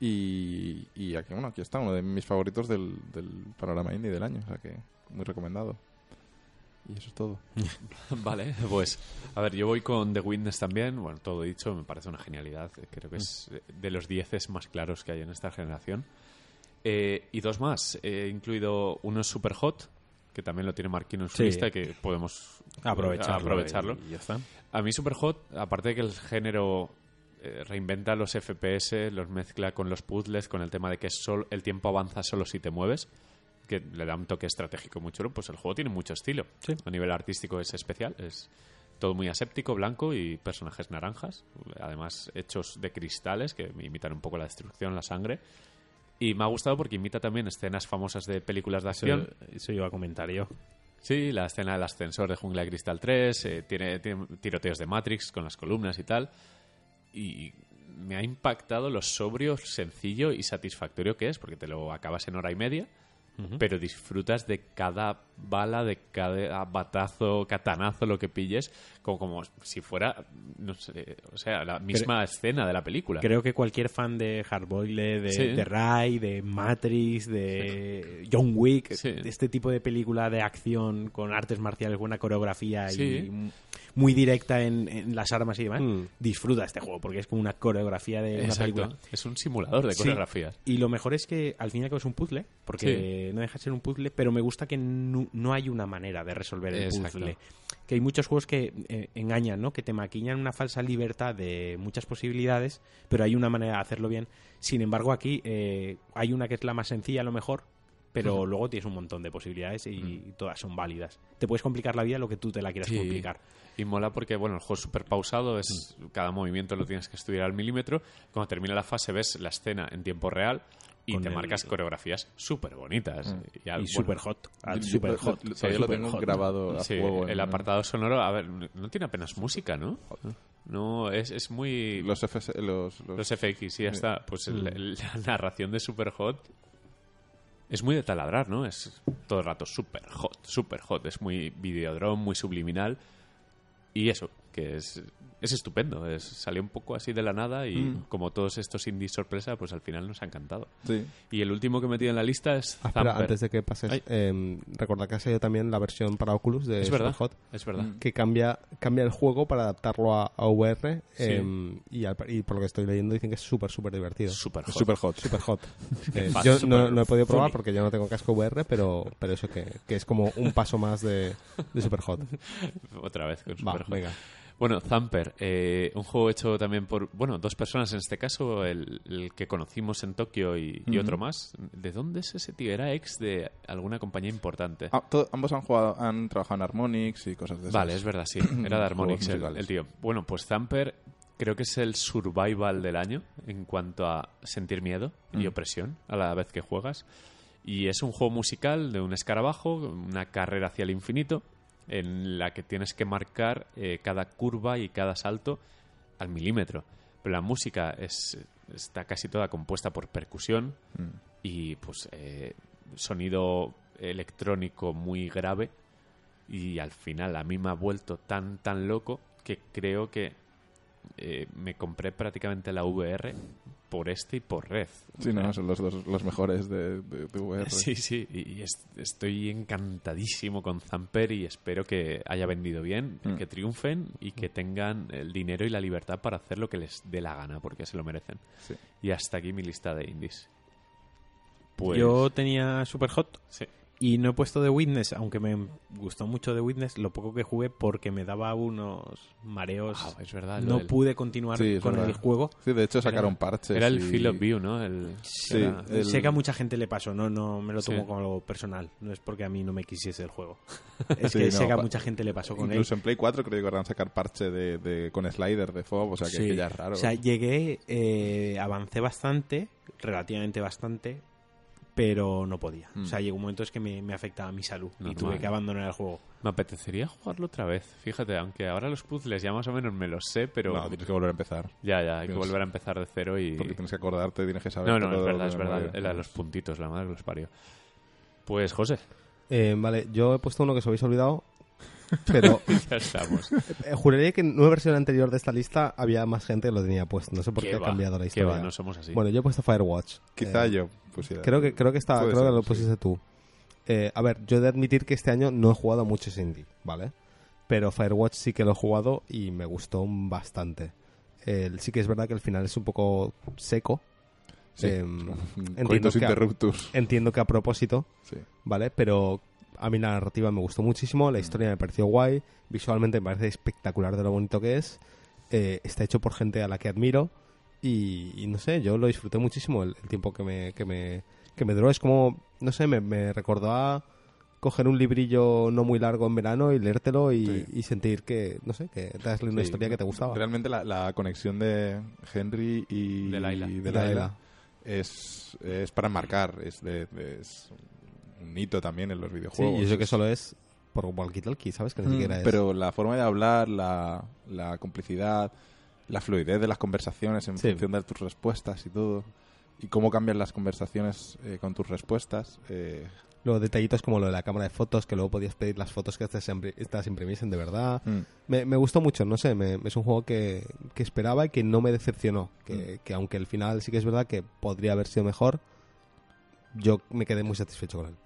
Y, y aquí, bueno, aquí está, uno de mis favoritos del, del panorama indie del año. O sea que muy recomendado. Y eso es todo. Vale, pues a ver, yo voy con The Witness también. Bueno, todo dicho, me parece una genialidad. Creo que es de los dieces más claros que hay en esta generación. Eh, y dos más. He incluido uno es Super Hot, que también lo tiene Marquino en su Sí. lista, que podemos Aprovecharlo. aprovecharlo. Y ya está. A mí Superhot, aparte de que el género eh, reinventa los FPS, los mezcla con los puzzles, con el tema de que sol- el tiempo avanza solo si te mueves, que le da un toque estratégico muy chulo, pues el juego tiene mucho estilo. Sí. A nivel artístico es especial, es todo muy aséptico, blanco y personajes naranjas, además hechos de cristales que imitan un poco la destrucción, la sangre. Y me ha gustado porque imita también escenas famosas de películas de Eso, acción. eso iba a comentar yo. Sí, la escena del ascensor de Jungla de Cristal 3, eh, tiene, tiene tiroteos de Matrix con las columnas y tal. Y me ha impactado lo sobrio, sencillo y satisfactorio que es, porque te lo acabas en hora y media, pero disfrutas de cada bala, de cada batazo, catanazo, lo que pilles, como, como si fuera, no sé, o sea, la misma escena de la película. Creo que cualquier fan de Hardboiled, de, Sí. de Ray, de Matrix, de John Wick, Sí. de este tipo de película de acción con artes marciales, buena coreografía y muy directa en, en las armas y demás, Mm. disfruta este juego porque es como una coreografía de una Exacto. película. Es un simulador de coreografías. Y lo mejor es que al fin y al cabo es un puzzle, porque no deja de ser un puzzle, pero me gusta que no, no hay una manera de resolver el Exacto. puzzle. Que hay muchos juegos que eh, engañan, ¿no? Que te maquillan una falsa libertad de muchas posibilidades, pero hay una manera de hacerlo bien. Sin embargo, aquí eh, hay una que es la más sencilla a lo mejor, pero luego tienes un montón de posibilidades y todas son válidas. Te puedes complicar la vida lo que tú te la quieras Sí. complicar. Y mola porque, bueno, el juego es súper pausado, es, cada movimiento lo tienes que estudiar al milímetro. Cuando termina la fase ves la escena en tiempo real y te el- marcas coreografías súper bonitas. Y, al- y bueno, super hot. al super hot. Sí, Todavía lo tengo hot. grabado a Sí, el en- apartado sonoro, a ver, no tiene apenas música, ¿no? No, es, es muy... Los, FS, los, los- Los FX, y ya está. Pues el- Mm. el- la narración de Super Hot es muy de taladrar, ¿no? Es todo el rato super hot, super hot. Es muy videodrome, muy subliminal. Y eso, que es, es estupendo. Es, salió un poco así de la nada y Mm. como todos estos indies sorpresa, pues al final nos ha encantado. Sí. Y el último que he metido en la lista es Ah, espera, antes de que pases, eh, recordad que ha salido también la versión para Oculus de Es verdad, Superhot, es verdad. Que cambia, cambia el juego para adaptarlo a, a VR Sí. eh, y, al- y por lo que estoy leyendo dicen que es súper, súper divertido. Super hot. Es super hot. Super hot. Eh, yo no, super no he podido probar funny. porque yo no tengo casco VR, pero, pero eso que, que es como un paso más de, de Super Hot. Otra vez con Va, Super Hot. venga. Bueno, Thumper, eh, un juego hecho también por, bueno, dos personas en este caso, el, el que conocimos en Tokio y, y otro más. ¿De dónde es ese tío? Era ex de alguna compañía importante. Ah, ambos han jugado, han trabajado en Harmonix y cosas de esas. vale, es verdad, sí. Era de Harmonix el, tío. Bueno, pues Thumper creo que es el survival del año en cuanto a sentir miedo y Mm. opresión a la vez que juegas. Y es un juego musical de un escarabajo, una carrera hacia el infinito, en la que tienes que marcar eh, cada curva y cada salto al milímetro. Pero la música es, está casi toda compuesta por percusión Mm. y pues eh, sonido electrónico muy grave y al final a mí me ha vuelto tan tan loco que creo que eh, me compré prácticamente la VR por este y por Red. O Sí, sea, no, son los dos los mejores de, de, de VR. Sí, sí, y es- estoy encantadísimo con Zamper y espero que haya vendido bien, Mm. que triunfen y que tengan el dinero y la libertad para hacer lo que les dé la gana, porque se lo merecen. Sí. Y hasta aquí mi lista de indies. Pues, Yo tenía Super Hot sí. Y no he puesto The Witness, aunque me gustó mucho The Witness, lo poco que jugué porque me daba unos mareos. Ah, es verdad. no del- pude continuar Sí, con verdad. el juego. Sí, de hecho sacaron parches. Era el y- Feel of View, ¿no? El, Sí, era- el- Sé que a mucha gente le pasó, no, no me lo tomo Sí. como algo personal. No es porque a mí no me quisiese el juego. Es Sí, que no, sé que a mucha gente le pasó con él. Incluso en Play 4 creo que van a sacar parche de, de- con slider de FOB, o sea que, Sí. que ya es raro. O sea, llegué, eh, avancé bastante, relativamente bastante, pero no podía. Mm. O sea, llegó un momento es que me, me afectaba mi salud y tuve que abandonar el juego. Me apetecería jugarlo otra vez. Fíjate, aunque ahora los puzzles ya más o menos me los sé, pero no, tienes que volver a empezar. ya, ya, hay que volver a empezar de cero y... Porque tienes que acordarte, tienes que saber. No, no, todo es verdad, de es verdad. memoria. Los puntitos, la madre que los parió. Pues, José, Eh, vale, yo he puesto uno que os habéis olvidado, pero ya estamos. eh, juraría que en una versión anterior de esta lista había más gente que lo tenía puesto. No sé por qué, ¿Qué ha cambiado la ¿Qué historia. va? No somos así. Bueno, yo he puesto Firewatch. Quizá Eh, yo pusiera. Creo que, creo que, ser, lo sí. pusiste tú. Eh, a ver, yo he de admitir que este año no he jugado muchos indie, ¿vale? Pero Firewatch sí que lo he jugado y me gustó bastante. Sí que es verdad que el final es un poco seco. Sí, em, entiendo que a- interruptus. Entiendo que a propósito, Sí. ¿vale? Pero a mí la narrativa me gustó muchísimo, la historia me pareció guay, visualmente me parece espectacular de lo bonito que es, eh, está hecho por gente a la que admiro y, y no sé, yo lo disfruté muchísimo el, el tiempo que me, que me, que me duró. Es como, no sé, me, me recordó a coger un librillo no muy largo en verano y leértelo y, Sí. y sentir que, no sé, que te das una Sí, historia que te gustaba. Realmente la, la conexión de Henry y Delilah. Delilah es, es para marcar, es, de, de- es un hito también en los Sí, videojuegos. y eso que solo es por walkie-talkie, ¿sabes? Que ni Mm, siquiera es... Pero la forma de hablar, la, la complicidad, la fluidez de las conversaciones en Sí. función de tus respuestas y todo, y cómo cambian las conversaciones eh, con tus respuestas, eh, Luego detallitos como lo de la cámara de fotos, que luego podías pedir las fotos que estas, impri- estas imprimiesen de verdad. mm, Me, me gustó mucho, no sé, me- es un juego que, que esperaba y que no me decepcionó. Mm. Que, que aunque el final sí que es verdad que podría haber sido mejor, yo me quedé muy satisfecho con él.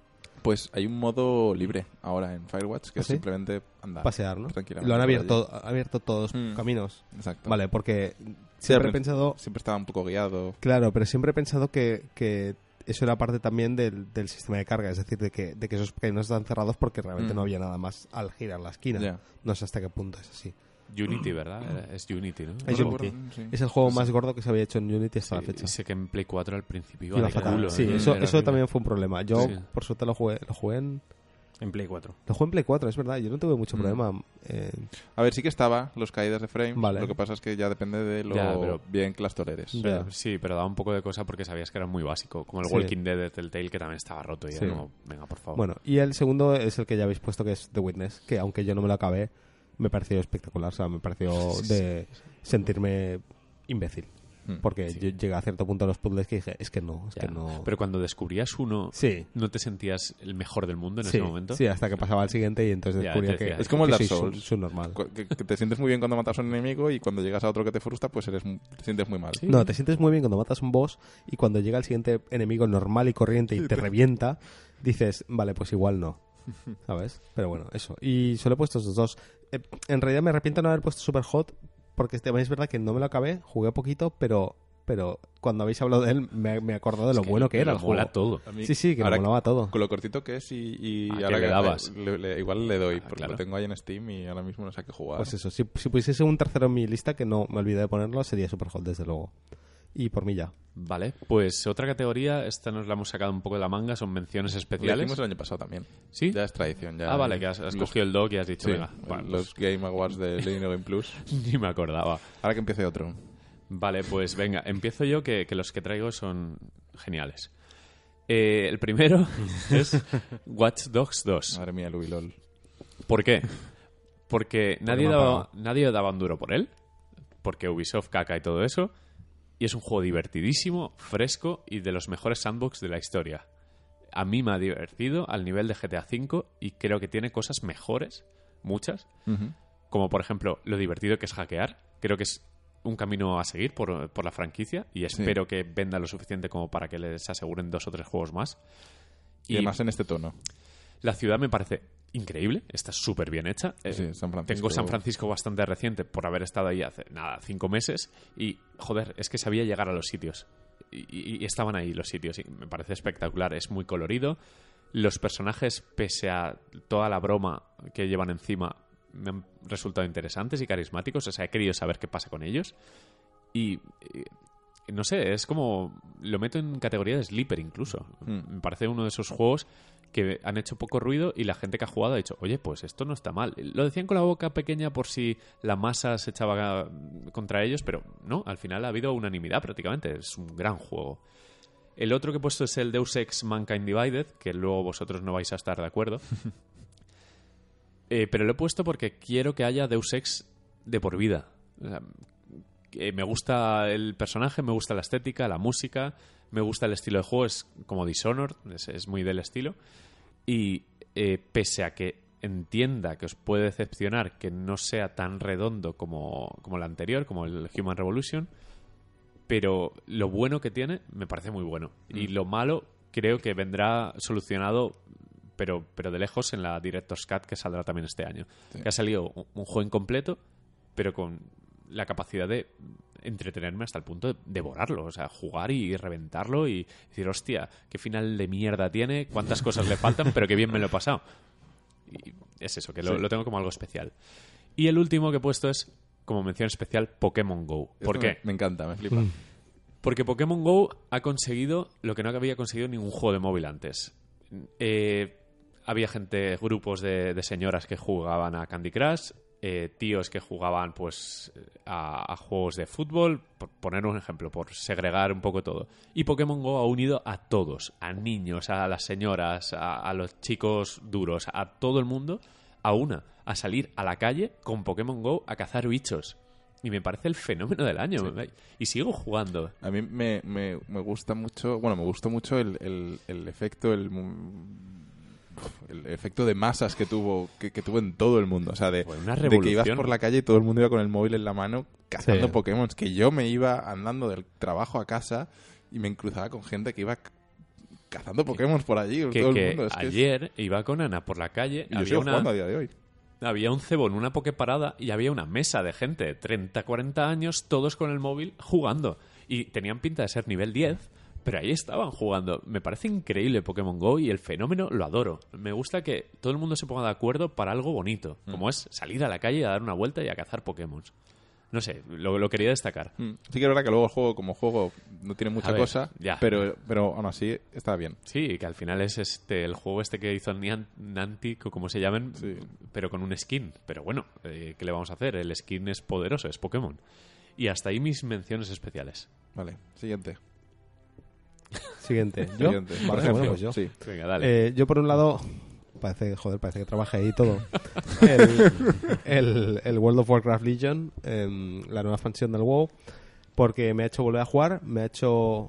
Pues hay un modo libre ahora en Firewatch que ¿Ah, es simplemente andar. Pasear, ¿no? Tranquilamente Lo han abierto, abierto todos los Mm. caminos. Exacto. Vale, porque siempre he pensado... Siempre estaba un poco guiado. Claro, pero siempre he pensado que, que eso era parte también del, del sistema de carga, es decir, de que, de que esos caminos están cerrados porque realmente Mm. no había nada más al girar la esquina. No sé hasta qué punto es así. Unity, ¿verdad? Es Unity, ¿no? Es No Unity. sí. Es el juego más gordo que se había hecho en Unity hasta Sí, la fecha. Sé que en Play 4 al principio iba de fatal. culo, sí, ¿eh? eso, eso también fue un problema. Yo, Sí. por suerte, lo jugué, lo jugué en, En Play 4. lo jugué en Play 4, es verdad. Yo no tuve mucho Mm. problema. eh, A ver, sí que estaba los caídas de frames. Vale. Lo que pasa es que ya depende de lo Ya, pero- bien que las toleres. Ya. Pero- sí, pero daba un poco de cosa porque sabías que era muy básico. Como el Sí. Walking Dead de Telltale, que también estaba roto. Y Sí. era como, venga, por favor. bueno, y el segundo es el que ya habéis puesto, que es The Witness, que aunque yo no me lo acabé, me pareció espectacular. O sea, me pareció de sentirme imbécil. Mm. Porque Sí. yo llegué a cierto punto de los puzzles que dije, es que no, es Ya. que no... Pero cuando descubrías uno, Sí, ¿no te sentías el mejor del mundo en sí, ese momento? sí, hasta que pasaba al siguiente y entonces descubría que, Es como el Dark Souls. su- normal. Que, que te sientes muy bien cuando matas a un enemigo y cuando llegas a otro que te frustra, pues eres, te sientes muy mal. Sí. No, te sientes muy bien cuando matas un boss y cuando llega el siguiente enemigo normal y corriente y te revienta, dices, vale, pues igual no. ¿Sabes? Pero bueno, eso. Y solo he puesto esos dos. Eh, en realidad me arrepiento de no haber puesto Super Hot porque este, es verdad que no me lo acabé, jugué poquito, pero pero cuando habéis hablado de él me, me he acordado de lo Es que bueno que me era lo el mola juego. todo. A mí- Sí, sí, que me molaba todo. Con lo cortito que es y, y Ah, que ahora le dabas. le- le- igual le doy, Ah, porque claro. lo tengo ahí en Steam y ahora mismo no sé a qué jugar. Pues eso, si, si pusiese un tercero en mi lista, que no me olvidé de ponerlo, sería Super Hot, desde luego. Y por mí ya. Vale, pues otra categoría, esta nos la hemos sacado un poco de la manga, son menciones Lo especiales. hicimos el año pasado también. ¿Sí? Ya es tradición. Ya Ah, vale, que has, has los- cogido el doc y has dicho, sí, venga, bueno, los Game Awards de Lino Game Plus. pues, ni me acordaba. Ahora que empiece otro. Vale, pues venga, empiezo yo, que, que los que traigo son geniales. Eh, el primero es Watch Dogs 2. Madre mía, Louis LOL. ¿Por qué? Porque nadie daba, nadie daba un duro por él, porque Ubisoft caca y todo eso, y es un juego divertidísimo, fresco y de los mejores sandbox de la historia. A mí me ha divertido al nivel de GTA V y creo que tiene cosas mejores, muchas, como por ejemplo lo divertido que es hackear. Creo que es un camino a seguir por, por la franquicia y espero que venda lo suficiente como para que les aseguren dos o tres juegos más. Y, además en este tono. La ciudad me parece increíble, está súper bien hecha. Eh, Sí, San Francisco. Tengo San Francisco bastante reciente por haber estado ahí hace, nada, cinco meses y, joder, es que sabía llegar a los sitios. Y, y- y estaban ahí los sitios y me parece espectacular, es muy colorido. Los personajes, pese a toda la broma que llevan encima, me han resultado interesantes y carismáticos. O sea, he querido saber qué pasa con ellos. Y, y, no sé, es como. Lo meto en categoría de sleeper incluso. Mm. Me parece uno de esos juegos que han hecho poco ruido y la gente que ha jugado ha dicho, oye, pues esto no está mal. Lo decían con la boca pequeña por si la masa se echaba contra ellos, pero no, al final ha habido unanimidad prácticamente. Es un gran juego. El otro que he puesto es el Deus Ex Mankind Divided, que luego vosotros no vais a estar de acuerdo. Eh, pero lo he puesto porque quiero que haya Deus Ex de por vida. O sea, que me gusta el personaje, me gusta la estética, la música, me gusta el estilo de juego, es como Dishonored, es, es muy del estilo. Y eh, pese a que entienda que os puede decepcionar que no sea tan redondo como, como el anterior, como el Human Revolution, pero lo bueno que tiene me parece muy bueno. Y lo malo creo que vendrá solucionado, pero, pero de lejos, en la Director's Cut que saldrá también este año. Sí. Que ha salido un, un juego incompleto, pero con la capacidad de entretenerme hasta el punto de devorarlo, o sea, jugar y reventarlo y decir, hostia, qué final de mierda tiene, cuántas cosas le faltan, pero qué bien me lo he pasado. Y es eso, que lo, Sí. lo tengo como algo especial. Y el último que he puesto es, como mención especial, Pokémon Go. ¿Por Esto qué? Me, me encanta, me flipa. Mm. Porque Pokémon Go ha conseguido lo que no había conseguido ningún juego de móvil antes. Eh, había gente, grupos de, de señoras que jugaban a Candy Crush, eh, tíos que jugaban pues a, a juegos de fútbol, por poner un ejemplo, por segregar un poco todo. Y Pokémon Go ha unido a todos, a niños, a las señoras, a, a los chicos duros, a todo el mundo, a una, a salir a la calle con Pokémon Go a cazar bichos. Y me parece el fenómeno del año. Y sigo jugando. A mí me, me, me gusta mucho, bueno, me gustó mucho el, el, el efecto, el, el efecto de masas que tuvo, que, que tuvo en todo el mundo. O sea, de, que ibas por la calle y todo el mundo iba con el móvil en la mano cazando Sí. Pokémon. Que yo me iba andando del trabajo a casa y me cruzaba con gente que iba cazando Pokémon por allí. Que, todo el que mundo. Es que es- ayer iba con Ana por la calle. y yo había sigo una, jugando a día de hoy. Había un cebo en una pokeparada y había una mesa de gente de 30, 40 años, todos con el móvil jugando. Y tenían pinta de ser nivel 10, pero ahí estaban jugando. Me parece increíble Pokémon Go y el fenómeno lo adoro. Me gusta que todo el mundo se ponga de acuerdo para algo bonito, Mm. como es salir a la calle a dar una vuelta y a cazar Pokémon. No sé, lo, lo quería destacar. Mm. Sí que es verdad que luego el juego como juego no tiene mucha ver, cosa, ya. pero pero aún así está bien. Sí, que al final es este el juego este que hizo Nian- Niantic o como se llamen, Sí. pero con un skin. Pero bueno, eh, ¿qué le vamos a hacer? El skin es poderoso, es Pokémon. Y hasta ahí mis menciones especiales. Vale, siguiente. Siguiente. ¿Yo? Siguiente. Vale, Por ejemplo, bueno, pues yo. sí. Venga, dale. Eh, yo por un lado parece joder parece que trabaje ahí y todo el, el- el World of Warcraft Legion em, la nueva expansión del WoW porque me ha hecho volver a jugar me ha hecho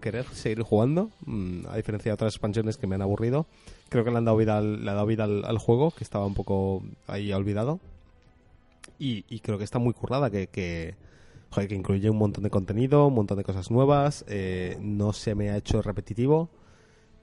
querer seguir jugando mm, a diferencia de otras expansiones que me han aburrido creo que le han dado vida al, le ha dado vida al, al juego que estaba un poco ahí olvidado y, y creo que está muy currada que, que, joder, que incluye un montón de contenido un montón de cosas nuevas eh, no se me ha hecho repetitivo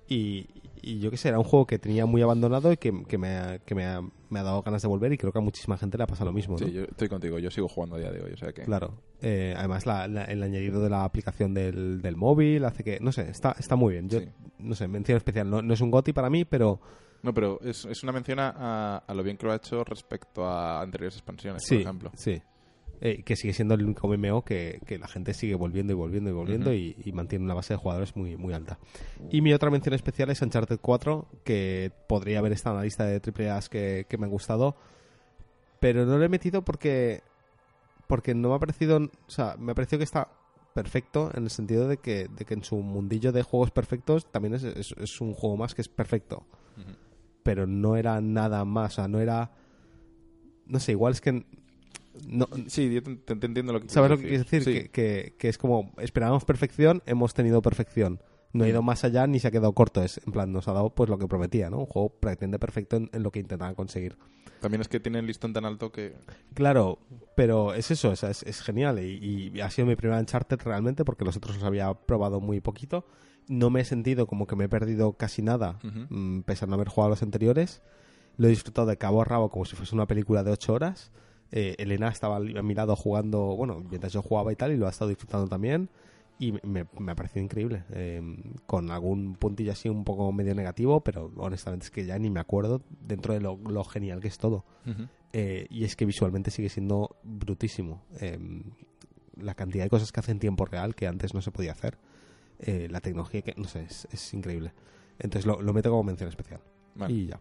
y, y yo qué sé, era un juego que tenía muy abandonado y que, que me, ha, que me, ha, me ha dado ganas de volver y creo que a muchísima gente le ha pasado lo mismo. ¿no? Sí, yo estoy contigo, yo sigo jugando a día de hoy, o sea que... Claro. Eh, además, la- la- el añadido de la aplicación del, del móvil hace que, no sé, está, está muy bien. Yo, Sí. no sé, mención especial. No, no es un GOTI para mí, pero No, pero es, es una mención a, a lo bien que lo ha hecho respecto a anteriores expansiones, sí, por ejemplo. sí. Eh, que sigue siendo el único MMO que, que la gente sigue volviendo y volviendo y volviendo y, y mantiene una base de jugadores muy, muy alta. Y mi otra mención especial es Uncharted 4, que podría haber estado en la lista de triple A's que, que me han gustado, pero no lo he metido porque porque no me ha parecido, o sea, me ha parecido que está perfecto en el sentido de que, de que en su mundillo de juegos perfectos también es, es- es un juego más que es perfecto. Pero no era nada más, o sea, no era... No sé, igual es que... No, Sí, yo te, te- te entiendo lo que ¿Sabes lo que quiero decir? Sí. Que, que- que es como, esperábamos perfección, hemos tenido perfección. No ha ido más allá ni se ha quedado corto. Es, en plan, nos ha dado pues lo que prometía, ¿no? Un juego prácticamente perfecto en, en lo que intentaban conseguir. También es que tiene el listón tan alto que... Claro, pero es eso, es, es genial. Y, y ha sido mi primera Uncharted realmente, porque los otros los había probado muy poquito. No me he sentido como que me he perdido casi nada, Ujú. mm, pese a no haber jugado a los anteriores. Lo he disfrutado de cabo a rabo como si fuese una película de ocho horas. Eh, Elena estaba a mi lado jugando, bueno, mientras yo jugaba y tal, y lo ha estado disfrutando también. Y me, me ha parecido increíble. eh, con algún puntillo así un poco medio negativo, pero honestamente es que ya ni me acuerdo dentro de lo, lo genial que es todo. Ujú. Eh, y es que visualmente sigue siendo brutísimo. Eh, la cantidad de cosas que hace en tiempo real que antes no se podía hacer. Eh, la tecnología que, no sé, es, es increíble. Entonces lo, lo meto como mención especial. Vale, Y ya.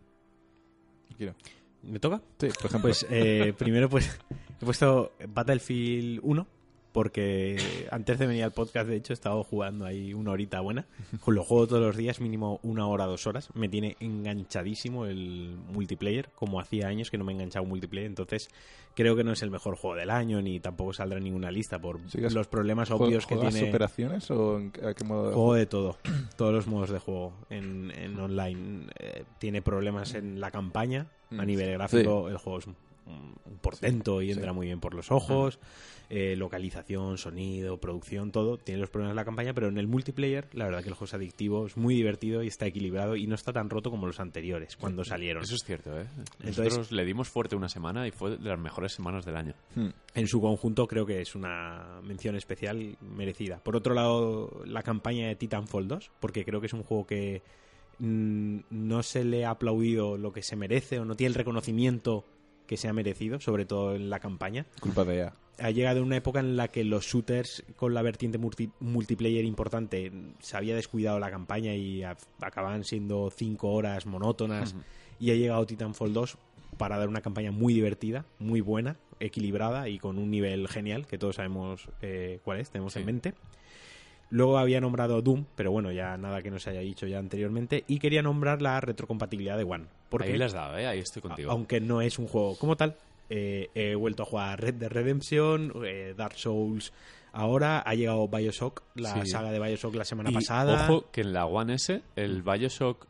Kiro. ¿Me toca? Sí, por ejemplo. Pues eh, primero pues he puesto Battlefield 1 porque antes de venir al podcast de hecho he estado jugando ahí una horita buena. Lo juego todos los días, mínimo una hora, dos horas. Me tiene enganchadísimo el multiplayer, como hacía años que no me enganchaba un multiplayer. Entonces creo que no es el mejor juego del año ni tampoco saldrá en ninguna lista por los problemas ¿Jue- obvios que ¿Juegas tiene. operaciones o en, qué modo de Juego de todo, todos los modos de juego en, en online. Eh, tiene problemas en la campaña, a Mm, nivel gráfico el juego es un, portento y sí. entra muy bien por los ojos. Eh, localización, sonido, producción, todo. Tiene los problemas de la campaña, pero en el multiplayer la verdad que el juego es adictivo, es muy divertido y está equilibrado y no está tan roto como los anteriores cuando salieron. Eso es cierto, ¿eh? Entonces- Nosotros le dimos fuerte una semana y fue de las mejores semanas del año. Hmm. en su conjunto creo que es una mención especial merecida. Por otro lado, la campaña de Titanfall 2, porque creo que es un juego que no se le ha aplaudido lo que se merece o no tiene el reconocimiento que se ha merecido, sobre todo en la campaña. Culpa de EA. Ha llegado una época en la que los shooters con la vertiente multi- multiplayer importante se había descuidado la campaña y acababan siendo cinco horas monótonas. Y ha llegado Titanfall 2 para dar una campaña muy divertida, muy buena, equilibrada y con un nivel genial, que todos sabemos eh, cuál es, tenemos Sí. en mente. Luego había nombrado Doom, pero bueno, ya nada que no se haya dicho ya anteriormente. Y quería nombrar la retrocompatibilidad de One. Porque Ahí le has dado, ¿eh? Ahí estoy contigo. aunque no es un juego como tal, eh, he vuelto a jugar Red Dead Redemption, eh, Dark Souls. Ahora ha llegado Bioshock, la Sí. saga de Bioshock la semana Y pasada. Ojo que en la One S, el Bioshock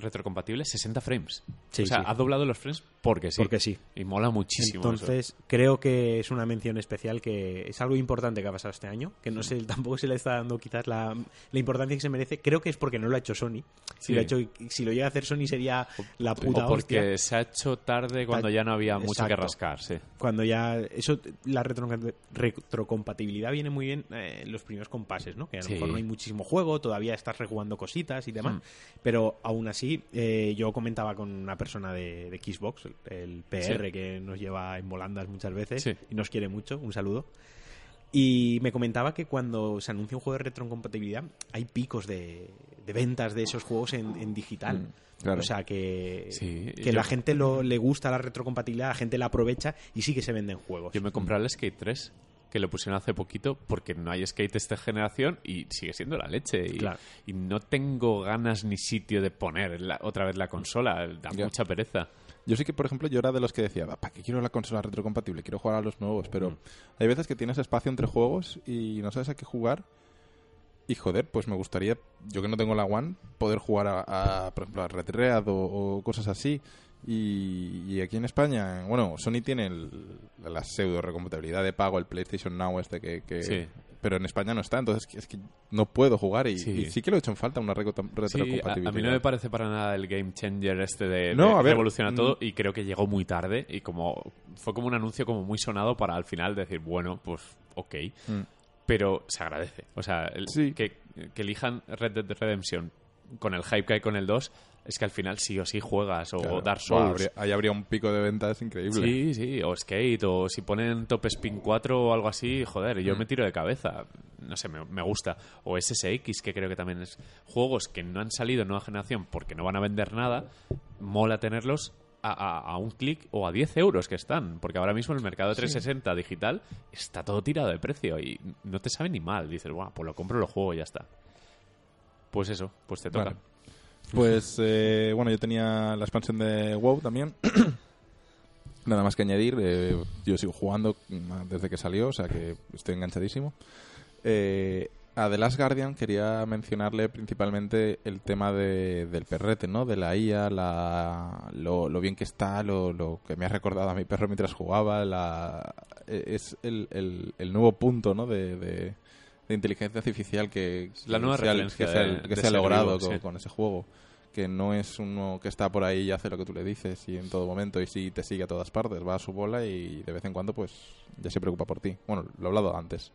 retrocompatible, 60 frames. Sí, o sea, sí. ha doblado los frames porque sí. Porque sí. Y mola muchísimo. eso. Entonces, creo que es una mención especial que es algo importante que ha pasado este año, que no sé, tampoco se le está dando quizás la, la importancia que se merece. Creo que es porque no lo ha hecho Sony. Si, Sí. lo, ha hecho, si lo llega a hacer Sony sería la puta o porque hostia. se ha hecho tarde cuando ya no había mucho que Exacto. rascar, sí. Cuando ya eso la retro- retrocompatibilidad viene muy bien eh, en los primeros compases, ¿no? Que a lo Sí. mejor no hay muchísimo juego, todavía estás rejugando cositas y demás, Hmm. pero aún así eh, yo comentaba con una persona de, de Xbox, el, el PR que nos lleva en volandas muchas veces Sí. y nos quiere mucho, un saludo. Y me comentaba que cuando se anuncia un juego de retrocompatibilidad hay picos de, de ventas de esos juegos en, en digital. Mm, claro. O sea que, Sí, que yo- la gente lo, le gusta la retrocompatibilidad, la gente la aprovecha y sí que se venden juegos. Yo me compré el Skate 3, que lo pusieron hace poquito, porque no hay skate de esta generación y sigue siendo la leche. Y, Claro. y no tengo ganas ni sitio de poner la- otra vez la consola. Da Ya. mucha pereza. Yo sí que, por ejemplo, yo era de los que decía, ¿para qué quiero la consola retrocompatible? Quiero jugar a los nuevos, pero Mm. hay veces que tienes espacio entre juegos y no sabes a qué jugar. Y joder, pues me gustaría, yo que no tengo la One, poder jugar a, a, por ejemplo, a Red Dead o, o cosas así. Y, y aquí en España, bueno, Sony tiene el- la pseudo recompatibilidad de pago, el PlayStation Now este que... que- Sí. Pero en España no está, entonces es que no puedo jugar y Sí. y sí que lo he hecho en falta una reco- Sí, a, retrocompatibilidad. a mí no me parece para nada el game changer este de, No, de a ver, revoluciona mm. todo y creo que llegó muy tarde y como fue como un anuncio como muy sonado para al final decir, bueno, pues ok. Mm. Pero se agradece. O sea, el- Sí. que, que elijan Red Dead Redemption con el hype que hay con el 2 es que al final sí o sí juegas o Claro. Dark Souls. habría- ahí habría un pico de ventas increíble. Sí, sí, o Skate, o si ponen Top Spin 4 o algo así, joder, yo Mm. me tiro de cabeza. No sé, me, me gusta. O SSX, que creo que también es. Juegos que no han salido en nueva generación porque no van a vender nada, mola tenerlos a, a- a un clic o a 10 euros que están. Porque ahora mismo el mercado de 360 digital está todo tirado de precio y no te sabe ni mal. Dices, Buah, pues lo compro, lo juego y ya está. Pues eso, pues te toca. Vale. Pues eh, bueno, yo tenía la expansión de WoW también. Nada más que añadir, eh, yo sigo jugando desde que salió, o sea que estoy enganchadísimo. Eh, a The Last Guardian quería mencionarle principalmente el tema de- del perrete, ¿no? De la IA, la, lo, lo bien que está, lo, lo que me ha recordado a mi perro mientras jugaba. La, eh, es el, el- el nuevo punto, ¿no? De, de- de inteligencia artificial que, La nueva que se ha- referencia que se ha, de- que de se ha ser logrado con, sí. con ese juego. Que no es uno que está por ahí y hace lo que tú le dices y en todo momento y sí te sigue a todas partes, va a su bola y de vez en cuando pues ya se preocupa por ti. Bueno, lo he hablado antes.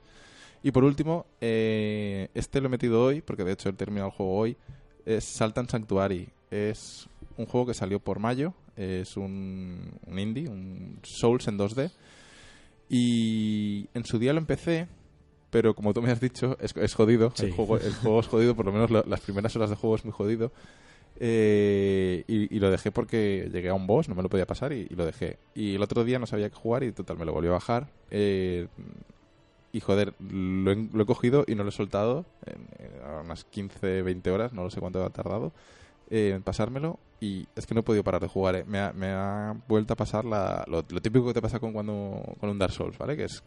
Y por último, eh, este lo he metido hoy, porque de hecho he terminado el juego hoy, es Saltan Sanctuary. Es un juego que salió por mayo, es un, un indie, un Souls en 2D. Y en su día lo empecé, pero como tú me has dicho, es, es jodido. Sí. El, juego, el juego es jodido, por lo menos lo- las primeras horas de juego es muy jodido. Eh, y, y lo dejé porque llegué a un boss, no me lo podía pasar y, y lo dejé. Y el otro día no sabía qué jugar y total me lo volvió a bajar. Eh, y joder, lo he, lo he cogido y no lo he soltado a unas 15, 20 horas, no lo sé cuánto ha tardado eh, en pasármelo. Y es que no he podido parar de jugar. eh. Me, ha, me ha vuelto a pasar la, lo, lo típico que te pasa con, cuando, con un Dark Souls, ¿vale? Que es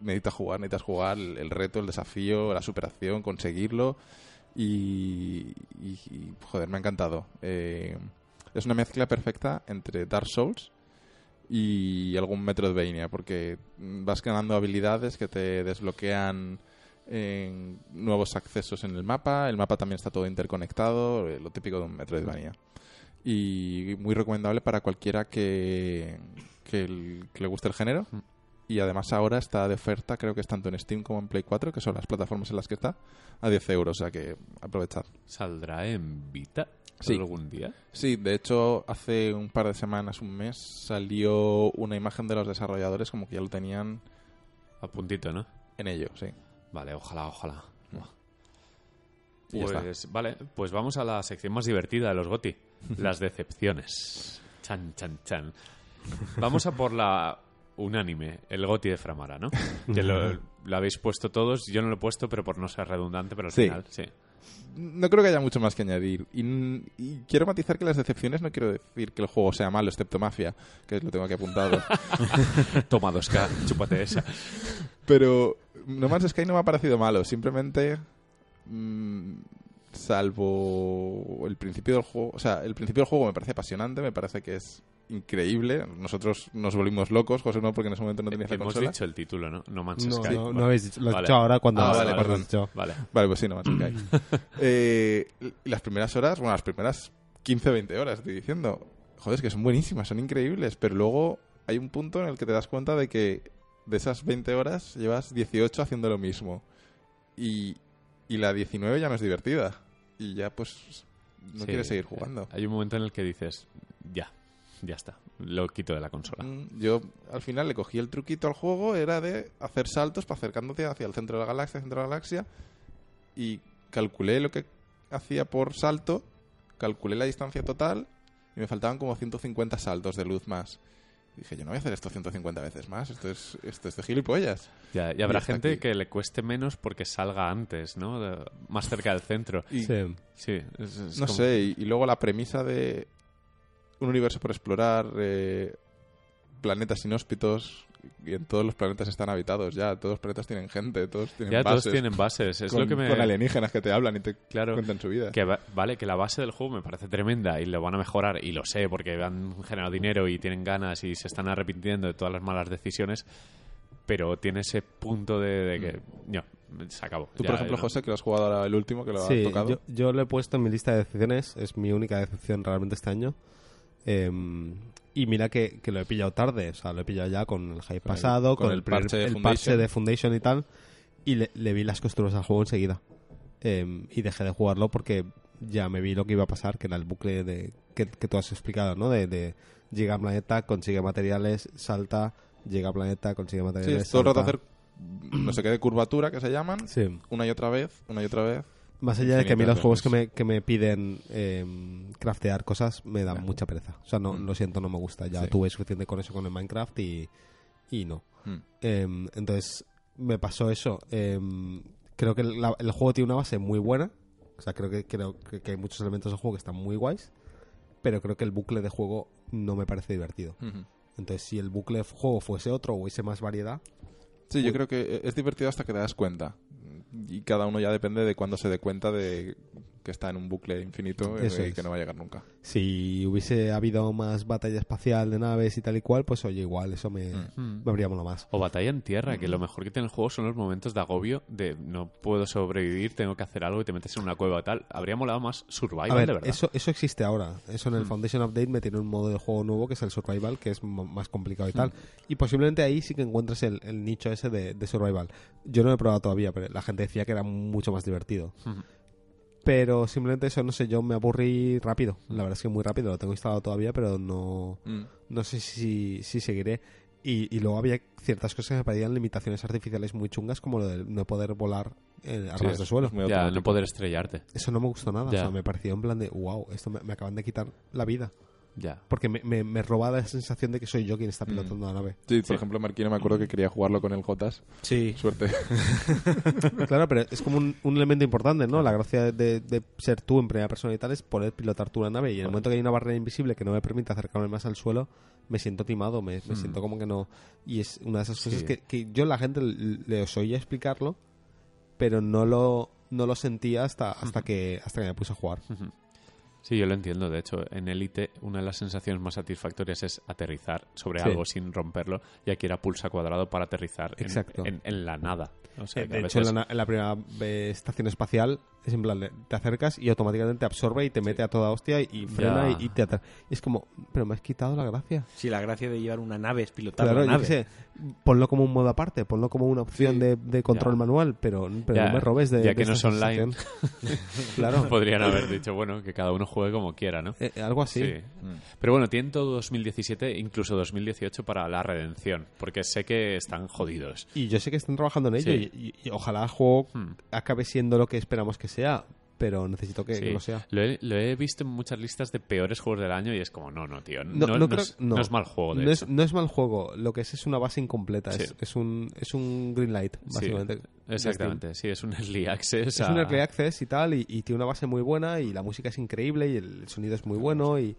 necesitas jugar, necesitas jugar el, reto, el desafío, la superación, conseguirlo. Y, joder, me ha encantado. Eh, es una mezcla perfecta entre Dark Souls y algún Metroidvania, porque vas ganando habilidades que te desbloquean en nuevos accesos en el mapa. El mapa también está todo interconectado, eh, lo típico de un Metroidvania. Y muy recomendable para cualquiera que, que, le guste el género. Y además ahora está de oferta, creo que es tanto en Steam como en Play 4, que son las plataformas en las que está, a 10 euros. O sea que aprovechad. ¿Saldrá en Vita Sí. algún día? Sí, de hecho, hace un par de semanas, un mes, salió una imagen de los desarrolladores como que ya lo tenían A puntito, ¿no? en ello, sí. Vale, ojalá, ojalá. Ya Pues vale, pues vamos a la sección más divertida de los GOTI, las decepciones. Chan, chan, chan. Vamos a por la unánime, el GOTI de Framara, ¿no? Que lo, lo habéis puesto todos, yo no lo he puesto, pero por no ser redundante, pero al Sí. final, sí. No creo que haya mucho más que añadir. Y, y quiero matizar que las decepciones no quiero decir que el juego sea malo, excepto Mafia, que lo tengo aquí apuntado. Toma 2K, chúpate esa. Pero No Man's Sky no me ha parecido malo, simplemente mm, salvo el principio del juego, o sea, el principio del juego me parece apasionante, me parece que es increíble. Nosotros nos volvimos locos, José no, porque en ese momento no tenías la Hemos consola. dicho el título, ¿no? No Man's No, Sky. no, no Vale. habéis dicho, lo he Vale. dicho ahora cuando Ah, vale, perdón. dicho. Vale. Vale, pues sí, No Man's Sky. Eh, las primeras horas, bueno, las primeras 15 20 horas, estoy diciendo, joder, es que son buenísimas, son increíbles, pero luego hay un punto en el que te das cuenta de que de esas 20 horas llevas 18 haciendo lo mismo. Y, y la 19 ya no es divertida. Y ya pues no Sí, quieres seguir jugando. Hay un momento en el que dices, ya, ya está, lo quito de la consola. Mm, Yo al final le cogí el truquito al juego, era de hacer saltos para acercándote hacia el centro de la galaxia, centro de la galaxia, y calculé lo que hacía por salto, calculé la distancia total, y me faltaban como 150 saltos de luz más. Y dije, yo no voy a hacer esto 150 veces más, esto es, esto es de gilipollas. Ya, y habrá gente aquí. que le cueste menos porque salga antes, ¿no? De- más cerca del centro. Y Sí. Sí, es- es no como- sé, y, y luego la premisa de un universo por explorar, eh, planetas inhóspitos, y en todos los planetas están habitados ya, todos los planetas tienen gente, todos tienen Ya todos bases. tienen bases, es con, lo que me... con alienígenas que te hablan y te Claro, cuentan su vida. que va- vale, que la base del juego me parece tremenda y lo van a mejorar, y lo sé, porque han generado dinero y tienen ganas y se están arrepintiendo de todas las malas decisiones, pero tiene ese punto de, de que... No, se acabó. Tú, Ya, por ejemplo, no. José, que lo has jugado ahora el último, que lo has Sí, tocado. yo, yo lo he puesto en mi lista de decepciones. Es mi única decepción realmente este año. Em, y mira que, que lo he pillado tarde. O sea, lo he pillado ya con el hype Con el- pasado, con con, el parche de el Foundation. parche de Foundation y tal. Y le, le vi las costuras al juego enseguida. Em, y dejé de jugarlo porque ya me vi lo que iba a pasar, que era el bucle de que, que tú has explicado, ¿no? De, de llega a planeta, consigue materiales, salta, llega a planeta, consigue sí, materiales. es todo el rato hacer no sé qué de curvatura que se llaman, Sí. una y otra vez, una y otra vez. Más allá de que a mí los juegos que me, que me piden eh, craftear cosas me dan mucha pereza. O sea, no, Mm. lo siento, no me gusta. Ya Sí. tuve suficiente con eso con el Minecraft y, y no. Mm. Eh, entonces, me pasó eso. Eh, creo que el, la- el juego tiene una base muy buena. O sea, creo que, creo que, que hay muchos elementos del juego que están muy guays. Pero creo que el bucle de juego no me parece divertido. Entonces, si el bucle de juego fuese otro o hubiese más variedad, Sí, yo creo que es divertido hasta que te das cuenta. Y cada uno ya depende de cuándo se dé cuenta de que está en un bucle infinito Eso y es. que no va a llegar nunca. si hubiese habido más batalla espacial de naves y tal y cual, pues oye, igual, eso me, Mm. me habría molado más. O batalla en tierra, que lo mejor que tiene el juego son los momentos de agobio de no puedo sobrevivir, tengo que hacer algo y te metes en una cueva o tal. Habría molado más survival, A ver, de verdad. eso, eso existe ahora. Eso en el Mm. Foundation Update me tiene un modo de juego nuevo que es el Survival, que es más complicado y Mm. tal. Y posiblemente ahí sí que encuentres el, el nicho ese de, de Survival. Yo no lo he probado todavía, pero la gente decía que era mucho más divertido. Pero simplemente eso, no sé, yo me aburrí rápido. La verdad es que muy rápido, lo tengo instalado todavía, pero no, Mm. no sé si, si seguiré. Y, y luego había ciertas cosas que me parecían limitaciones artificiales muy chungas, como lo de no poder volar eh, a Sí, ras de suelo. ya, no poder estrellarte. Eso no me gustó nada. Ya. O sea, me pareció en plan de, wow, esto me, me acaban de quitar la vida. Ya. Porque me, me, me roba la sensación de que soy yo quien está Mm. pilotando la nave. Sí, por Sí. ejemplo, Marquino me acuerdo que quería jugarlo con el Jotas. Sí. Suerte. claro, pero es como un, un elemento importante, ¿no? La gracia de, de ser tú en primera persona y tal es poder pilotar tú la nave. Y en el momento que hay una barrera invisible que no me permite acercarme más al suelo, me siento timado, me, me Mm. siento como que no. Y es una de esas cosas Sí. que, que yo la gente le os oía explicarlo, pero no lo, no lo sentía hasta, hasta, que, hasta que me puse a jugar. Ujú. Sí, yo lo entiendo. De hecho, en Elite una de las sensaciones más satisfactorias es aterrizar sobre Sí. algo sin romperlo y aquí era pulsa cuadrado para aterrizar en, Exacto. en- en la nada. O sea, Eh, de hecho, veces- en la, en la primera eh, estación espacial Es en plan, te acercas y automáticamente te absorbe y te mete a toda hostia y, y frena y, y te atra- y es como, pero me has quitado la gracia. Sí, la gracia de llevar una nave es pilotar Claro, nave. qué sé, ponlo como un modo aparte, ponlo como una opción Sí. de, de control Ya. manual, pero, pero Ya, no me robes de ya de que no es online. claro, Podrían haber dicho, bueno, que cada uno juegue como quiera, ¿no? Eh, algo así. Sí. Pero bueno, tienen todo 2017, incluso 2018 para la redención, porque sé que están jodidos. Y yo sé que están trabajando en ello Sí. y, y- y ojalá el juego Hmm. acabe siendo lo que esperamos que sea, pero necesito que, Sí. que lo sea. Lo he, lo he visto en muchas listas de peores juegos del año y es como, no, no, tío. No, No, no, creo- es, no. es mal juego, de es, no es mal juego, lo que es es una base incompleta, Sí. es, es un, es un green light, Sí, básicamente. exactamente, sí, es un early access. Es a- un early access y tal, y, y tiene una base muy buena, y la música es increíble, y el sonido es muy bueno, y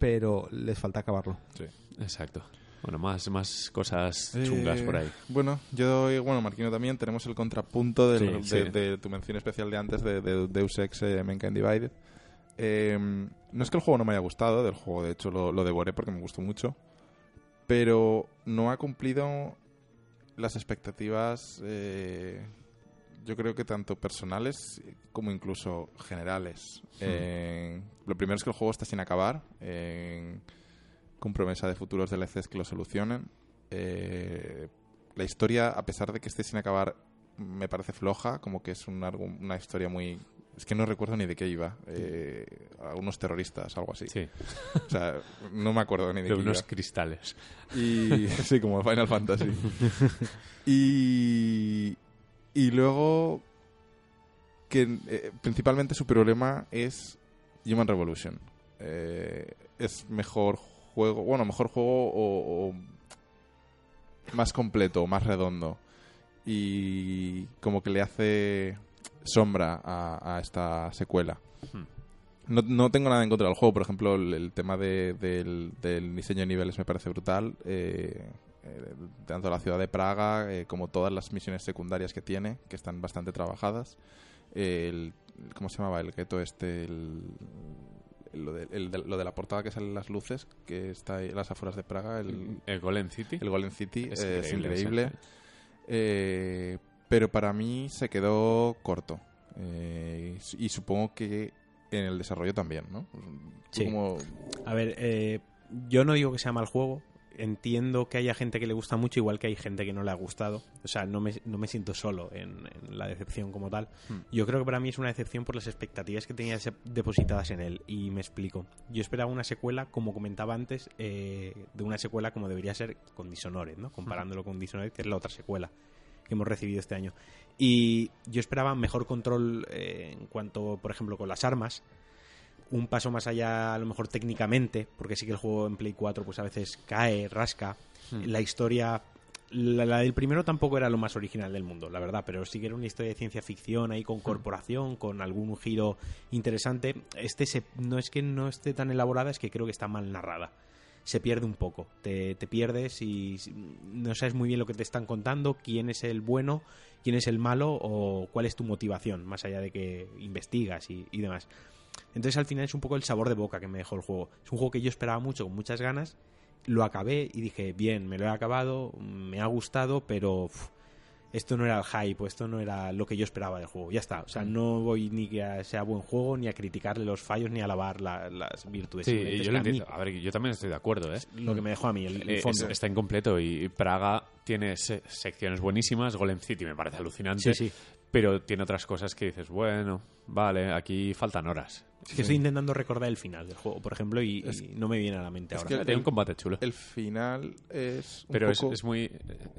pero les falta acabarlo. Sí. Exacto. Bueno, más, más cosas Eh, chungas por ahí. Bueno, yo y bueno, Marquino también tenemos el contrapunto del- Sí, de, sí. de tu mención especial de antes de, de Deus Ex eh, Mankind Divided. Eh, no es que el juego no me haya gustado, del juego de hecho lo, lo devoré porque me gustó mucho, pero no ha cumplido las expectativas, eh, yo creo que tanto personales como incluso generales. Eh, lo primero es que el juego está sin acabar. Con promesa de futuros DLCs que lo solucionen. Eh, la historia, a pesar de que esté sin acabar, me parece floja, como que es un una historia muy... Es que no recuerdo ni de qué iba. Eh, a unos terroristas, algo así. Sí, O sea, no me acuerdo ni de de qué unos iba. cristales. Y sí, como Final Fantasy. y, y luego que eh, principalmente su problema es Human Revolution. Eh, es mejor juego, bueno, mejor juego o, o más completo, más redondo. Y como que le hace sombra a, a esta secuela. Hmm. No, no tengo nada en contra del juego, por ejemplo, el, el tema de- del, del diseño de niveles me parece brutal. eh, eh, tanto la ciudad de Praga eh, como todas las misiones secundarias que tiene, que están bastante trabajadas. El, ¿Cómo se llamaba? El gueto este, el, lo, de, el de- lo de la portada que salen las luces, que está ahí en las afueras de Praga, el, El Golem City. el Golden City, Es eh, es increíble. Eh, pero para mí se quedó corto. Eh, y supongo que en el desarrollo también, ¿no? Sí. como- A ver, eh, yo no digo que sea mal juego. Entiendo que haya gente que le gusta mucho, igual que hay gente que no le ha gustado. O sea, no me, no me siento solo en, en la decepción como tal. Hmm. Yo creo que para mí es una decepción por las expectativas que tenía depositadas en él. Y me explico. Yo esperaba una secuela, como comentaba antes, eh, de una secuela como debería ser con Dishonored, ¿no? Comparándolo con Dishonored, que es la otra secuela que hemos recibido este año. Y yo esperaba mejor control eh, en cuanto, por ejemplo, con las armas un paso más allá a lo mejor técnicamente, porque sí que el juego en Play 4 pues a veces cae, rasca. La historia la, la del primero tampoco era lo más original del mundo, la verdad, pero sí que era una historia de ciencia ficción ahí con corporación, con algún giro interesante. Este se- no es que no esté tan elaborada, es que creo que está mal narrada. Se pierde un poco, te, te pierdes y no sabes muy bien lo que te están contando, quién es el bueno, quién es el malo o cuál es tu motivación, más allá de que investigas y, y demás. Entonces al final es un poco el sabor de boca que me dejó el juego. Es un juego que yo esperaba mucho, con muchas ganas. Lo acabé y dije, bien, me lo he acabado, me ha gustado, pero esto no era el hype, esto no era lo que yo esperaba del juego. Ya está. O sea, no voy ni que a- sea buen juego, ni a criticarle los fallos, ni a alabar la- las virtudes. Sí, yo lo a entiendo. A ver, yo también estoy de acuerdo, ¿eh? Lo que me dejó a mí, el, el Eh, fondo. es- está incompleto y Praga tiene se- secciones buenísimas. Golem City me parece alucinante. Sí, sí. Pero tiene otras cosas que dices, bueno, vale, aquí faltan horas. Es que estoy intentando recordar el final del juego, por ejemplo, y, Es- y no me viene a la mente es ahora. que Tiene el- un combate chulo. el final es un pero es, poco... es muy...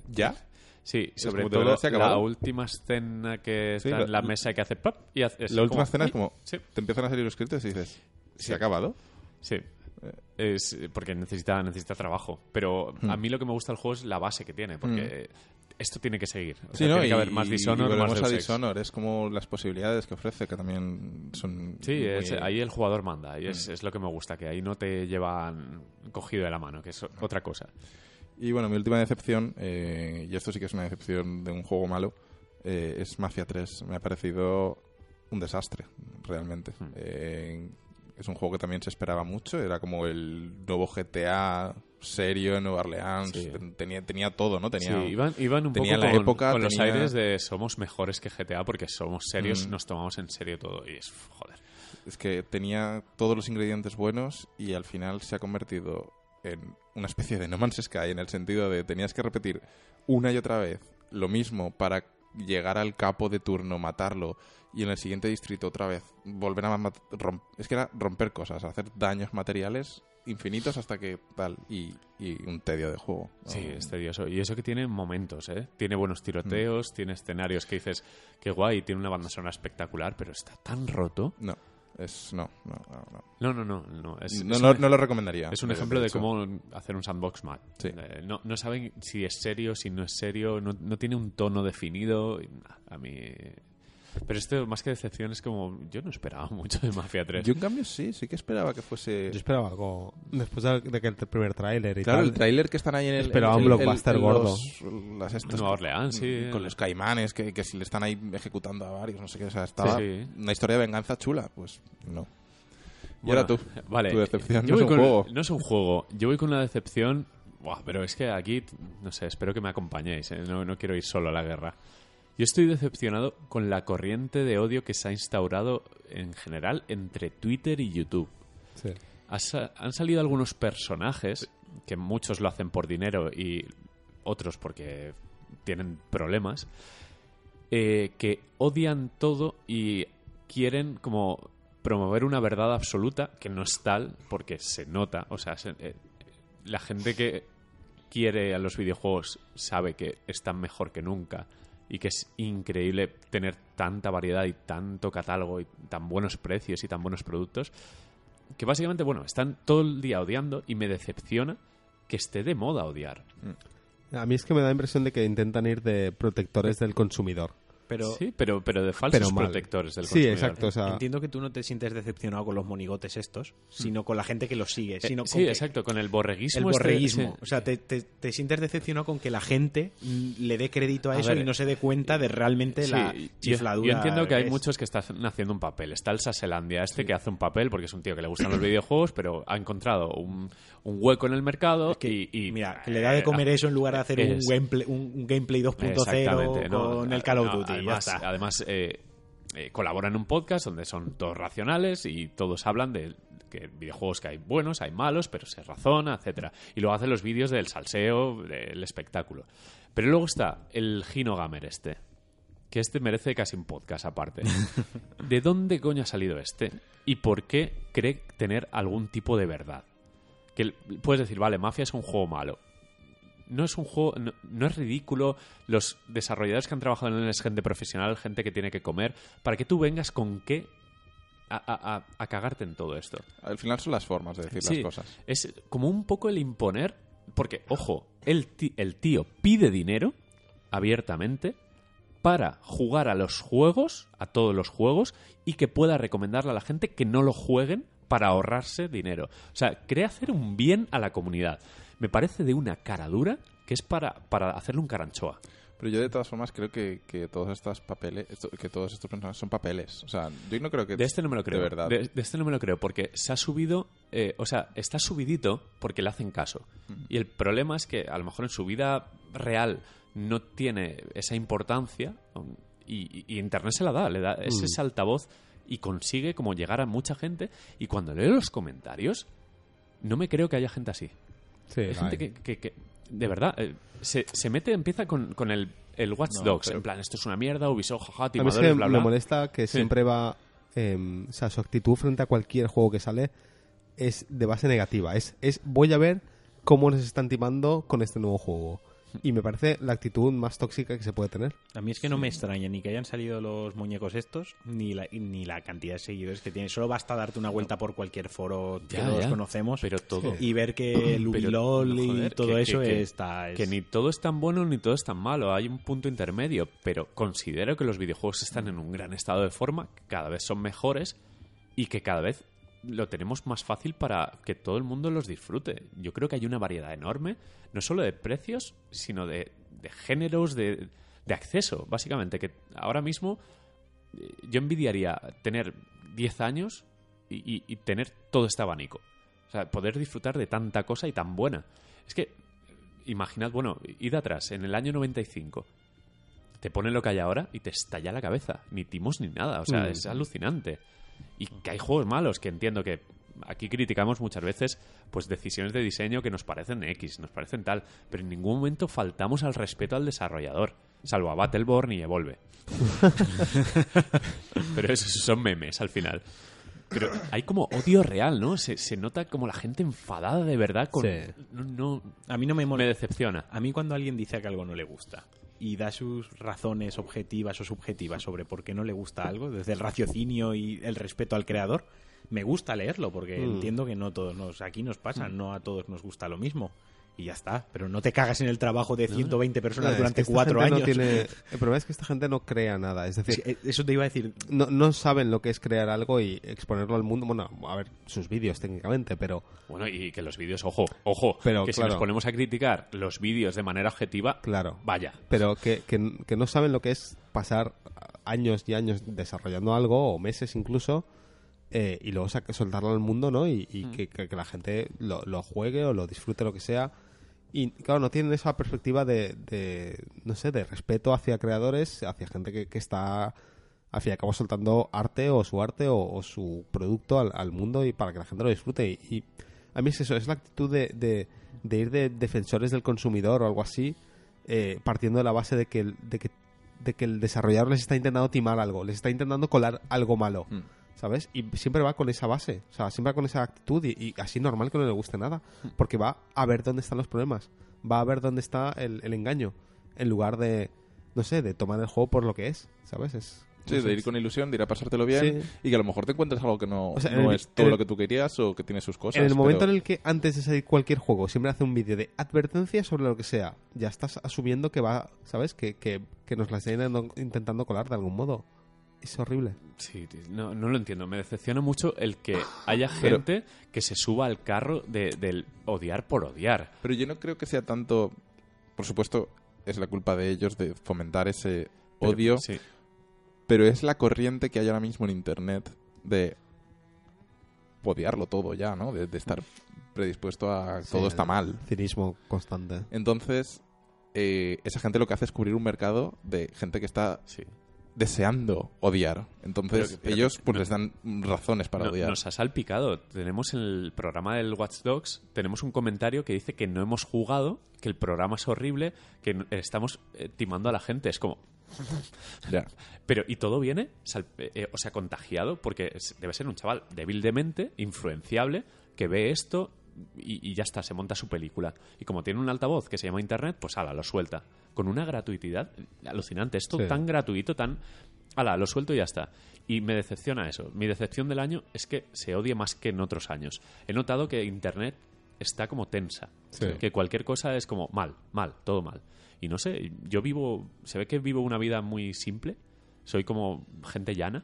¿Ya? Sí, sobre todo la última escena que está Sí, en la- la mesa que hace pop y hace... es La última como- escena es como... Sí, Te empiezan a salir los créditos y dices... ¿Se Sí. ha acabado? sí. Es porque necesita, necesita trabajo. Pero Hmm. a mí lo que me gusta del juego es la base que tiene, porque esto tiene que seguir. O Sí, sea, ¿no? tiene y, que haber más y Dishonored, más a. Dishonored. Es como las posibilidades que ofrece, que también son... Sí, es- ahí el jugador manda y Hmm. es, es lo que me gusta, que ahí no te llevan cogido de la mano, que es otra cosa. Y bueno, mi última decepción, eh, y esto sí que es una decepción de un juego malo, eh, es Mafia 3. Me ha parecido un desastre, realmente. Hmm. Eh, es un juego que también se esperaba mucho, era como el nuevo GTA serio en Nueva Orleans. Sí. Tenía, tenía todo, ¿no? Tenía, Sí, iban, iban un tenía poco la con, época, con los aires de somos mejores que GTA porque somos serios, Mm. nos tomamos en serio todo. Y es, joder. Es que tenía todos los ingredientes buenos y al final se ha convertido en una especie de No Man's Sky en el sentido de tenías que repetir una y otra vez lo mismo para llegar al capo de turno, matarlo y en el siguiente distrito otra vez volver a mat- rom- es que era romper cosas, hacer daños materiales infinitos hasta que tal y, y un tedio de juego. Sí, es tedioso. Y eso que tiene momentos, ¿eh? Tiene buenos tiroteos, tiene escenarios que dices, qué guay, tiene una banda sonora espectacular, pero está tan roto. No, es no, no, no. no. No, no, no. No, es, No, es no- lo recomendaría. es un de- ejemplo de, cómo hacer un sandbox mal. Sí. Eh, no, no saben si es serio, si no es serio, no, no tiene un tono definido. A mí... Pero esto, más que decepción, es como... Yo no esperaba mucho de Mafia 3. Yo en cambio sí, sí que esperaba que fuese... Yo esperaba algo después de, de que el primer tráiler y Claro, tal. el tráiler que están ahí en el... Esperaba un el- blockbuster gordo. los- las estas Nueva Orleans, sí. Con los caimanes, que, que si le están ahí ejecutando a varios, no sé qué. O sea, estaba Sí. una historia de venganza chula. Pues no. Y Bueno, ahora tú. Vale. Tu decepción Yo no es un con- juego. No es un juego. Yo voy con una decepción. Buah, pero es que aquí, no sé, espero que me acompañéis. ¿eh? No, no quiero ir solo a la guerra. Yo estoy decepcionado con la corriente de odio que se ha instaurado en general entre Twitter y YouTube. Sí. Han salido algunos personajes que muchos lo hacen por dinero y otros porque tienen problemas eh, que odian todo y quieren como promover una verdad absoluta que no es tal porque se nota o sea se- eh, la gente que quiere a los videojuegos sabe que están mejor que nunca y que es increíble tener tanta variedad y tanto catálogo y tan buenos precios y tan buenos productos que básicamente, bueno, están todo el día odiando y me decepciona que esté de moda odiar. A mí es que me da la impresión de que intentan ir de protectores del consumidor. Pero sí, pero, pero de falsos pero protectores del Sí, consumidor. exacto. O sea, entiendo que tú no te sientes decepcionado con los monigotes estos, sino con la gente que los sigue. Eh, Sino sí, con que- exacto, con el borreguismo. El este- borreguismo. sí. O sea, te, te- te sientes decepcionado con que la gente mm, le dé crédito a, A eso ver, y no se dé cuenta de realmente Sí, la chifladura. Yo, entiendo que hay es. muchos que están haciendo un papel. Está el Saselandia este que hace un papel porque es un tío que le gustan los videojuegos, pero ha encontrado un, un hueco en el mercado Es que, y, y- mira, que le da de comer eso en lugar de hacer un gameplay, un, gameplay 2.0 Exactamente, ¿no? con el Call of No, Duty. Además, ya está. además eh, eh, colaboran en un podcast donde son todos racionales y todos hablan de que videojuegos que hay buenos, hay malos, pero se razona, etcétera. Y luego hacen los vídeos del salseo, del espectáculo. Pero luego está el Gino Gamer este, que este merece casi un podcast aparte. ¿De dónde coño ha salido este? ¿Y por qué cree tener algún tipo de verdad? Que puedes decir, vale, Mafia es un juego malo. No es un juego, no, no es ridículo. Los desarrolladores que han trabajado en él es gente profesional, gente que tiene que comer, para que tú vengas con qué a, a- a- a cagarte en todo esto. Al final son las formas de decir Sí, las cosas. Es como un poco el imponer, porque, ojo, el, ti- el tío pide dinero abiertamente para jugar a los juegos, a todos los juegos, y que pueda recomendarle a la gente que no lo jueguen para ahorrarse dinero. O sea, cree hacer un bien a la comunidad. Me parece de una cara dura que es para, para hacerle un caranchoa. Pero yo de todas formas creo que, que todos estos papeles, que todos estos personajes son papeles. O sea, yo no creo que De este no me lo creo. De verdad. De, de este no me lo creo, porque se ha subido, eh, o sea, está subidito porque le hacen caso. Y el problema es que a lo mejor en su vida real no tiene esa importancia y, Internet se la da, le da es ese altavoz y consigue como llegar a mucha gente. Y cuando leo los comentarios, no me creo que haya gente así. sí, Hay gente que, que- que, de verdad, eh, se, se mete, empieza con, con el, el Watch No, Dogs, pero- en plan, esto es una mierda, Ubisoft, jaja, A mí es timadores, que bla, me bla. molesta que Sí. siempre va... em, o sea, su actitud frente a cualquier juego que sale es de base negativa. Es, es voy a ver cómo les están timando con este nuevo juego. Y me parece la actitud más tóxica que se puede tener. A mí es que no me extraña ni que hayan salido los muñecos estos, ni la, ni la cantidad de seguidores que tienen. Solo basta darte una vuelta por cualquier foro que Ya, todos ya. conocemos Pero todo. y ver que el Pero, Ubilol y joder, todo que- eso que- está... es- Que ni todo es tan bueno ni todo es tan malo. Hay un punto intermedio. Pero considero que los videojuegos están en un gran estado de forma, que cada vez son mejores y que cada vez lo tenemos más fácil para que todo el mundo los disfrute. Yo creo que hay una variedad enorme, no solo de precios, sino de, de géneros, de, de acceso. Básicamente, que ahora mismo eh, yo envidiaría tener 10 años y, y- y tener todo este abanico. O sea, poder disfrutar de tanta cosa y tan buena. Es que, imaginad, bueno, id atrás, en el año 95, te ponen lo que hay ahora y te estalla la cabeza. Ni timos ni nada, o sea, Mm. es alucinante. Y que hay juegos malos, que entiendo que aquí criticamos muchas veces pues decisiones de diseño que nos parecen X, nos parecen tal, pero en ningún momento faltamos al respeto al desarrollador, salvo a Battleborn y Evolve. pero esos son memes al final. Pero hay como odio real, ¿no? Se, se nota como la gente enfadada de verdad con... Sí. No, no- A mí no me me molesta. decepciona. A mí cuando alguien dice que algo no le gusta y da sus razones objetivas o subjetivas sobre por qué no le gusta algo, desde el raciocinio y el respeto al creador, me gusta leerlo porque Mm. entiendo que no todos nos aquí nos pasa, no a todos nos gusta lo mismo. Y ya está, pero no te cagas en el trabajo de 120 personas Es que durante esta cuatro gente no años. tiene- El problema es que esta gente no crea nada. Es decir, Sí, eh, Eso te iba a decir. no, no saben lo que es crear algo y exponerlo al mundo. Bueno, a ver, sus vídeos técnicamente, pero Bueno, y que los vídeos, ojo, ojo, Pero, que si claro. nos ponemos a criticar los vídeos de manera objetiva, claro. vaya. Pero que, que- que no saben lo que es pasar años y años desarrollando algo, o meses incluso, eh, y luego soltarlo al mundo, ¿no? Y, y que, que- que la gente lo, lo juegue o lo disfrute, lo que sea. Y claro, no tienen esa perspectiva de, de, no sé, de respeto hacia creadores, hacia gente que, que está, al fin y al cabo, soltando arte o su arte o, su producto al, mundo y para que la gente lo disfrute. Y, y a mí es eso, es la actitud de, de, de ir de defensores del consumidor o algo así, eh, partiendo de la base de que, de, que, de que el desarrollador les está intentando timar algo, les está intentando colar algo malo. Mm. ¿Sabes? Y siempre va con esa base, o sea, siempre va con esa actitud y, y así normal que no le guste nada, porque va a ver dónde están los problemas, va a ver dónde está el, el engaño, en lugar de, no sé, de tomar el juego por lo que es, ¿sabes? Es, Sí, de ir con ilusión, de ir a pasártelo bien Sí. y que a lo mejor te encuentres algo que no, O sea, en no el- es todo lo que tú querías o que tiene sus cosas. en el momento pero- en el que antes de salir cualquier juego siempre hace un vídeo de advertencia sobre lo que sea, ya estás asumiendo que va, ¿sabes? Que, que, que nos la están intentando colar de algún modo. Es horrible. Sí, no, no lo entiendo. Me decepciona mucho el que haya Pero- gente que se suba al carro de- del odiar por odiar. Pero yo no creo que sea tanto. Por supuesto, es la culpa de ellos de fomentar ese Pero- odio, sí. pero es la corriente que hay ahora mismo en internet de odiarlo todo ya, ¿no? De, de estar predispuesto a Sí, todo está mal. Cinismo constante. Entonces, eh, esa gente lo que hace es cubrir un mercado de gente que está sí. Deseando odiar. Entonces, Pero- pero- ellos pues no- les dan razones para No- odiar. nos ha salpicado. Tenemos en el programa del Watch Dogs, tenemos un comentario que dice que no hemos jugado, que el programa es horrible, que estamos eh, timando a la gente. Es como. Pero, ¿y todo viene? sal- eh, o sea, contagiado, porque debe ser un chaval débil de mente, influenciable, que ve esto y, y ya está, se monta su película. Y como tiene un altavoz que se llama Internet, pues ala, lo suelta. Con una gratuidad alucinante. Esto Sí. tan gratuito, tan... Ala, lo suelto y ya está. Y me decepciona eso. Mi decepción del año es que se odie más que en otros años. He notado que Internet está como tensa. Sí. Que cualquier cosa es como mal, mal, todo mal. Y no sé, yo vivo, se ve que vivo una vida muy simple, soy como gente llana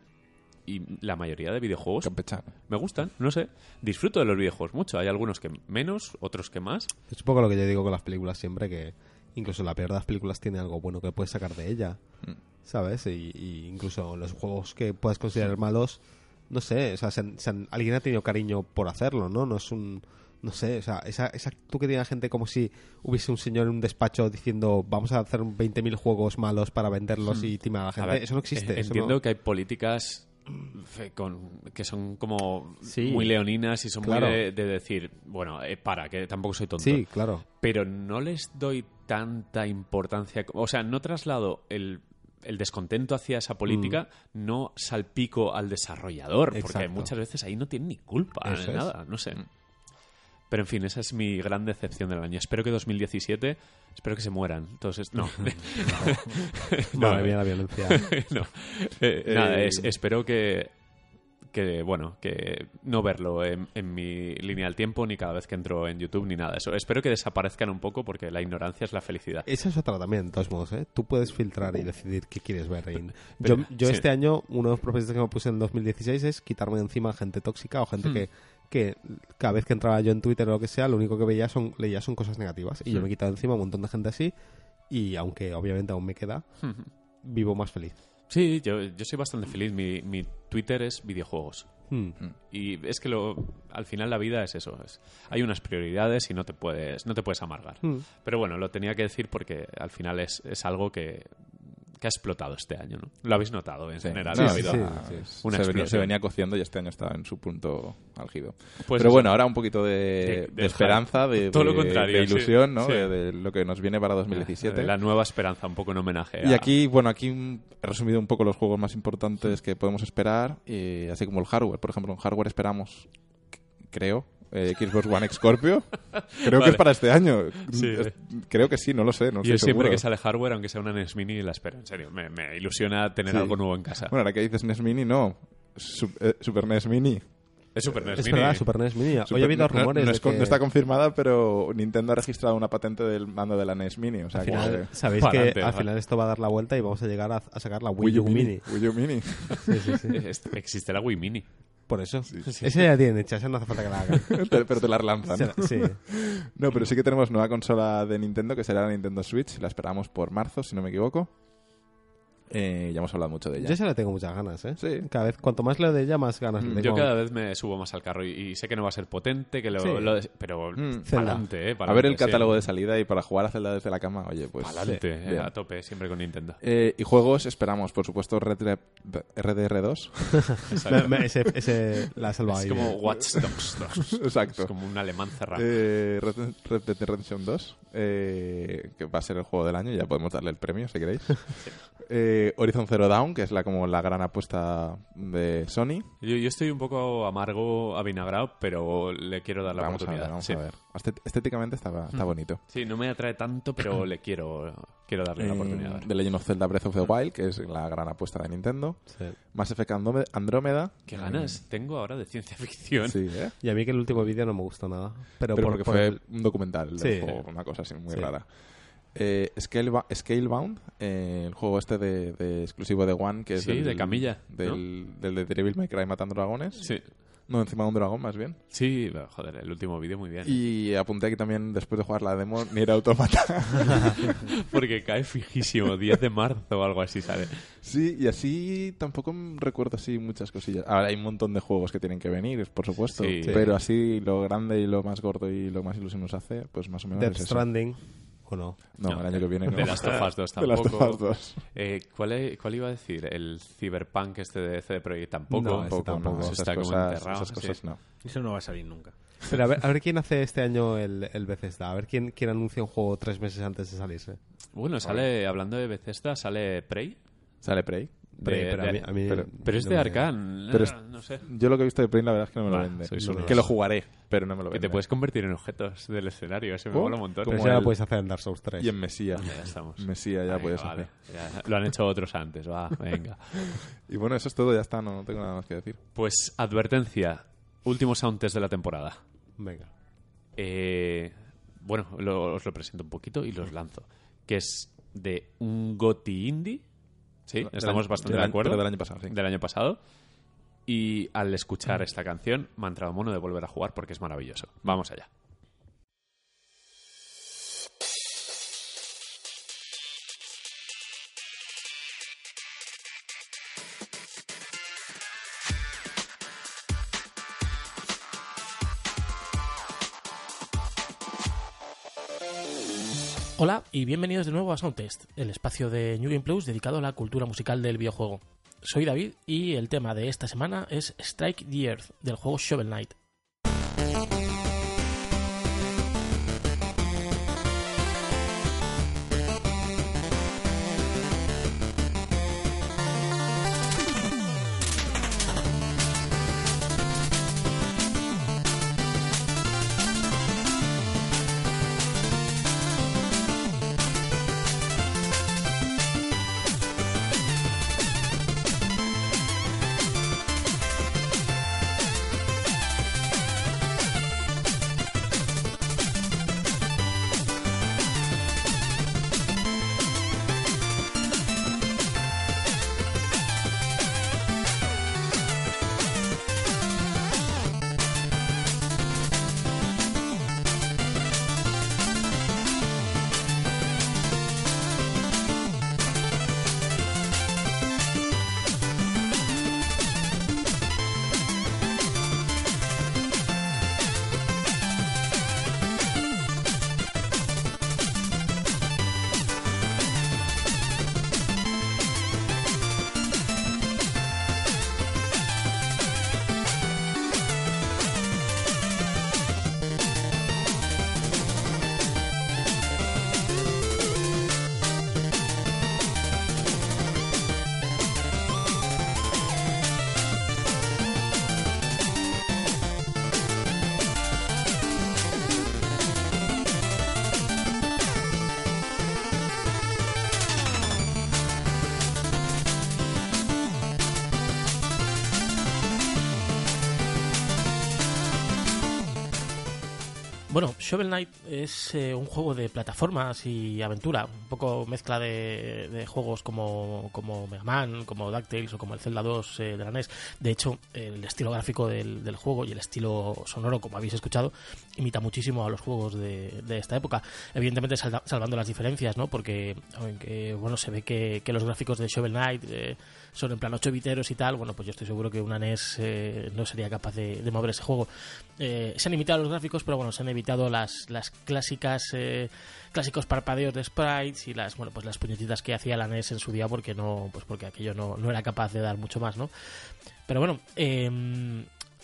y la mayoría de videojuegos Campechano. me gustan, no sé, disfruto de los videojuegos mucho, hay algunos que menos, otros que más. Es un poco lo que yo digo con las películas siempre, que incluso la peor de las películas tiene algo bueno que puedes sacar de ella. ¿sabes? Y, y incluso los juegos que puedas considerar malos, no sé, o sea, se han- se han- alguien ha tenido cariño por hacerlo, ¿no? No es un... No sé, o sea, esa, esa actitud que tiene la gente como si hubiese un señor en un despacho diciendo vamos a hacer 20.000 juegos malos para venderlos y timar a la gente. ver, eso no existe. eh, eso Entiendo no- que hay políticas con, que son como Sí. muy leoninas y son Claro. muy de, de decir, bueno, eh, para, que tampoco soy tonto. Sí, claro. pero no les doy tanta importancia. O sea, no traslado el, el descontento hacia esa política, no salpico al desarrollador, porque Mm. Muchas veces ahí no tienen ni culpa Eso de es. nada, no sé. Pero en fin, esa es mi gran decepción del año. Espero que 2017, espero que se mueran. Entonces, no. No, Madre mía, la violencia. no. Eh, nada, Eh, es- espero que, que, bueno, que no verlo en, en mi línea del tiempo, ni cada vez que entro en YouTube, ni nada de eso. Espero que desaparezcan un poco porque la ignorancia es la felicidad. Esa es otra también, de todos modos, ¿eh? Tú puedes filtrar y decidir qué quieres ver. Pero- yo yo sí. este año, uno de los propósitos que me puse en 2016 es quitarme de encima gente tóxica o gente Hmm. que, que cada vez que entraba yo en Twitter o lo que sea, lo único que veía son, leía son cosas negativas. Y yo Hmm. me he quitado encima un montón de gente así y aunque obviamente aún me queda, vivo más feliz. Sí, yo, yo soy bastante feliz. Mi, mi Twitter es videojuegos. Hmm. Y es que lo, al final la vida es eso. Es, hay unas prioridades y no te puedes, no te puedes amargar. Hmm. Pero bueno, lo tenía que decir porque al final es, es algo que, que ha explotado este año. ¿no? Lo habéis notado en Sí. general. No, ha sí, habido sí, una sí. se, venía, explosión. se venía cociendo y este año está en su punto álgido. Pues Pero eso. bueno, ahora un poquito de, De- de del esperanza, de, Todo lo contrario, de sí. ilusión, ¿no? Sí. De, de lo que nos viene para 2017. La nueva esperanza, un poco en homenaje. Y aquí, bueno, aquí he resumido un poco los juegos más importantes que podemos esperar, y así como el hardware. Por ejemplo, en hardware esperamos, creo, eh, Xbox One X Scorpio. Creo que es para este año. Sí. Creo que sí, no lo sé, no Yo siempre seguro. que sale hardware, aunque sea una NES Mini, la espero. En serio, me, me ilusiona tener Sí. algo nuevo en casa. Bueno, ahora que dices NES Mini, no. Eh, Super NES Mini. es Super NES Es Mini. verdad, Super NES Mini. Hoy Super- ha habido no- rumores no, de es con- que no está confirmada, pero Nintendo ha registrado una patente del mando de la NES Mini. O sea, al que- final, sabéis que al final esto va a dar la vuelta y vamos a llegar a, a sacar la Wii, U Mini. Wii U Mini. Sí, sí, sí. Es- Existe la Wii Mini. Por eso. Esa ya tiene hecha, esa no hace falta que la hagan. Pero pero te la relanzan. Sí. No, pero sí que tenemos nueva consola de Nintendo que será la Nintendo Switch. La esperamos por marzo, si no me equivoco. Eh, ya hemos hablado mucho de ella. Yo se la tengo muchas ganas, ¿eh? Sí. Cada vez, cuanto más leo de ella, más ganas le Yo tengo. cada vez me subo más al carro y, y sé que no va a ser potente, que lo, Sí. lo- pero Mm. Pa'lante, eh, a ver el sí. catálogo de salida y para jugar a Zelda desde la cama, oye, pues... Pa'lante, eh, bien. a tope, siempre con Nintendo. Eh, y juegos esperamos, por supuesto, Red Dead- RDR2. Me- me- ese, ese la ha salvado Es ahí. como Watch Dogs 2. Exacto. Es como un alemán cerrado. Eh, Red, Dead- Red Dead Redemption 2, eh, que va a ser el juego del año, ya podemos darle el premio si queréis. Eh, Horizon Zero Dawn, que es la como la gran apuesta de Sony. Yo, yo estoy un poco amargo, avinagrado, pero le quiero dar la vamos a oportunidad. ver, vamos sí. a ver. Estéticamente está, está bonito. Sí, no me atrae tanto, pero le quiero, quiero darle la Eh, oportunidad. a ver. The Legend of Zelda Breath of the Wild, que es la gran apuesta de Nintendo. Sí. Mass Effect Andrómeda. Qué ganas tengo ahora de ciencia ficción. Sí, ¿eh? Y a mí que el último vídeo no me gustó nada. Pero, Pero por, porque por fue el- un documental Sí. juego, una cosa así muy Sí. rara. Eh, Scaleba- Scalebound, eh, el juego este de, de exclusivo de One, que es Sí, del- de camilla, Del, del de Devil May Cry matando dragones. Sí, No, encima de un dragón, más bien. sí, joder, el último vídeo muy bien. Y apunté aquí también, después de jugar la demo, Nier Automata. Porque cae fijísimo, 10 de marzo o algo así sale. sí, y así tampoco recuerdo así muchas cosillas. Ahora hay un montón de juegos que tienen que venir, por supuesto. Sí. Pero así lo grande y lo más gordo y lo más ilusión nos hace, pues más o menos Death es eso. ¿O no? No, No, el año que viene no. The Last of Us 2 The Last of tampoco. Us 2. Eh, ¿cuál, ¿Cuál iba a decir? ¿El Cyberpunk este de CD Projekt tampoco? No, Tampoco, tampoco. Eso está como cosas, enterrado, esas cosas sí. no. Eso no va a salir nunca. Pero a ver, a ver quién hace este año el, el Bethesda. A ver quién, quién anuncia un juego tres meses antes de salirse. Bueno, sale, hablando de Bethesda, sale Prey. Sale Prey. Pero, De- pero a de- mí, a mí pero- Pero es no de. Pero eh, es- no sé. Yo lo que he visto de Prey, la verdad es que no me lo vende. Que lo jugaré, pero no me lo Que vende. te puedes convertir en objetos del escenario. Eso me mola un montón. como ya lo puedes hacer en Dark Souls 3. Y en Mesía. Ya estamos. Mesía ya Venga, puedes vale. hacer. Ya, lo han hecho otros antes, va, venga. Y bueno, eso es todo, ya está, no, no tengo nada más que decir. Pues advertencia, último sound test de la temporada. Venga. Eh, bueno, lo- os lo presento un poquito y los lanzo. Que es de un Goti Indie. Sí, Del estamos año- bastante del de acuerdo. del año pasado, sí. Del año pasado. Y al escuchar esta canción me ha entrado mono de volver a jugar porque es maravilloso. Vamos allá. Hola y bienvenidos de nuevo a Soundtest, el espacio de New Game Plus dedicado a la cultura musical del videojuego. Soy David y el tema de esta semana es Strike the Earth del juego Shovel Knight. Bueno, Shovel Knight es eh, un juego de plataformas y aventura, un poco mezcla de, juegos como, como Mega Man, como DuckTales o como el Zelda 2 eh, de la NES. De hecho, el estilo gráfico del, juego y el estilo sonoro, como habéis escuchado, imita muchísimo a los juegos de, esta época. Evidentemente salvando las diferencias, ¿no? Porque aunque, bueno, se ve que, los gráficos de Shovel Knight eh, son en plan 8 biteros y tal, bueno, pues yo estoy seguro que una NES eh, no sería capaz de mover ese juego. Eh, se han imitado los gráficos, pero bueno, se han evitado las, las clásicas eh, clásicos parpadeos de sprites y las bueno pues las puñetitas que hacía la NES en su día porque no pues porque aquello no, no era capaz de dar mucho más, ¿no? Pero bueno, eh,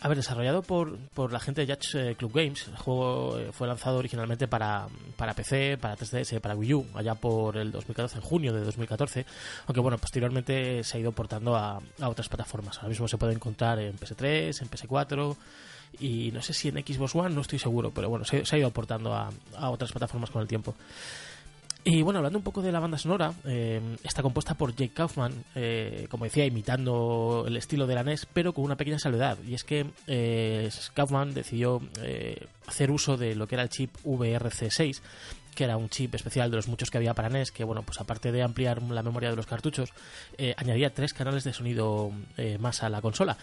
a ver, desarrollado por, por la gente de Judge eh, Club Games, el juego eh, fue lanzado originalmente para, para PC, para 3DS, para Wii U, allá por el 2014, en junio de 2014, aunque bueno, posteriormente se ha ido portando a, a otras plataformas. Ahora mismo se puede encontrar en PS3, en PS4 y no sé si en Xbox One, no estoy seguro, pero bueno, se, ha ido aportando a, otras plataformas con el tiempo. Y bueno, hablando un poco de la banda sonora, eh, está compuesta por Jake Kaufman, eh, como decía, imitando el estilo de la NES, pero con una pequeña salvedad. Y es que eh, Kaufman decidió hacer uso de lo que era el chip VRC6, que era un chip especial de los muchos que había para NES, que bueno, pues aparte de ampliar la memoria de los cartuchos, añadía tres canales de sonido más a la consola.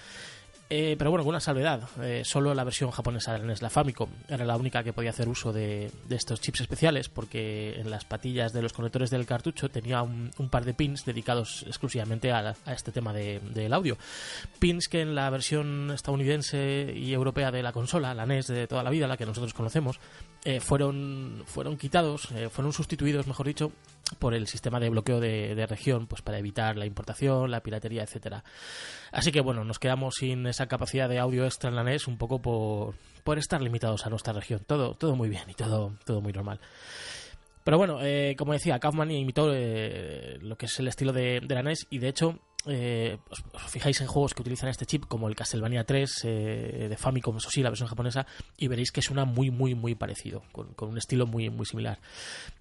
Eh, pero bueno, con una salvedad. Eh, solo la versión japonesa de la NES, la Famicom, era la única que podía hacer uso de, de estos chips especiales, porque en las patillas de los conectores del cartucho tenía un, par de pins dedicados exclusivamente a, a este tema de- del audio. Pins que en la versión estadounidense y europea de la consola, la NES de toda la vida, la que nosotros conocemos, eh, fueron, fueron quitados, eh, fueron sustituidos, mejor dicho, por el sistema de bloqueo de, de región, pues para evitar la importación, la piratería, etcétera. Así que bueno, nos quedamos sin esa capacidad de audio extra en la NES un poco por, por estar limitados a nuestra región. Todo, todo muy bien y todo, todo muy normal. Pero bueno, eh, como decía, Kaufman imitó eh, lo que es el estilo de, de la NES y de hecho eh, os, fijáis en juegos que utilizan este chip como el Castlevania 3 eh, de Famicom, eso sí, la versión japonesa, y veréis que suena muy, muy, muy parecido, con, un estilo muy, muy similar.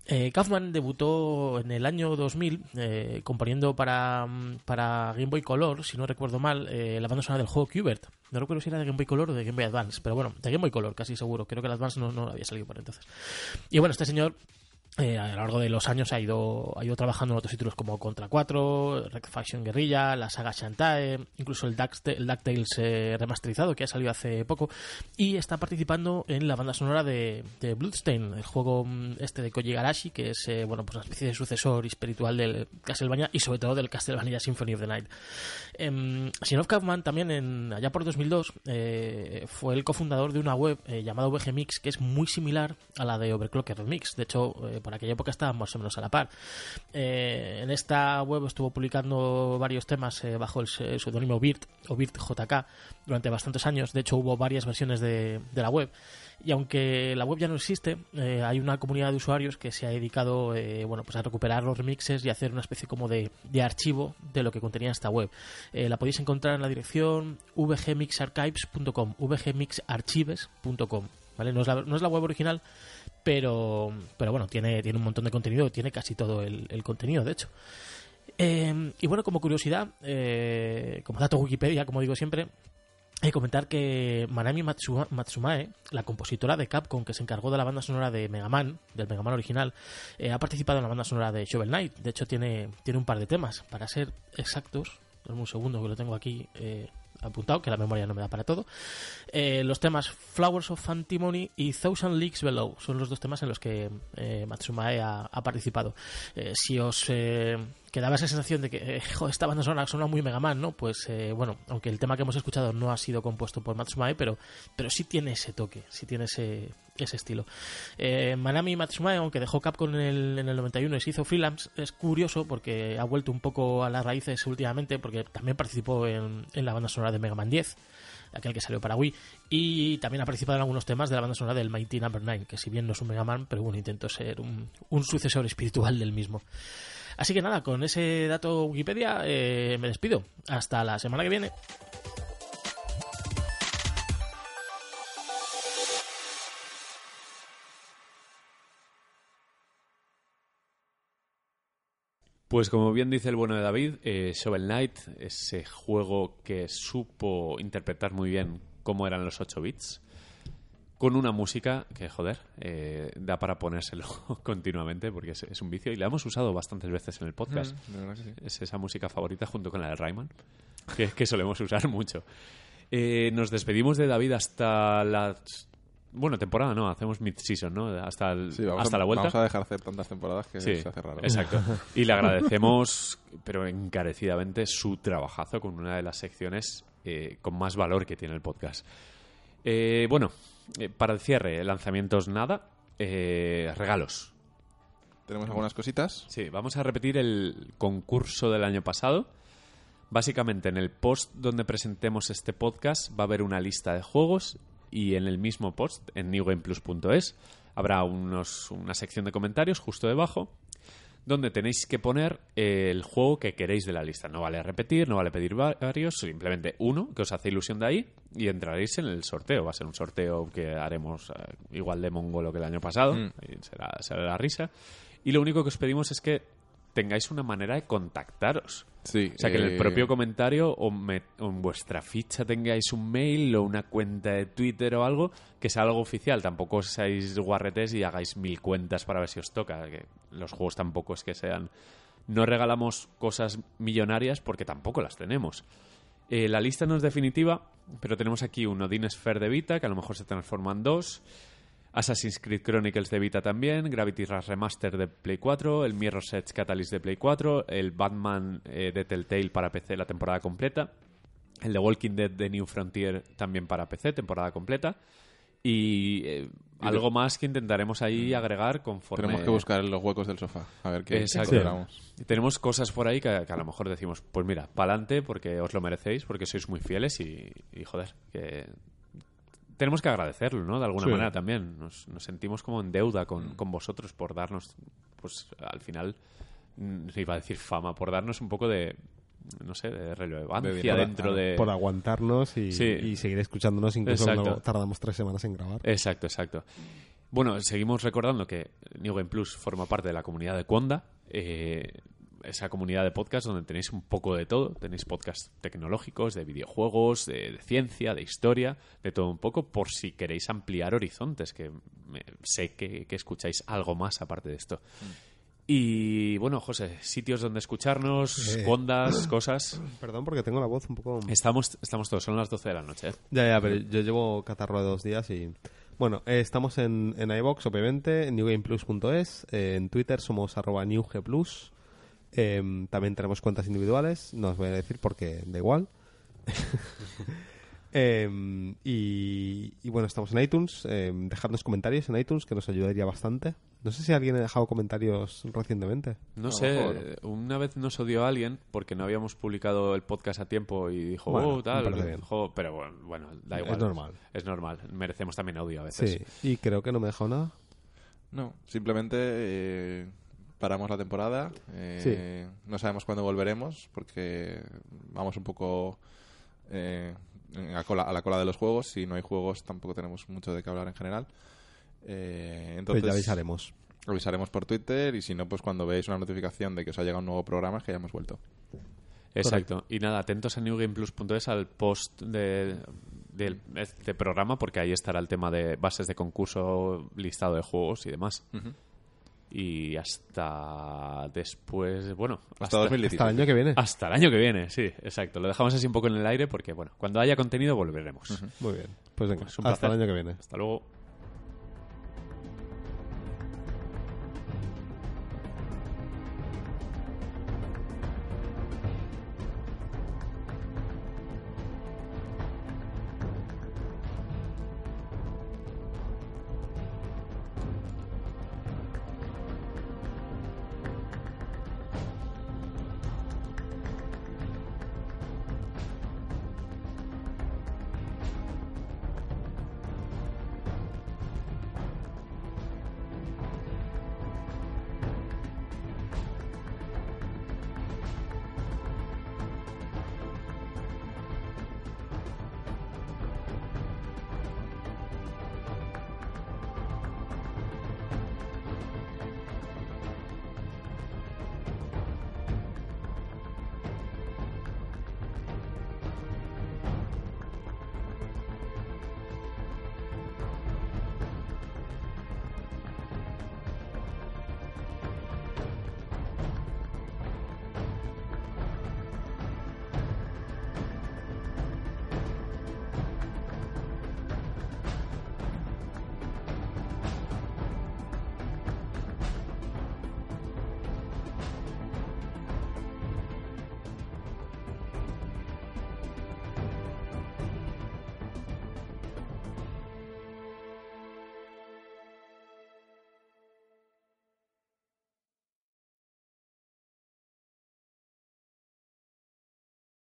Eh, Kaufman debutó en el año 2000 eh, componiendo para, mm, para Game Boy Color, si no recuerdo mal, la banda sonora del juego Qbert. No recuerdo si era de Game Boy Color o de Game Boy Advance, pero bueno, de Game Boy Color, casi seguro. Creo que el Advance no, no había salido por entonces. Y bueno, este señor eh, a lo largo de los años ha ido, ha ido trabajando en otros títulos como Contra 4, Red Faction Guerrilla, la saga Shantae, incluso el, Duckta- el DuckTales eh, remasterizado que ha salido hace poco y está participando en la banda sonora de, de Bloodstain, el juego mm, este de Koji Garashi que es eh, bueno pues una especie de sucesor espiritual del Castlevania y sobre todo del Castlevania Symphony of the Night. Em, Sinov Kaufman también en, allá por 2002 eh, fue el cofundador de una web llamada VG Mix que es muy similar a la de Overclocker Remix. De hecho, por aquella época estaban más o menos a la par. Eh, en esta web estuvo publicando varios temas eh, bajo el se- seudónimo Birt o Birt JK durante bastantes años. De hecho, hubo varias versiones de, la web. Y aunque la web ya no existe, eh, hay una comunidad de usuarios que se ha dedicado bueno, pues a recuperar los remixes y hacer una especie como de, archivo de lo que contenía esta web. La podéis encontrar en la dirección vgmixarchives.com, vgmixarchives.com. ¿vale? No, no es la web original, pero, pero bueno, tiene, tiene un montón de contenido, tiene casi todo el, contenido, de hecho. Eh, y bueno, como curiosidad, eh, como dato Wikipedia, como digo siempre, que comentar que Manami Matsua- Matsumae, la compositora de Capcom que se encargó de la banda sonora de Mega Man, del Mega Man original, eh, ha participado en la banda sonora de Shovel Knight. De hecho, tiene, tiene un par de temas. Para ser exactos, un segundo que lo tengo aquí eh, apuntado, que la memoria no me da para todo. Eh, los temas Flowers of Antimony y Thousand Leagues Below son los dos temas en los que eh, Matsumae ha, participado. Eh, si os eh, quedaba esa sensación de que eh, esta banda sonora suena muy Mega Man, ¿no? Pues eh, bueno, aunque el tema que hemos escuchado no ha sido compuesto por Matsumae, pero, pero sí tiene ese toque, sí tiene ese, ese estilo. Eh, Manami Matsumae, aunque dejó Capcom en el, en el 91 y se hizo freelance, es curioso porque ha vuelto un poco a las raíces últimamente, porque también participó en, en la banda sonora de Mega Man 10 aquel que salió para Wii, y también ha participado en algunos temas de la banda sonora del Mighty Number 9, que si bien no es un Mega Man, pero bueno, intentó ser un, un sucesor espiritual del mismo. Así que nada, con ese dato Wikipedia eh, me despido. Hasta la semana que viene. Pues como bien dice el bueno de David, eh, Shovel Knight, ese juego que supo interpretar muy bien cómo eran los 8 bits, con una música que, joder, eh, da para ponérselo continuamente porque es, es un vicio y la hemos usado bastantes veces en el podcast. Sí. Es esa música favorita junto con la de Rayman, que, que solemos usar mucho. Eh, nos despedimos de David hasta la... Bueno, temporada no, hacemos mid-season, ¿no? Hasta, el- Sí, vamos hasta a, la vuelta. Vamos a dejar hacer tantas temporadas que Sí, se hace raro. exacto. Y le agradecemos, pero encarecidamente, su trabajazo con una de las secciones eh, con más valor que tiene el podcast. Eh, bueno, eh, para el cierre, lanzamientos nada, eh, regalos. Tenemos algunas cositas. Sí, vamos a repetir el concurso del año pasado. Básicamente, en el post donde presentemos este podcast va a haber una lista de juegos y en el mismo post, en newgameplus.es, habrá unos, una sección de comentarios justo debajo donde tenéis que poner el juego que queréis de la lista. No vale repetir, no vale pedir va- varios, simplemente uno que os hace ilusión de ahí y entraréis en el sorteo. Va a ser un sorteo que haremos eh, igual de mongolo que el año pasado, Mm. será, será la risa. Y lo único que os pedimos es que tengáis una manera de contactaros. Sí. O sea, que en el eh, propio comentario o, me- o en vuestra ficha tengáis un mail o una cuenta de Twitter o algo que sea algo oficial. Tampoco seáis guarretes y hagáis mil cuentas para ver si os toca. Que los juegos tampoco es que sean... No regalamos cosas millonarias porque tampoco las tenemos. Eh, la lista no es definitiva, pero tenemos aquí un Odin Sphere de Vita, que a lo mejor se transforma en dos. Assassin's Creed Chronicles de Vita también, Gravity Rush Remaster de Play 4, el Mirror's Edge Catalyst de Play 4, el Batman eh, de Telltale para PC la temporada completa, el The Walking Dead de New Frontier también para PC, temporada completa, y eh, algo más que intentaremos ahí agregar conforme... Tenemos que buscar los huecos del sofá. A ver qué, encontramos. Tenemos cosas por ahí que, que a lo mejor decimos, pues mira, pa'lante porque os lo merecéis, porque sois muy fieles y, y, joder, que tenemos que agradecerlo, ¿no? De alguna Sí. manera también. Nos, nos sentimos como en deuda con, con vosotros por darnos, pues al final, mm, iba a decir fama, por darnos un poco de, no sé, de relevancia dinero, dentro claro. de... por aguantarnos y, Sí. y seguir escuchándonos incluso cuando tardamos tres semanas en grabar. Exacto, exacto. Bueno, seguimos recordando que New Game Plus forma parte de la comunidad de Conda, eh, esa comunidad de podcast donde tenéis un poco de todo. Tenéis podcasts tecnológicos, de videojuegos, de, de ciencia, de historia, de todo un poco, por si queréis ampliar horizontes, que me- sé que, que escucháis algo más aparte de esto. Y bueno, José, sitios donde escucharnos, Eh. Condas, cosas. Perdón porque tengo la voz un poco... Estamos, estamos todos, son las 12 de la noche. ¿eh? Ya, ya, pero yo llevo catarro de dos días y... Bueno, eh, estamos en, en iVox, obviamente, en newgameplus.es, eh, en Twitter somos arroba newgplus, eh, también tenemos cuentas individuales, no os voy a decir porque da igual. Eh, y, y bueno, estamos en iTunes, eh, dejadnos comentarios en iTunes que nos ayudaría bastante. No sé si alguien ha dejado comentarios recientemente. No A sé, mejor. una vez nos odió alguien porque no habíamos publicado el podcast a tiempo y dijo, Bueno, oh, tal, pero bueno, bueno, da Es igual. normal. Es normal, merecemos también odio a veces. Sí, y creo que no me he dejado nada. No, simplemente eh, paramos la temporada. eh, No sabemos cuándo volveremos porque vamos un poco eh, a, la cola, a la cola de los juegos. Si no hay juegos tampoco tenemos mucho de qué hablar en general. Eh, Pues entonces ya avisaremos. avisaremos por Twitter y si no, pues cuando veáis una notificación de que os ha llegado un nuevo programa es que ya hemos vuelto. Exacto. Y nada, atentos a newgameplus.es al post de, del este programa porque ahí estará el tema de bases de concurso, listado de juegos y demás. Y hasta después, bueno, Hasta 2016. Hasta el año que viene. hasta el año que viene, sí, exacto. Lo dejamos así un poco en el aire porque, bueno, cuando haya contenido volveremos. Muy bien. Pues venga, Pues un hasta el año que viene. Hasta luego.